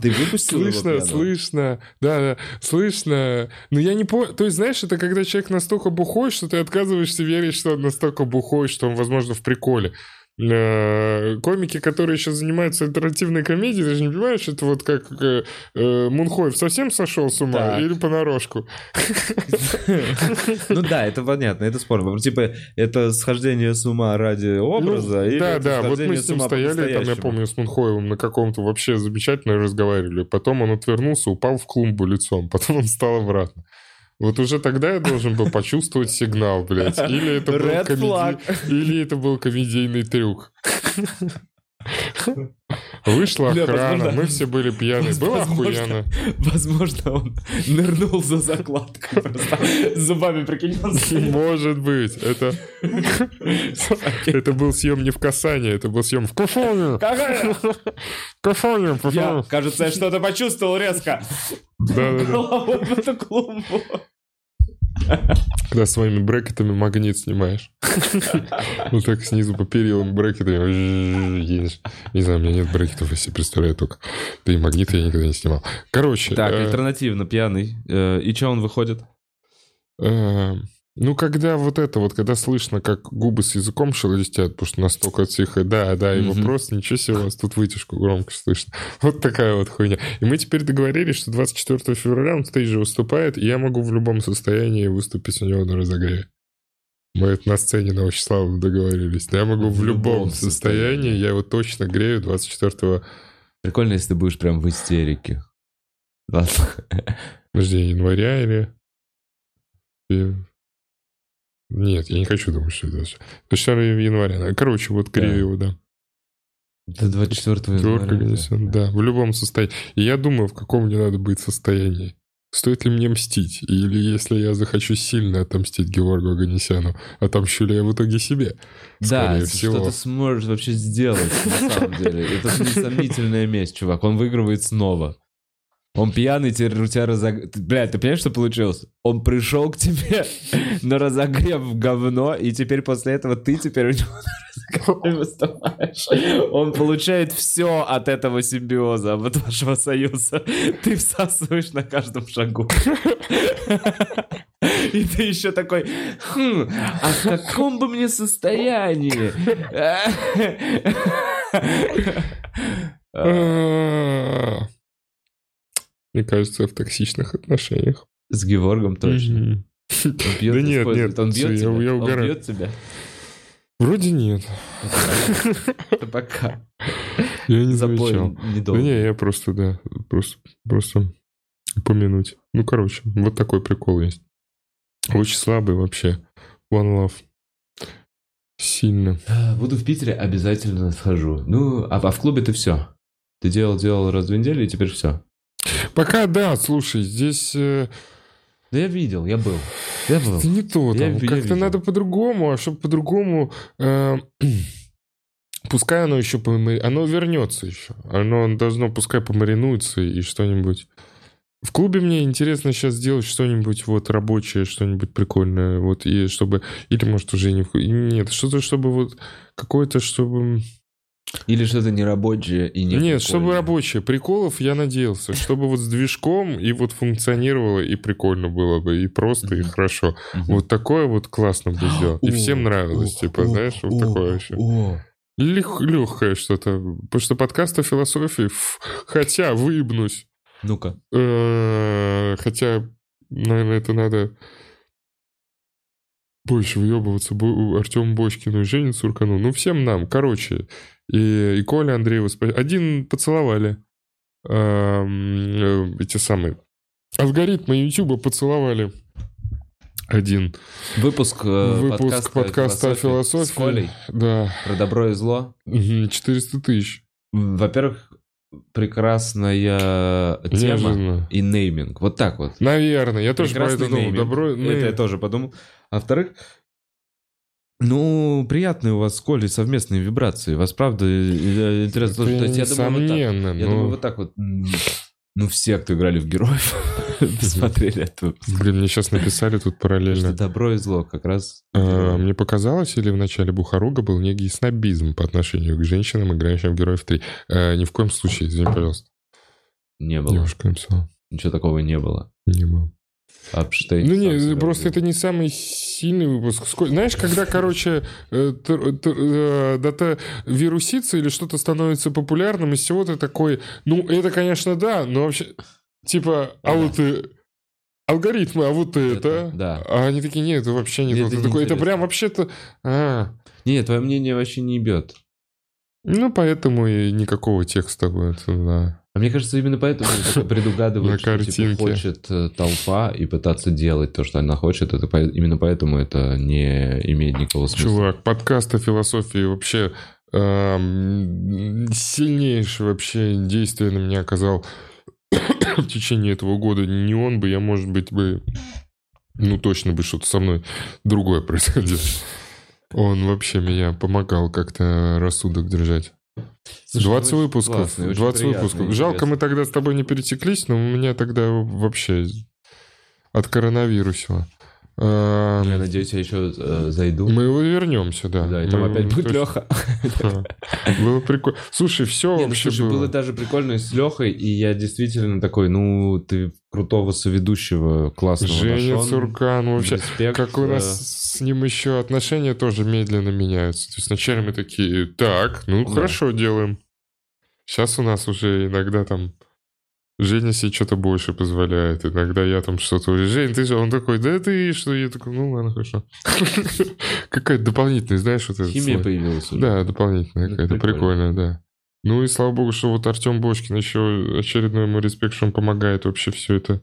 Speaker 1: ты выпустил
Speaker 2: слышно, слышно, да, да, слышно. Но я не понял, то есть, знаешь, это когда человек настолько бухой, что ты отказываешься верить, что он настолько бухой, что он, возможно, в приколе. Э, Комики, которые еще занимаются альтернативной комедией, ты же не понимаешь, это вот как э, э, Мунхоев совсем сошел с ума
Speaker 1: Так.
Speaker 2: или понарошку?
Speaker 1: Ну да, это понятно, это спорно. Типа, это схождение с ума ради образа
Speaker 2: Ну,
Speaker 1: или
Speaker 2: да, да, вот мы с ним стояли, там, я помню, с Мунхоевым на каком-то вообще замечательно разговаривали. Потом он отвернулся, упал в клумбу лицом, потом он встал обратно. Вот уже тогда я должен был почувствовать сигнал, блядь. Или это был, комеди-. Или это был комедийный трюк. Вышла
Speaker 1: Бля,
Speaker 2: охрана,
Speaker 1: возможно-
Speaker 2: мы все были пьяны. Было
Speaker 1: Возможно.
Speaker 2: охуенно.
Speaker 1: Возможно, он нырнул за. С зубами, прикинь, он
Speaker 2: Может быть. Это, это был съем не в касании, это был съем в кафане.
Speaker 1: Какая?
Speaker 2: Кафане,
Speaker 1: Я, кажется, я что-то почувствовал резко.
Speaker 2: Да-да-да.
Speaker 1: Головой в эту клумбу.
Speaker 2: Когда своими брекетами магнит снимаешь. Вот так снизу по перилам брекетами едешь. Не знаю, у меня нет брекетов, если представляю только. Да и магниты я никогда не снимал. Короче.
Speaker 1: Так,
Speaker 2: э,
Speaker 1: альтернативно, пьяный. Э, И что он выходит?
Speaker 2: Ну, когда вот это вот, когда слышно, как губы с языком шелестят, потому что настолько тихо, да, да,
Speaker 1: Мгм.
Speaker 2: просто ничего себе, у вас тут вытяжку громко слышно. Вот такая вот хуйня. И мы теперь договорились, что 24 февраля он в стейже выступает, и я могу в любом состоянии выступить у него на разогреве. Мы это на сцене на Вячеслава договорились. Но я могу в,
Speaker 1: В
Speaker 2: любом,
Speaker 1: любом
Speaker 2: состоянии,
Speaker 1: состоянии.
Speaker 2: я его точно грею 24
Speaker 1: Прикольно, если ты будешь прям в истерике.
Speaker 2: Подожди, января или... Нет, я не хочу думать, что это... всё. 24 января. Короче, вот грею
Speaker 1: Да.
Speaker 2: да.
Speaker 1: До 24
Speaker 2: Пятерка
Speaker 1: января.
Speaker 2: нанесен, да, в любом состоянии. И я думаю, в каком мне надо быть состоянии. Стоит ли мне мстить? Или если я захочу сильно отомстить Георгу Аганесяну, отомщу ли я в итоге себе?
Speaker 1: Да,
Speaker 2: Скорее
Speaker 1: что
Speaker 2: всего.
Speaker 1: ты сможешь вообще сделать, на самом деле. Это несомнительная месть, чувак. Он выигрывает снова. Он пьяный, теперь у тебя разог... Ты- Бля, ты понимаешь, что получилось? Он пришел к тебе на разогрев в говно, и теперь после этого ты теперь у него на выступаешь. Он получает все от этого симбиоза, от вашего союза. Ты всасываешь на каждом шагу. И ты еще такой, «Хм, а в каком бы мне состоянии?
Speaker 2: Мне кажется, в токсичных отношениях.
Speaker 1: С Геворгом точно. Он пьет,
Speaker 2: Да нет, нет,
Speaker 1: Он бьет
Speaker 2: я-
Speaker 1: тебя?
Speaker 2: я
Speaker 1: Он
Speaker 2: угораю.
Speaker 1: бьет тебя?
Speaker 2: Вроде нет.
Speaker 1: Это пока.
Speaker 2: Я не замечал. Да не, я просто, да, просто, просто упомянуть. Ну, короче, вот такой прикол есть. Очень слабый вообще. One Love. Сильно.
Speaker 1: А, Буду в Питере, обязательно схожу. Ну, а, а в клубе ты все. Ты делал, делал раз в две недели, и теперь все.
Speaker 2: Пока да, слушай, здесь э,
Speaker 1: Да я видел, я был. Я был.
Speaker 2: это не то.
Speaker 1: Я
Speaker 2: как-то надо по-другому, а чтобы по-другому... э, пускай оно еще помари- Оно вернется еще. Оно должно, пускай помаринуется и что-нибудь... В клубе мне интересно сейчас сделать что-нибудь вот рабочее, что-нибудь прикольное, вот, и чтобы... Или, может, уже не... Нет, что-то, чтобы вот... Какое-то, чтобы...
Speaker 1: Или что-то нерабочее и не
Speaker 2: Нет, чтобы рабочее. Приколов я надеялся. Чтобы вот с движком и вот функционировало, и прикольно было бы, и просто, и хорошо. Вот такое вот классно бы сделал. И всем нравилось, типа, знаешь, вот такое вообще.
Speaker 1: о.
Speaker 2: легкое что-то. Потому что подкаст о философии, хотя выебнусь.
Speaker 1: Ну-ка.
Speaker 2: Э, Хотя, наверное, это надо больше выебываться Бо- Артему Бочкину и Жене Цуркану. Ну, всем нам. Короче, и, и Коля Андреева. спа- Один поцеловали. Ам, э, эти самые алгоритмы Ютуба поцеловали. Один.
Speaker 1: Выпуск, э,
Speaker 2: Выпуск подкаста о философии.
Speaker 1: С Колей
Speaker 2: Да.
Speaker 1: про добро и зло.
Speaker 2: Мгм, 400 тысяч.
Speaker 1: Во-первых, прекрасная тема
Speaker 2: Неожиданно.
Speaker 1: и нейминг. Вот так вот.
Speaker 2: Наверное. Я тоже про
Speaker 1: Прекрасный
Speaker 2: это думал.
Speaker 1: нейминг.
Speaker 2: Добро...
Speaker 1: Это я тоже подумал. А во-вторых, ну, приятные у вас с Колей совместные вибрации. Вас, правда, э, интересно. слушать. То есть я думаю, вот так.
Speaker 2: Несомненно.
Speaker 1: Я
Speaker 2: но-
Speaker 1: думаю, вот так вот. Ну, все, кто играли в героев, посмотрели это.
Speaker 2: Блин, мне сейчас написали тут
Speaker 1: Что
Speaker 2: параллельно.
Speaker 1: добро и зло как раз.
Speaker 2: А, Мне показалось, или в начале Бухаруга был некий снобизм по отношению к женщинам, играющим в Героев 3. Э, ни в коем случае, извини, пожалуйста.
Speaker 1: Не было.
Speaker 2: Девушка написала.
Speaker 1: Ничего такого не было.
Speaker 2: Не было.
Speaker 1: Апштейн.
Speaker 2: Ну не, просто это не самый сильный выпуск. Знаешь, когда, короче, э, э, дата вирусится или что-то становится популярным, из всего ты такой, ну, это, конечно, да, но вообще, типа, а вот алгоритмы, а вот это,
Speaker 1: Это, да.
Speaker 2: а они такие, нет, это вообще не то. Ты такой, это прям вообще-то, а,
Speaker 1: Не, твое мнение вообще не бьет.
Speaker 2: Ну, поэтому и никакого текста будет, да.
Speaker 1: А мне кажется, именно поэтому предугадывают, что типа, хочет э, толпа и пытаться делать то, что она хочет. Это по- именно поэтому это не имеет никакого смысла.
Speaker 2: Чувак, подкаст о философии вообще эм, сильнейшее вообще действие на меня оказал в течение этого года. Не он бы, я, может быть, бы... Ну, точно бы что-то со мной другое происходило. Он вообще меня помогал как-то рассудок держать.
Speaker 1: Слушай,
Speaker 2: 20
Speaker 1: ну,
Speaker 2: выпусков.
Speaker 1: очень
Speaker 2: 20
Speaker 1: приятно,
Speaker 2: выпусков. Жалко, мы тогда с тобой не пересеклись, но у меня тогда вообще от коронавируса. Эм,
Speaker 1: Я надеюсь, я еще э, зайду.
Speaker 2: Мы его вернемся, да.
Speaker 1: Да, и там
Speaker 2: Мы
Speaker 1: опять будет Леха.
Speaker 2: Было прикольно. Слушай, все
Speaker 1: ну,
Speaker 2: вообще
Speaker 1: слушай, было даже прикольно с Лехой, и я действительно такой, ну, ты крутого соведущего классного
Speaker 2: Женя
Speaker 1: нашел.
Speaker 2: Цуркан, вообще.
Speaker 1: Респект,
Speaker 2: Как у
Speaker 1: э,
Speaker 2: нас с ним еще отношения тоже медленно меняются. То есть вначале мы такие, так, ну хорошо делаем. Сейчас у нас уже иногда там Женя себе что-то больше позволяет. Иногда я там что-то Жень, ты же, он такой, да ты что? Я такой, ну ладно, хорошо. Какая-то дополнительная, знаешь, вот это
Speaker 1: Химия появилась уже.
Speaker 2: Да, дополнительная какая-то,
Speaker 1: прикольно.
Speaker 2: прикольная, да. Ну и слава богу, что вот Артем Бочкин еще очередной ему респект, что он помогает вообще все это.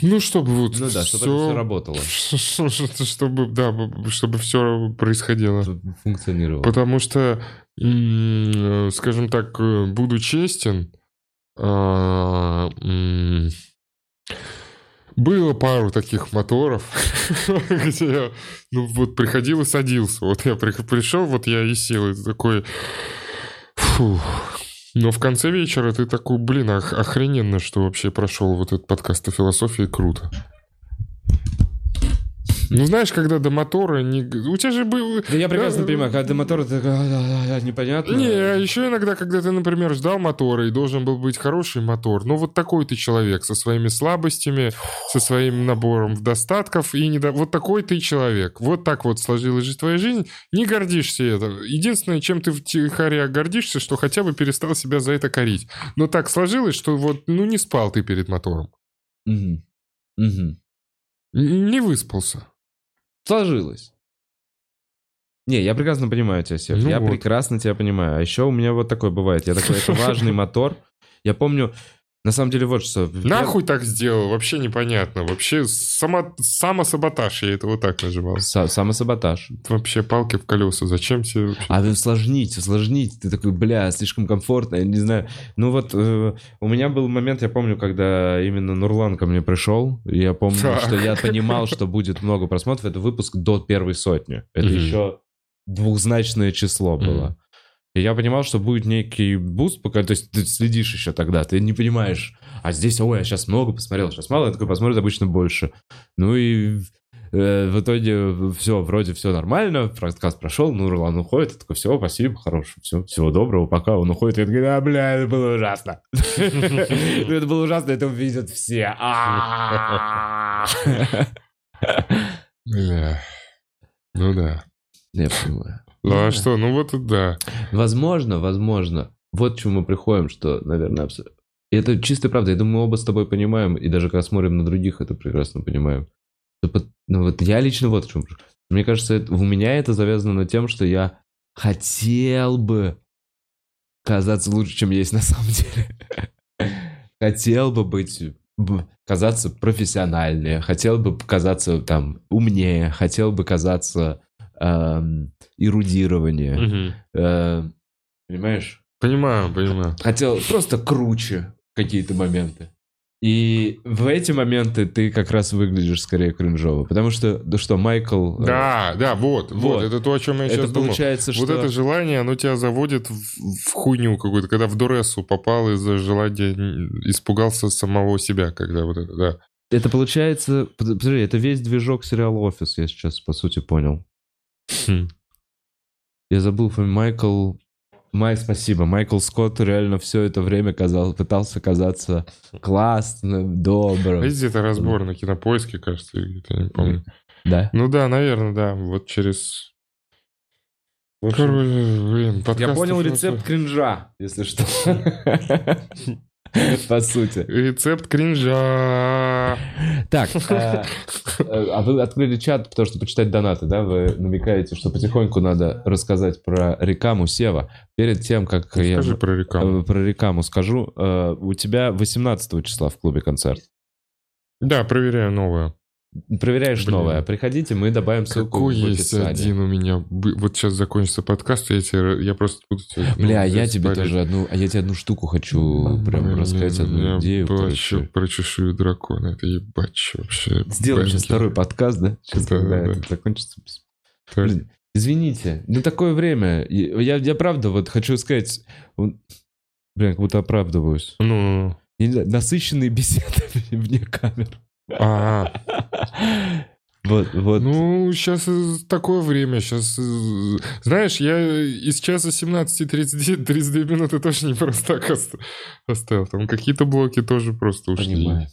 Speaker 2: Ну, чтобы вот
Speaker 1: Ну да, чтобы это все работало,
Speaker 2: Чтобы, да, чтобы все происходило.
Speaker 1: чтобы функционировало.
Speaker 2: Потому что, м, э, скажем так, э, буду честен, а, было пару таких моторов, где я, ну вот, приходил и садился. Вот я при- пришел, вот я и сел, и такой... фух. Но в конце вечера ты такой, блин, ох- охрененно, что вообще прошел вот этот подкаст о философии, круто. Ну, знаешь, когда до мотора не... У тебя же был...
Speaker 1: Да я прекрасно
Speaker 2: Да,
Speaker 1: понимаю, когда мотор, ты такой, «А, а, а, непонятно.
Speaker 2: Не, а еще иногда, когда ты, например, ждал мотора и должен был быть хороший мотор, ну вот такой ты человек со своими слабостями, со своим набором достатков и недо... вот такой ты человек. Вот так вот сложилась же твоя жизнь. Не гордишься это. Единственное, чем ты втихаря гордишься, что хотя бы перестал себя за это корить. Но так сложилось, что вот, ну не спал ты перед мотором.
Speaker 1: Мгм.
Speaker 2: Н- Не выспался.
Speaker 1: Сложилось. Не, я прекрасно понимаю тебя, Сев.
Speaker 2: Ну
Speaker 1: я
Speaker 2: вот.
Speaker 1: прекрасно тебя понимаю. А еще у меня вот такое бывает. Я такой, это важный мотор. Я помню, на самом деле, вот что.
Speaker 2: Нахуй так сделал? Вообще непонятно. Вообще само... самосаботаж, я это вот так называл.
Speaker 1: Са- Самосаботаж.
Speaker 2: Вообще палки в колеса. Зачем тебе вообще?
Speaker 1: А усложнить, усложнить. Ты такой, бля, слишком комфортно, я не знаю. Ну вот, э, у меня был момент, я помню, когда именно Нурлан ко мне пришел. Я помню,
Speaker 2: Так.
Speaker 1: что я понимал, что будет много просмотров. Это выпуск до первой сотни. Это еще двухзначное число было. И я понимал, что будет некий буст, пока, то есть ты следишь еще тогда, ты не понимаешь, а здесь, ой, я сейчас много посмотрел, сейчас мало, я такой посмотрит обычно больше. Ну и э, в итоге все, вроде все нормально, подкаст прошел, ну, Нурлан уходит, я такой, все, спасибо, хорошо, все, всего доброго, пока. Он уходит, я такой, да, бля, это было ужасно. Это было ужасно, это увидят все. А.
Speaker 2: Бля. Ну да.
Speaker 1: Я понимаю.
Speaker 2: Ну а что, ну вот и да.
Speaker 1: Возможно, возможно. Вот к чему мы приходим, что, наверное, абс- и это чистая правда. Я думаю, мы оба с тобой понимаем, и даже когда смотрим на других, это прекрасно понимаем. ну, вот я лично вот в чем. Мне кажется, это- у меня это завязано на тем, что я хотел бы казаться лучше, чем есть на самом деле. Хотел бы быть, казаться профессиональнее, хотел бы казаться там умнее, хотел бы казаться эм, эрудированнее.
Speaker 2: Мгм.
Speaker 1: Э, Понимаешь?
Speaker 2: Понимаю, понимаю.
Speaker 1: Хотел просто круче какие-то моменты. И в эти моменты ты как раз выглядишь скорее кринжово. Потому что, да что, Майкл... э,
Speaker 2: Да, да, вот, вот,
Speaker 1: Вот.
Speaker 2: это то, о чем я
Speaker 1: это
Speaker 2: сейчас думал.
Speaker 1: получается,
Speaker 2: Вот
Speaker 1: что...
Speaker 2: это желание, оно тебя заводит в, в хуйню какую-то, когда в дурессу попал из-за желания, испугался самого себя, когда вот это, да.
Speaker 1: Это получается... под- Подожди, это весь движок сериала «Офис», я сейчас, по сути, понял.
Speaker 2: Хм.
Speaker 1: Я забыл фамилию. Майкл... Май, спасибо. Майкл Скотт реально все это время казал, пытался казаться классным, добрым.
Speaker 2: Видите, это разбор на кинопоиске, кажется, где-то, я не помню.
Speaker 1: Да.
Speaker 2: Ну да, наверное, да, вот через... Короче, блин,
Speaker 1: Я понял рецепт кринжа, если что. По сути.
Speaker 2: Рецепт кринжа.
Speaker 1: Так, а а вы открыли чат, потому что почитать донаты, да? Вы намекаете, что потихоньку надо рассказать про рекаму Сева. Перед тем, как я
Speaker 2: Скажи про рекламу.
Speaker 1: э, про рекаму скажу, э, у тебя 18 числа в клубе концерт.
Speaker 2: Да, проверяю новое.
Speaker 1: Проверяешь
Speaker 2: Блин.
Speaker 1: новое. Приходите, мы добавим ссылку
Speaker 2: Какой
Speaker 1: в
Speaker 2: есть
Speaker 1: описании.
Speaker 2: один у меня. Вот сейчас закончится подкаст, я, тебе, я просто буду тебе... ну,
Speaker 1: Бля, я
Speaker 2: здесь
Speaker 1: тебе тоже одну, а я тебе одну штуку хочу прям
Speaker 2: Блин,
Speaker 1: рассказать, одну
Speaker 2: я
Speaker 1: идею. короче.
Speaker 2: про чешую дракона. Это ебать вообще.
Speaker 1: Сделаем сейчас второй подкаст, да? Сейчас,
Speaker 2: Да,
Speaker 1: когда
Speaker 2: да.
Speaker 1: это закончится.
Speaker 2: Так.
Speaker 1: Блин, извините, ну такое время. Я, я правда вот хочу сказать, блин, как будто оправдываюсь.
Speaker 2: Ну,
Speaker 1: Я не знаю, насыщенные беседами вне камер.
Speaker 2: А.
Speaker 1: Вот, вот.
Speaker 2: Ну, сейчас такое время, сейчас... Знаешь, я из часа 17 30, 32 минуты тоже не просто так оставил. Там какие-то блоки тоже просто ушли.
Speaker 1: Понимаю.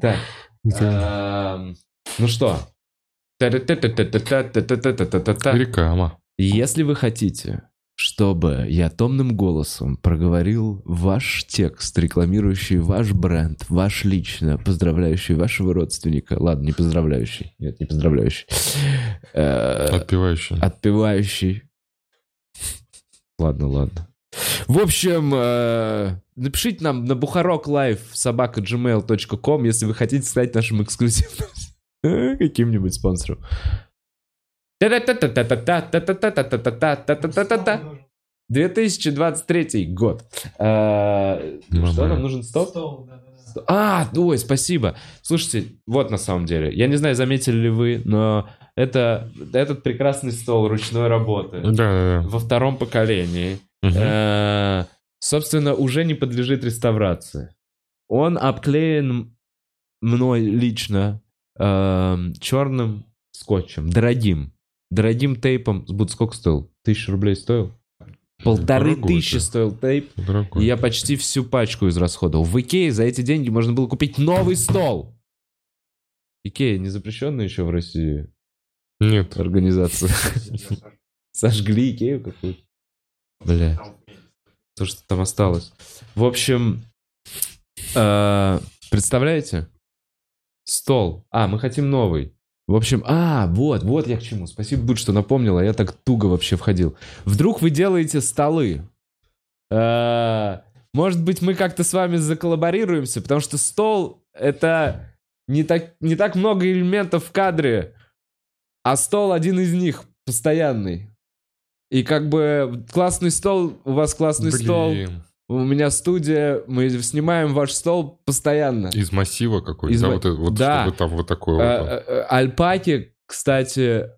Speaker 1: Так. Эм, ну что?
Speaker 2: Реклама.
Speaker 1: Если вы хотите чтобы я томным голосом проговорил ваш текст, рекламирующий ваш бренд, ваш лично, поздравляющий вашего родственника, ладно, не поздравляющий, нет, не поздравляющий, э,
Speaker 2: Отпевающий.
Speaker 1: отпевающий, ладно, ладно. В общем, э, напишите нам на бухароклайф собака gmail.com, если вы хотите стать нашим эксклюзивным каким-нибудь спонсором. 2023 год. Что нам нужен стоп? А, ой, спасибо. Слушайте, вот на самом деле. Я не знаю, заметили ли вы, но это этот прекрасный стол ручной работы.
Speaker 2: Да, да, да.
Speaker 1: Во втором поколении. Собственно, уже не подлежит реставрации. Он обклеен мной лично черным скотчем, дорогим дорогим тейпом. Будет сколько стоил? Тысяча рублей стоил? Полторы
Speaker 2: Дорогой
Speaker 1: тысячи
Speaker 2: ты.
Speaker 1: стоил тейп.
Speaker 2: Дорогой.
Speaker 1: И я почти всю пачку израсходовал. В Икее за эти деньги можно было купить новый стол. Икея не запрещенная еще в России
Speaker 2: Нет.
Speaker 1: организация. Сожгли Икею какую-то. Бля. То, что там осталось. В общем, э, представляете? Стол. А, мы хотим новый. В общем, а, вот, вот я к чему. Спасибо, Буд, что напомнил, а я так туго вообще входил. Вдруг вы делаете столы. Э, Может быть, мы как-то с вами заколлаборируемся, потому что стол — это не так, не так много элементов в кадре, а стол один из них, постоянный. И как бы классный стол, у вас классный стол,
Speaker 2: Блин.
Speaker 1: У меня студия, мы снимаем ваш стол постоянно.
Speaker 2: Из массива какой-то,
Speaker 1: Из
Speaker 2: да, вот, вот
Speaker 1: Да.
Speaker 2: чтобы там вот такое
Speaker 1: Э,
Speaker 2: вот.
Speaker 1: э, э, Альпаки, кстати,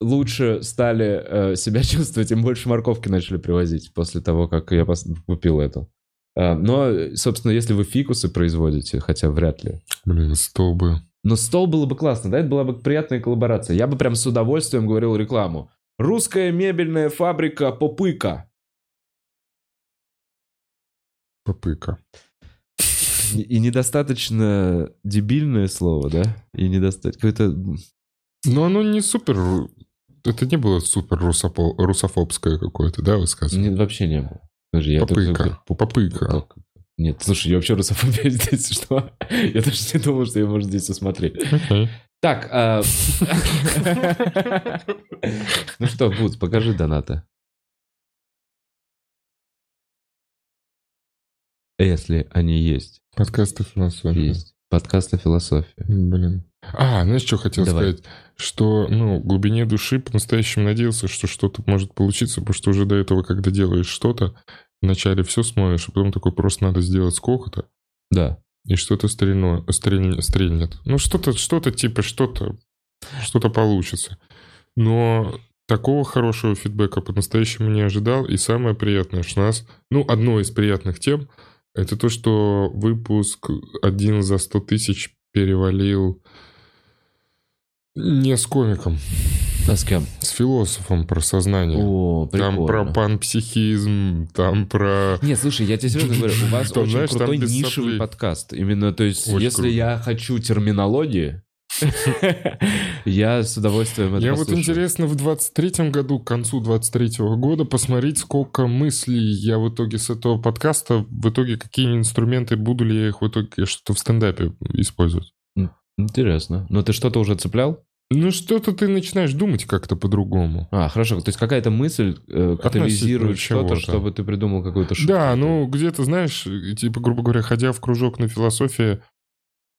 Speaker 1: лучше стали э, себя чувствовать, им больше морковки начали привозить после того, как я пос- купил эту. Э, Но, собственно, если вы фикусы производите, хотя вряд ли.
Speaker 2: Блин, столбы.
Speaker 1: Но стол было бы классно, да? Это была бы приятная коллаборация. Я бы прям с удовольствием говорил рекламу. Русская мебельная фабрика Попыка.
Speaker 2: Попыка.
Speaker 1: И недостаточно дебильное слово, да? И недостаточно... Какое-то...
Speaker 2: Но оно не супер... Это не было супер русопо- русофобское какое-то, да, высказывание?
Speaker 1: Нет, вообще не было. Подожди, я
Speaker 2: Попыка.
Speaker 1: только-
Speaker 2: Попыка.
Speaker 1: Нет, слушай, я вообще русофобия здесь что? Я даже не думал, что я можно здесь усмотреть. Так, а, ну что, Бутс, покажи донаты. Если они есть.
Speaker 2: Подкасты философии.
Speaker 1: Есть. Подкаст о философии.
Speaker 2: Блин. А, знаешь, что хотел
Speaker 1: Давай.
Speaker 2: сказать? Что, ну, в глубине души по-настоящему надеялся, что что-то может получиться, потому что уже до этого, когда делаешь что-то, вначале все смотришь, а потом такой просто надо сделать сколько-то,
Speaker 1: Да.
Speaker 2: и что-то стрельно, стрель- стрельнет. Ну, что-то, что-то типа, что-то, что-то получится. Но такого хорошего фидбэка по-настоящему не ожидал. И самое приятное, что нас... Ну, одно из приятных тем, это то, что выпуск один за 100 тысяч перевалил не с комиком,
Speaker 1: А с кем?
Speaker 2: с философом про сознание.
Speaker 1: О, прикольно.
Speaker 2: там про панпсихизм, там про...
Speaker 1: Нет, слушай, я тебе серьезно говорю, у вас
Speaker 2: Там,
Speaker 1: очень
Speaker 2: знаешь,
Speaker 1: крутой нишевый подкаст. Именно, то есть,
Speaker 2: Очень
Speaker 1: если
Speaker 2: круто.
Speaker 1: я хочу терминологии, я с удовольствием это
Speaker 2: Я вот интересно в 23-м году, к концу 23-го года, посмотреть, сколько мыслей я в итоге с этого подкаста, в итоге какие инструменты, буду ли я их в итоге что-то в стендапе использовать.
Speaker 1: Интересно. Но ты что-то уже цеплял?
Speaker 2: Ну, что-то ты начинаешь думать как-то по-другому.
Speaker 1: А, хорошо. То есть какая-то мысль э, катализирует что-то, чтобы ты придумал какую-то шутку.
Speaker 2: Да, ну, где-то, знаешь, типа, грубо говоря, ходя в кружок на философии,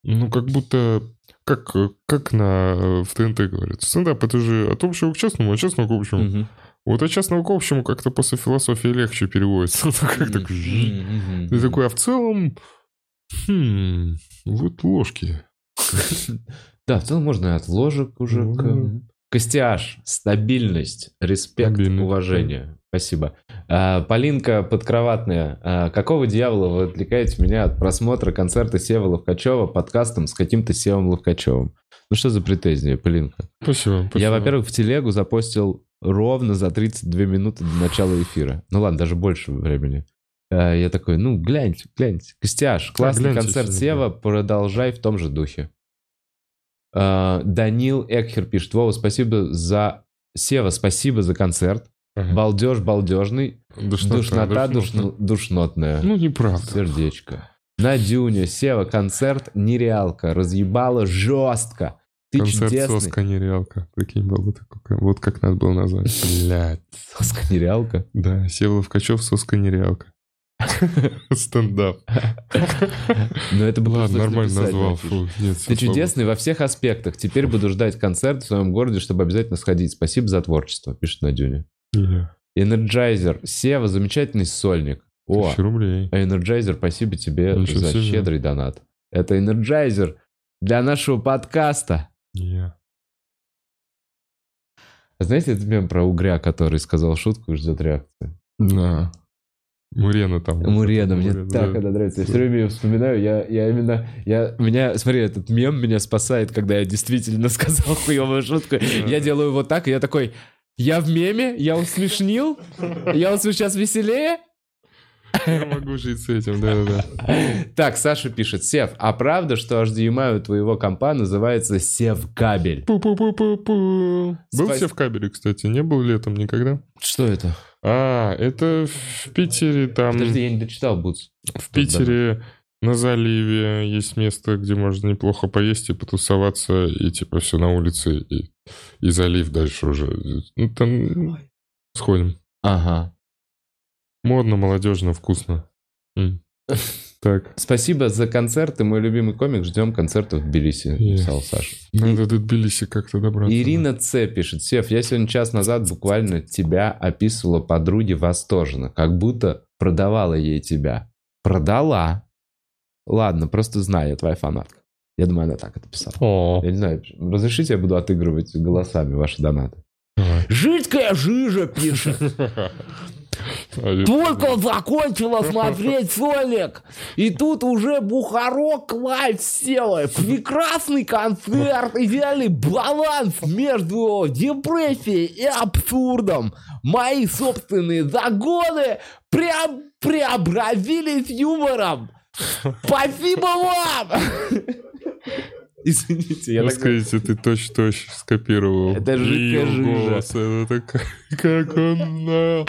Speaker 2: ну, как будто, как, как на, в ТНТ говорят, стендап, это же от общего к частному, от частного к общему.
Speaker 1: Мгм.
Speaker 2: Вот от частного к общему как-то после философии легче переводится. Ну, как так. Ты такой, а в целом, хм, вот ложки.
Speaker 1: Да, в целом можно от ложек уже к...
Speaker 2: Ну,
Speaker 1: Костяш, стабильность, респект, уважение. Спасибо. А, Полинка подкроватная. А, какого дьявола вы отвлекаете меня от просмотра концерта Сева Ловкачева подкастом с каким-то Севом Ловкачевым? Ну что за претензии, Полинка?
Speaker 2: Спасибо. спасибо.
Speaker 1: Я, во-первых, в телегу запостил ровно за 32 минуты до начала эфира. Ну ладно, даже больше времени. А, Я такой, ну, гляньте, гляньте. Костяш, классный
Speaker 2: гляньте
Speaker 1: концерт Сева, продолжай в том же духе. А, Данил Экхер пишет, Вова, спасибо за... Сева, спасибо за концерт.
Speaker 2: Ага.
Speaker 1: Балдеж балдежный,
Speaker 2: Душнота,
Speaker 1: душнота душно- душнотная.
Speaker 2: Ну, неправда.
Speaker 1: Сердечко. Надюня, Сева, концерт нереалка, разъебала жестко. Ты
Speaker 2: Концерт
Speaker 1: чудесный.
Speaker 2: соска нереалка. Прикинь, был бы такой. Вот как надо было назвать. Блядь.
Speaker 1: Соска нереалка.
Speaker 2: Да, Севлов Качев, соска нереалка. Стендап.
Speaker 1: Но это было
Speaker 2: Ладно, нормально
Speaker 1: написать,
Speaker 2: назвал. Фу, нет,
Speaker 1: Ты чудесный во всех аспектах. Теперь буду ждать концерт в своем городе, чтобы обязательно сходить. Спасибо за творчество, пишет Надюня.
Speaker 2: Не,
Speaker 1: Энерджайзер. Сева, замечательный сольник. О,
Speaker 2: рублей.
Speaker 1: Энерджайзер, спасибо тебе
Speaker 2: Ничего
Speaker 1: за
Speaker 2: себе.
Speaker 1: щедрый донат. Это Энерджайзер для нашего подкаста.
Speaker 2: Не.
Speaker 1: А Знаете этот мем про угря, который сказал шутку и ждет реакции?
Speaker 2: Да. Мурена там.
Speaker 1: Мурена, мне
Speaker 2: Мурена,
Speaker 1: так
Speaker 2: да.
Speaker 1: это нравится. Я все время ее вспоминаю. Я, я именно... Я, меня, смотри, этот мем меня спасает, когда я действительно сказал хуевую шутку. Я делаю вот так, и я такой... Я в меме? Я усмешнил? Я вот сейчас веселее?
Speaker 2: Я могу жить с этим, да-да-да.
Speaker 1: Так, Саша пишет. Сев, а правда, что HDMI у твоего компа называется Сев-кабель?
Speaker 2: Пу-пу-пу-пу-пу. Был кабеле, кстати, не был летом никогда.
Speaker 1: Что это?
Speaker 2: А, это в Питере там...
Speaker 1: Подожди, я не дочитал, Бутс.
Speaker 2: В Питере на заливе есть место, где можно неплохо поесть и потусоваться, и типа все на улице, и, и залив дальше уже. Ну, там сходим.
Speaker 1: Ага.
Speaker 2: Модно, молодежно, вкусно. М. Так,
Speaker 1: Спасибо за концерт, и мой любимый комик. Ждем концерта в Тбилиси,
Speaker 2: Е.
Speaker 1: написал Саша.
Speaker 2: надо до Тбилиси как-то добраться.
Speaker 1: Ирина Ц. пишет. Сев, я сегодня час назад буквально тебя описывала подруге восторженно, как будто продавала ей тебя. Продала. Ладно, просто знаю, я твоя фанатка. Я думаю, она так это писала.
Speaker 2: О,
Speaker 1: Я не знаю, разрешите, я буду отыгрывать голосами ваши донаты. Жидкая жижа пишет. Только закончила смотреть сольник. И тут уже Бухарог Live села. Прекрасный концерт. Идеальный баланс между депрессией и абсурдом. Мои собственные загоны преоб- преобразились юмором. Спасибо вам! Извините, я
Speaker 2: Ну,
Speaker 1: так...
Speaker 2: скажите, ты точно-точно скопировал.
Speaker 1: Это жидкая жижа.
Speaker 2: голос, это так- как он...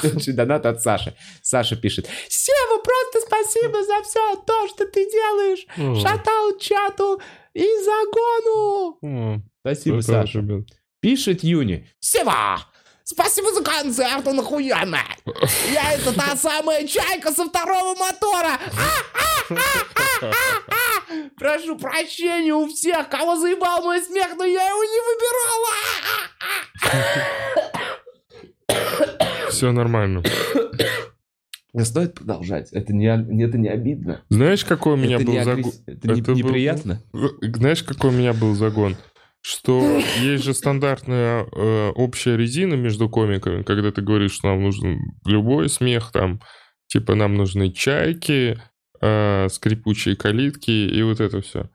Speaker 1: Слушай, донат от Саши. Саша пишет. Сева, просто спасибо за все то, что ты делаешь. Шатаут чату и загону. Спасибо, Саша. Пишет Юни. Сева, спасибо за концерт, он охуенный. Я это та самая чайка со второго мотора. Прошу прощения у всех, кого заебал мой смех, но я его не выбирала.
Speaker 2: Все нормально.
Speaker 1: Не стоит продолжать. Это не, это не обидно.
Speaker 2: Знаешь, какой у меня
Speaker 1: это
Speaker 2: был
Speaker 1: не
Speaker 2: загон?
Speaker 1: агресс- Это, не-
Speaker 2: Это был-
Speaker 1: неприятно.
Speaker 2: Знаешь, какой у меня был загон? Что есть же стандартная э, общая резина между комиками, когда ты говоришь, что нам нужен любой смех, там, типа нам нужны чайки, э, скрипучие калитки и вот это все.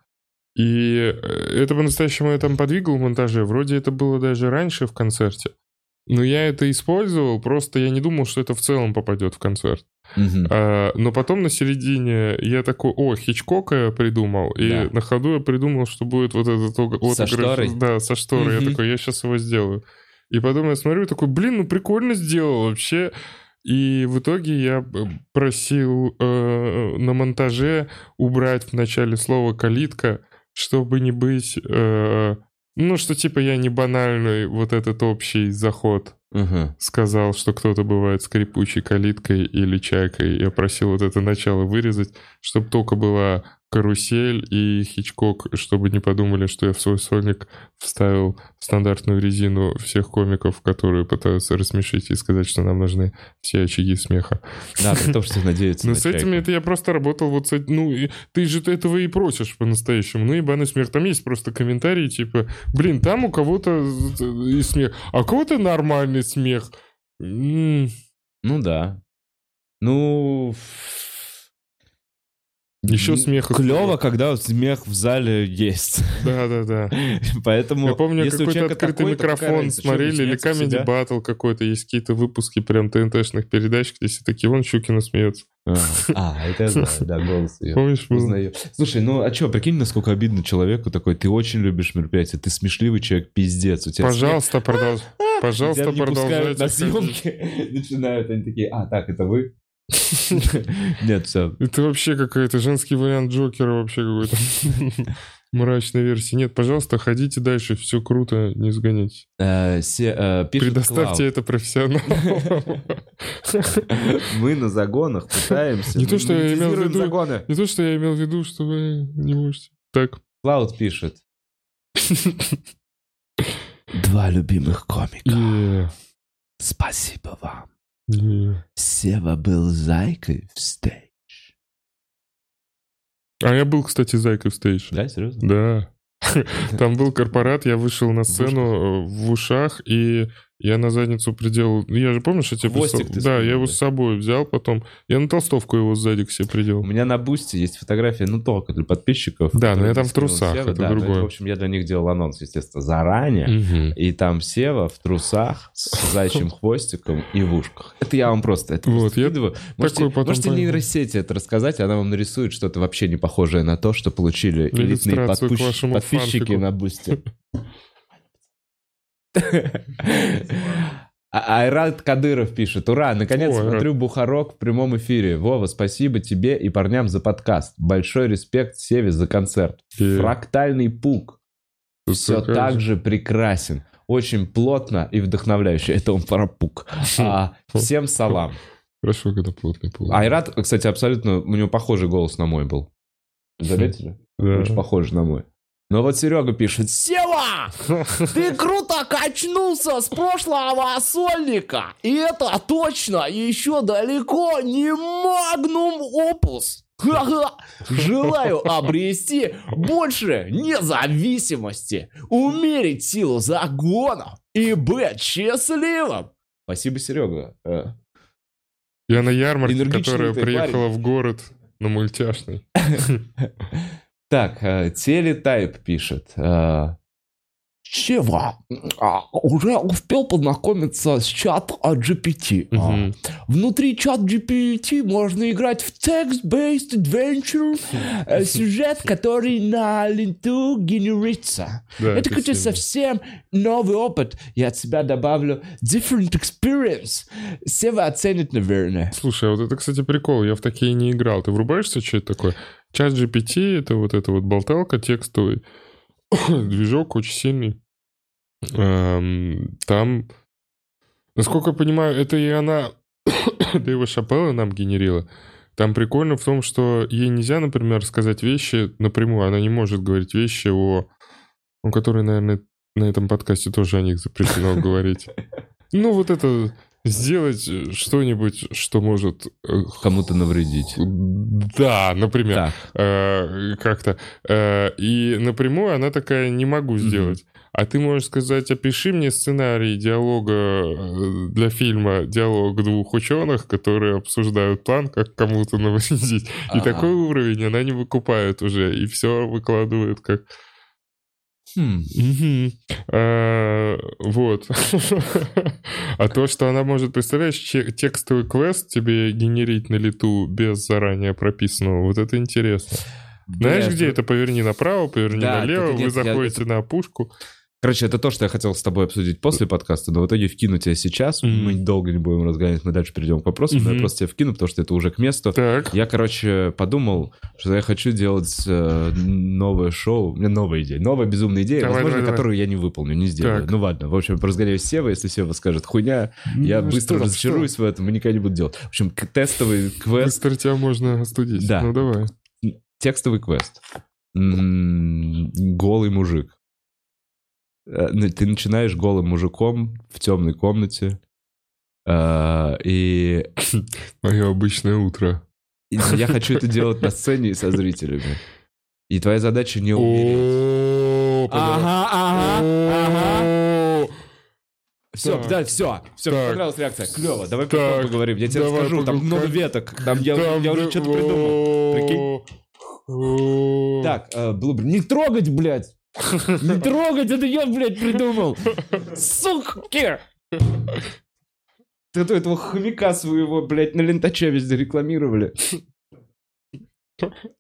Speaker 2: И э, это по-настоящему я там подвигал в монтаже. Вроде это было даже раньше в концерте. Но я это использовал, просто я не думал, что это в целом попадет в концерт.
Speaker 1: Мгм.
Speaker 2: А, но потом на середине я такой, о, Хичкока я придумал. И
Speaker 1: Да.
Speaker 2: на ходу я придумал, что будет вот этот ог-
Speaker 1: Со
Speaker 2: отыгрыш.
Speaker 1: шторой?
Speaker 2: Да, со шторой.
Speaker 1: Мгм.
Speaker 2: Я такой, я сейчас его сделаю. И потом я смотрю, такой, блин, ну прикольно сделал вообще. И в итоге я э, просил э, на монтаже убрать в начале слова «калитка», чтобы не быть... э, ну, что типа я не банальный вот этот общий заход
Speaker 1: Мгм.
Speaker 2: сказал, что кто-то бывает скрипучей калиткой или чайкой. Я просил вот это начало вырезать, чтобы только была карусель и Хичкок, чтобы не подумали, что я в свой сольник вставил стандартную резину всех комиков, которые пытаются рассмешить и сказать, что нам нужны все очаги смеха.
Speaker 1: Да, при том, что надеются
Speaker 2: Но с этими это я просто работал вот с этим. Ну, ты же этого и просишь по-настоящему. Ну, ебаный смех. Там есть просто комментарии, типа, блин, там у кого-то и смех, а у кого-то нормальный смех.
Speaker 1: Ну да. Ну...
Speaker 2: Еще смеха.
Speaker 1: Клево, когда смех в зале есть.
Speaker 2: Да-да-да.
Speaker 1: Поэтому,
Speaker 2: Я помню, какой-то открытый микрофон смотрели, или Comedy? Battle какой-то. Есть какие-то выпуски прям ТНТ-шных передач, где все такие, вон Щукина смеется.
Speaker 1: А, А, это я знаю, да, голос ее.
Speaker 2: Помнишь? был?
Speaker 1: Узнаю. Слушай, ну а что, прикинь, насколько обидно человеку такой, ты очень любишь мероприятие, ты смешливый человек, пиздец. У тебя
Speaker 2: Пожалуйста, продолж...
Speaker 1: смех-
Speaker 2: Пожалуйста, продолжайте.
Speaker 1: на съемки. Начинают они такие, а, так, это вы? Нет, все.
Speaker 2: Это вообще какой-то женский вариант Джокера вообще какой-то. Мрачной версии. Нет, пожалуйста, ходите дальше, все круто, не сгоните. Предоставьте это профессионалам.
Speaker 1: Мы на загонах пытаемся.
Speaker 2: Не то, что я имел в виду. Не то, что я имел в виду, что вы не можете. Так.
Speaker 1: Клауд пишет. Два любимых комика. Спасибо вам. Сева был зайкой в стейдж.
Speaker 2: А я был, кстати, зайкой в стейдж.
Speaker 1: Да, серьезно?
Speaker 2: Да. Там был корпорат, я вышел на сцену э, в ушах, и я на задницу приделал... ну, Я же, помнишь, я тебе
Speaker 1: Хвостик
Speaker 2: прислал?
Speaker 1: ты
Speaker 2: Да, я его с собой взял потом. Я на толстовку его сзади к себе
Speaker 1: У
Speaker 2: приделал.
Speaker 1: меня на бусте есть фотография, ну только для подписчиков.
Speaker 2: Да, но я там в трусах,
Speaker 1: Сева.
Speaker 2: это
Speaker 1: Да, ну,
Speaker 2: другое.
Speaker 1: в общем, я для них делал анонс, естественно, заранее.
Speaker 2: Мгм.
Speaker 1: И там Сева в трусах с зайчьим хвостиком и в ушках. Это я вам просто это
Speaker 2: Вот, я
Speaker 1: скидываю. Можете,
Speaker 2: такой потом
Speaker 1: можете нейросети это рассказать, она вам нарисует что-то вообще не похожее на то, что получили элитные подписчики на бусте. А- Айрат Кадыров пишет. Ура, наконец
Speaker 2: О, Айрат.
Speaker 1: смотрю Бухарок в прямом эфире. Вова, спасибо тебе и парням за подкаст. Большой респект Севе за концерт.
Speaker 2: Е.
Speaker 1: Фрактальный пук.
Speaker 2: Тут
Speaker 1: Все
Speaker 2: как
Speaker 1: так
Speaker 2: же.
Speaker 1: прекрасен. Очень плотно и вдохновляюще. Это он про пук. А, всем салам.
Speaker 2: Хорошо, когда плотный пол.
Speaker 1: Айрат, кстати, абсолютно... У него похожий голос на мой был. Заметили?
Speaker 2: Да.
Speaker 1: Очень похож на мой. Но вот Серега пишет. Сева! Ты круто качнулся с прошлого сольника. И это точно еще далеко не магнум опус. Ха-ха. Желаю обрести больше независимости, умерить силу загонов и быть счастливым. Спасибо, Серега. Э,
Speaker 2: Я на ярмарке, которая приехала в город на мультяшный.
Speaker 1: Так, э, Телетайп пишет. э, Сева, а, уже успел познакомиться с чат GPT. А,
Speaker 2: Мгм.
Speaker 1: Внутри чат GPT можно играть в text-based adventure, э, сюжет, который на ленту генерится.
Speaker 2: Да,
Speaker 1: это
Speaker 2: сильно.
Speaker 1: совсем новый опыт. Я от себя добавлю different experience. Сева оценит, наверное.
Speaker 2: Слушай, а вот это, кстати, прикол. Я в такие не играл. Ты врубаешься, что это такое? Чат GPT — это вот эта вот болталка текстовый. Движок очень сильный. Эм, Там, насколько я понимаю, это и она Дэйва Шапелла нам генерила. Там прикольно в том, что ей нельзя, например, сказать вещи напрямую. Она не может говорить вещи о... Ну, которые, наверное, на этом подкасте тоже о них запрещено говорить. Ну, вот это сделать что-нибудь, что может... э,
Speaker 1: Кому-то навредить.
Speaker 2: Да, например, э, как-то. Э, и напрямую она такая, не могу сделать. А ты можешь сказать, опиши мне сценарий диалога э, для фильма «Диалог двух ученых», которые обсуждают план, как кому-то навредить. И
Speaker 1: Ага.
Speaker 2: такой уровень она не выкупает уже, и все выкладывает как...
Speaker 1: Хм.
Speaker 2: А, Вот. А то, что она может, представляешь, текстовый квест тебе генерить на лету без заранее прописанного, вот это интересно. Знаешь,
Speaker 1: Бля,
Speaker 2: где
Speaker 1: это-
Speaker 2: это? Поверни направо, поверни
Speaker 1: Да,
Speaker 2: налево,
Speaker 1: и
Speaker 2: вы
Speaker 1: нет, я-
Speaker 2: заходите на опушку.
Speaker 1: Короче, это то, что я хотел с тобой обсудить после подкаста, но в итоге вкину тебя сейчас.
Speaker 2: Мгм.
Speaker 1: Мы долго не будем разгонять, мы дальше перейдем к вопросам, но я просто тебя вкину, потому что это уже к месту.
Speaker 2: Так.
Speaker 1: Я, короче, подумал, что я хочу делать э, новое шоу. У меня новая идея. Новая безумная идея,
Speaker 2: Давай,
Speaker 1: возможно,
Speaker 2: давай, давай.
Speaker 1: которую я не выполню, не сделаю.
Speaker 2: Так.
Speaker 1: Ну ладно. В общем, разгоняюсь с Сева. Если Сева скажет хуйня, я
Speaker 2: Ну,
Speaker 1: быстро
Speaker 2: что,
Speaker 1: разочаруюсь в этом и никогда не буду делать. В общем, тестовый
Speaker 2: что?
Speaker 1: квест.
Speaker 2: Быстро тебя можно остудить.
Speaker 1: Да.
Speaker 2: Ну, давай.
Speaker 1: Текстовый квест. М, Голый мужик. Э, ну, Ты начинаешь голым мужиком в темной комнате. э, И
Speaker 2: Мое обычное утро.
Speaker 1: и я хочу это делать на сцене и со зрителями. И твоя задача не умереть. Ага, ага, ага. Все, да, все. Все, мне понравилась реакция. Клево. Давай что поговорим. Я тебе расскажу. Там много веток. Там я, уже что-то придумал. Прикинь? Так, э, Блубер, не трогать, блядь. Не трогать, это я, блядь, придумал. Суки! Ты то этого хомяка своего, блядь, на лентаче везде рекламировали.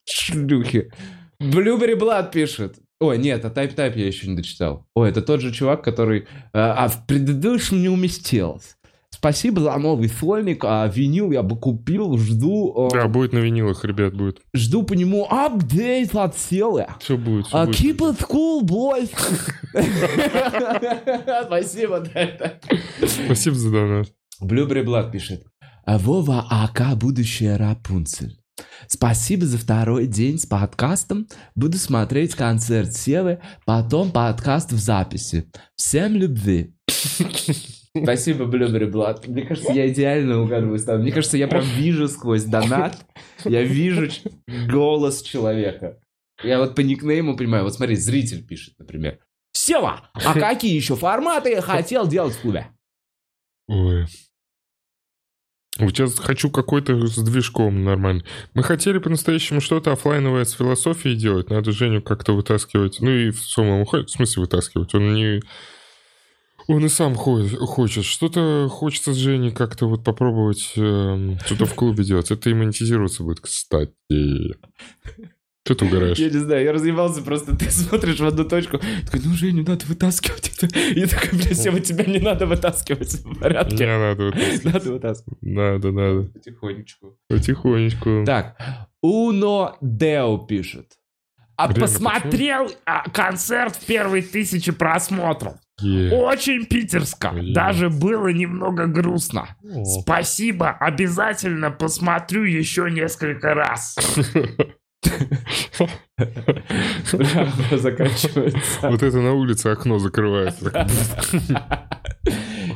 Speaker 1: Шлюхи. Блюбери Блад пишет. Ой, нет, а Type Type я еще не дочитал. Ой, это тот же чувак, который... э, А в предыдущем не уместилось. Спасибо за новый сольник, а винил я бы купил, жду... э,
Speaker 2: Да, будет на винилах, ребят, будет.
Speaker 1: Жду по нему апдейт от Селы.
Speaker 2: Все будет. всё
Speaker 1: А
Speaker 2: будет.
Speaker 1: keep it cool, boys. Спасибо, да, это.
Speaker 2: Спасибо за донат.
Speaker 1: Блюбери Блад пишет. Вова АК будущая Рапунцель. Спасибо за второй день с подкастом. Буду смотреть концерт Севы, потом подкаст в записи. Всем любви. Спасибо, Блюбери Блад. Мне кажется, я идеально угадываю с тобой. Мне кажется, я прям вижу сквозь донат, я вижу голос человека. Я вот по никнейму понимаю. Вот смотри, зритель пишет, например. Сева, а какие еще форматы хотел делать в клубе?
Speaker 2: Ой. Вот сейчас хочу какой-то с движком нормально. Мы хотели по-настоящему что-то оффлайновое с философией делать. Надо Женю как-то вытаскивать. Ну и в самом в смысле вытаскивать. Он не... Он и сам хочет. Что-то хочется с Женей как-то вот попробовать эм, что-то в клубе делать. Это и монетизироваться будет, кстати. Что ты угораешь?
Speaker 1: Я не знаю, я разъебался просто, ты смотришь в одну точку, такой, ну, Женю, надо вытаскивать это. Я такой, бля, Сева, тебя не надо вытаскивать в
Speaker 2: Не
Speaker 1: порядке.
Speaker 2: надо вытаскивать.
Speaker 1: Надо вытаскивать.
Speaker 2: Надо, надо.
Speaker 1: Потихонечку.
Speaker 2: Потихонечку.
Speaker 1: Так, Уно Део пишет. А
Speaker 2: Время
Speaker 4: Посмотрел а, концерт в первые тысячи просмотров. Очень питерско.
Speaker 2: Ой.
Speaker 4: Даже было немного грустно.
Speaker 2: О.
Speaker 4: Спасибо, обязательно посмотрю еще несколько раз.
Speaker 1: Заканчивается.
Speaker 2: Вот это на улице окно закрывается.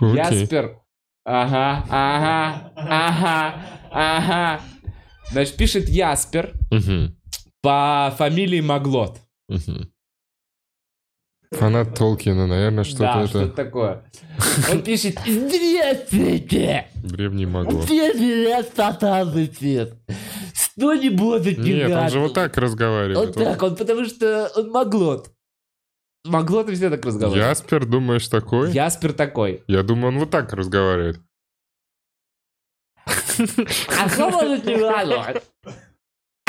Speaker 1: Яспер. Ага, ага, ага, ага. Значит, пишет Яспер по фамилии Маглот.
Speaker 2: Фанат Толкина, наверное, что-то
Speaker 1: да,
Speaker 2: это
Speaker 1: что-то такое. Он пишет «Здравствуйте!
Speaker 2: древний.
Speaker 1: Первый раз показывает. Что-нибудь от
Speaker 2: Нет, он же вот так
Speaker 1: Вот
Speaker 2: разговаривает.
Speaker 1: так, он потому что он Маглот. Могло ты все так разговаривать?
Speaker 2: Яспер, думаешь, такой?
Speaker 1: Яспер такой.
Speaker 2: Я думаю, он вот так разговаривает.
Speaker 4: А что может не радовать?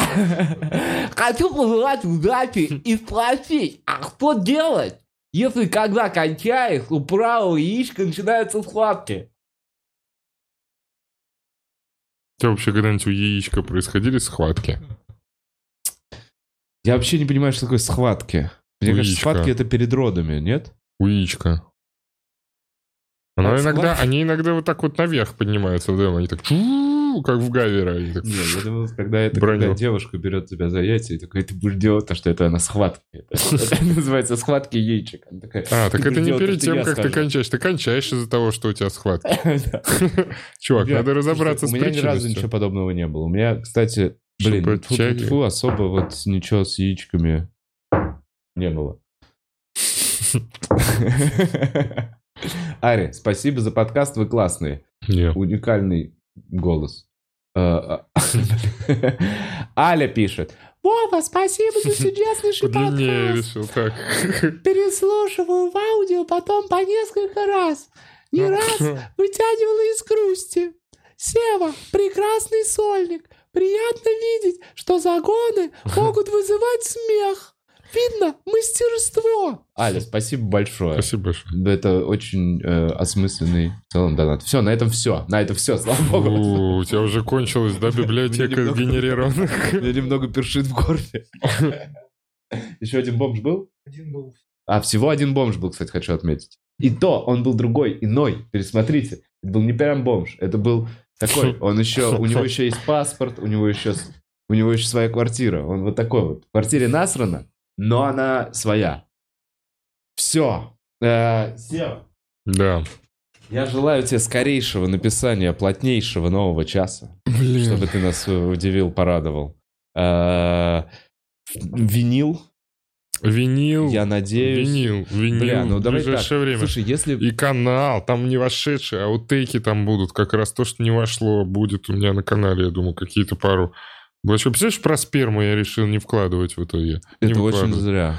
Speaker 4: Хочу пожелать удачи и спросить, а что делать, если когда кончаешь, у правого яичка начинаются схватки?
Speaker 2: У тебя вообще когда-нибудь у яичка происходили схватки?
Speaker 1: Я вообще не понимаю, что такое схватки. Мне кажется,
Speaker 2: Яичко.
Speaker 1: схватки это перед родами, нет?
Speaker 2: У яичка. Оно
Speaker 1: А,
Speaker 2: иногда,
Speaker 1: схватки?
Speaker 2: они иногда вот так вот наверх поднимаются вдвоем, они так, «Чу», как в Гавера. Они так,
Speaker 1: Не, я думал, когда это
Speaker 2: Броню.
Speaker 1: когда девушка берет тебя за яйца и такой, ты будешь делать то, что это на схватке. Это, называется схватки яичек. Она
Speaker 2: А, так
Speaker 1: «Ты
Speaker 2: это не перед тем, как ты
Speaker 1: скажу».
Speaker 2: кончаешь. Ты кончаешь из-за того, что у тебя схватки.
Speaker 1: Да.
Speaker 2: Чувак, надо разобраться с
Speaker 1: слушайте, У меня ни разу
Speaker 2: причиной.
Speaker 1: ничего подобного не было. У меня, кстати, блин, тьфу особо вот ничего с яичками не было. Ари, спасибо за подкаст, вы классные.
Speaker 2: Нет.
Speaker 1: Уникальный голос. А, а, Аля пишет. Вова, спасибо за чудеснейший подкаст.
Speaker 2: решил, так.
Speaker 4: Переслушиваю в аудио, потом по несколько раз. Не
Speaker 2: Ну,
Speaker 4: раз вытягивала из грусти. Сева, прекрасный сольник. Приятно видеть, что загоны могут вызывать смех. Видно мастерство.
Speaker 1: Аля, спасибо большое.
Speaker 2: Спасибо большое.
Speaker 1: Да, Это очень э, осмысленный в целом донат. Все, на этом все. На этом все, слава богу.
Speaker 2: У, У тебя уже кончилась, да, библиотека
Speaker 1: немного-
Speaker 2: генерированных?
Speaker 1: Мне немного першит в горле. Еще один бомж был?
Speaker 3: Один был.
Speaker 1: А, всего один бомж был, кстати, хочу отметить. И то он был другой, иной. Пересмотрите. Это был не прям бомж. Это был такой. Он еще, у него еще есть паспорт, у него еще, у него еще своя квартира. Он вот такой вот. В квартире насрано, но она своя. Все. Сева,
Speaker 2: Да.
Speaker 1: я желаю тебе скорейшего написания плотнейшего нового часа.
Speaker 2: Блин.
Speaker 1: чтобы ты нас э, удивил, порадовал. Э, Винил,
Speaker 2: Винил.
Speaker 1: я надеюсь.
Speaker 2: Винил. Винил.
Speaker 1: Бля, ну
Speaker 2: в
Speaker 1: давай так.
Speaker 2: ближайшее время.
Speaker 1: Слушай, если...
Speaker 2: И канал, там не вошедшие, а аутейки там будут. Как раз то, что не вошло, будет у меня на канале, я думаю, какие-то пару. Большой. Представляешь, про сперму я решил не вкладывать в итоге. Не
Speaker 1: Это очень зря.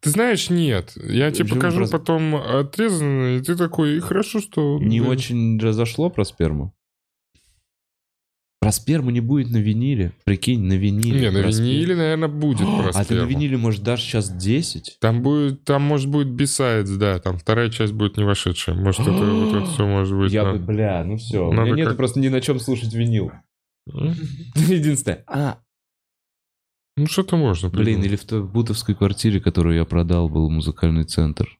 Speaker 2: Ты знаешь, нет. Я тебе
Speaker 1: Почему
Speaker 2: покажу
Speaker 1: просто-
Speaker 2: потом отрезанно, и ты такой, и хорошо, что...
Speaker 1: Не
Speaker 2: блин,
Speaker 1: очень разошло про сперму. Про сперму не будет на виниле. Прикинь, на виниле.
Speaker 2: Не, на виниле, наверное, будет про
Speaker 1: А ты на виниле, может, дашь сейчас 10?
Speaker 2: Там будет, там может будет бисайдс, да, там вторая часть будет не вошедшая. Может, это вот это все может быть.
Speaker 1: Я
Speaker 2: да.
Speaker 1: бы, бля, ну все. У
Speaker 2: Надо
Speaker 1: меня нет
Speaker 2: как-
Speaker 1: просто ни на чем слушать винил. Единственное. А,
Speaker 2: Ну, что-то можно.
Speaker 1: блин,
Speaker 2: придумать.
Speaker 1: или в той бутовской квартире, которую я продал, был музыкальный центр.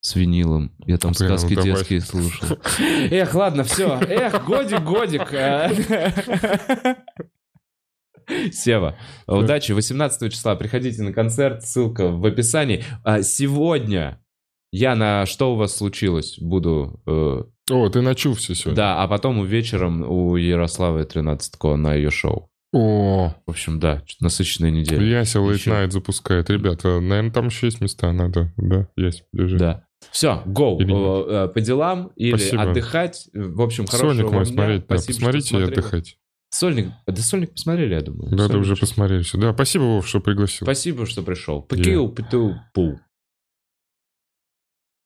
Speaker 1: С винилом. Я там
Speaker 2: Блин, ну
Speaker 1: сказки
Speaker 2: давай.
Speaker 1: детские слушал. Эх, ладно, все. Эх, годик, годик. А. Сева, удачи. 18 числа приходите на концерт, ссылка в описании. А Сегодня я на «Что у вас случилось?» буду... э,
Speaker 2: О, ты на чувстве сегодня.
Speaker 1: Да, а потом вечером у Ярославы 13 на ее шоу.
Speaker 2: О,
Speaker 1: В общем, да, насыщенная неделя.
Speaker 2: Яся Late. Night запускает. Ребята, наверное, там еще есть места, надо. Да, есть. Держи.
Speaker 1: Да. Все, go.
Speaker 2: Или
Speaker 1: Э, э, По делам или
Speaker 2: Спасибо.
Speaker 1: отдыхать. В общем, хорошего
Speaker 2: Сольник мой смотреть. Да, посмотрите и отдыхать.
Speaker 1: Сольник. Да, Сольник посмотрели, я думаю.
Speaker 2: Да, да, уже посмотрели все. Да, спасибо, Вов, что пригласил.
Speaker 1: Спасибо, что пришел. Пыкил, пыту, пу.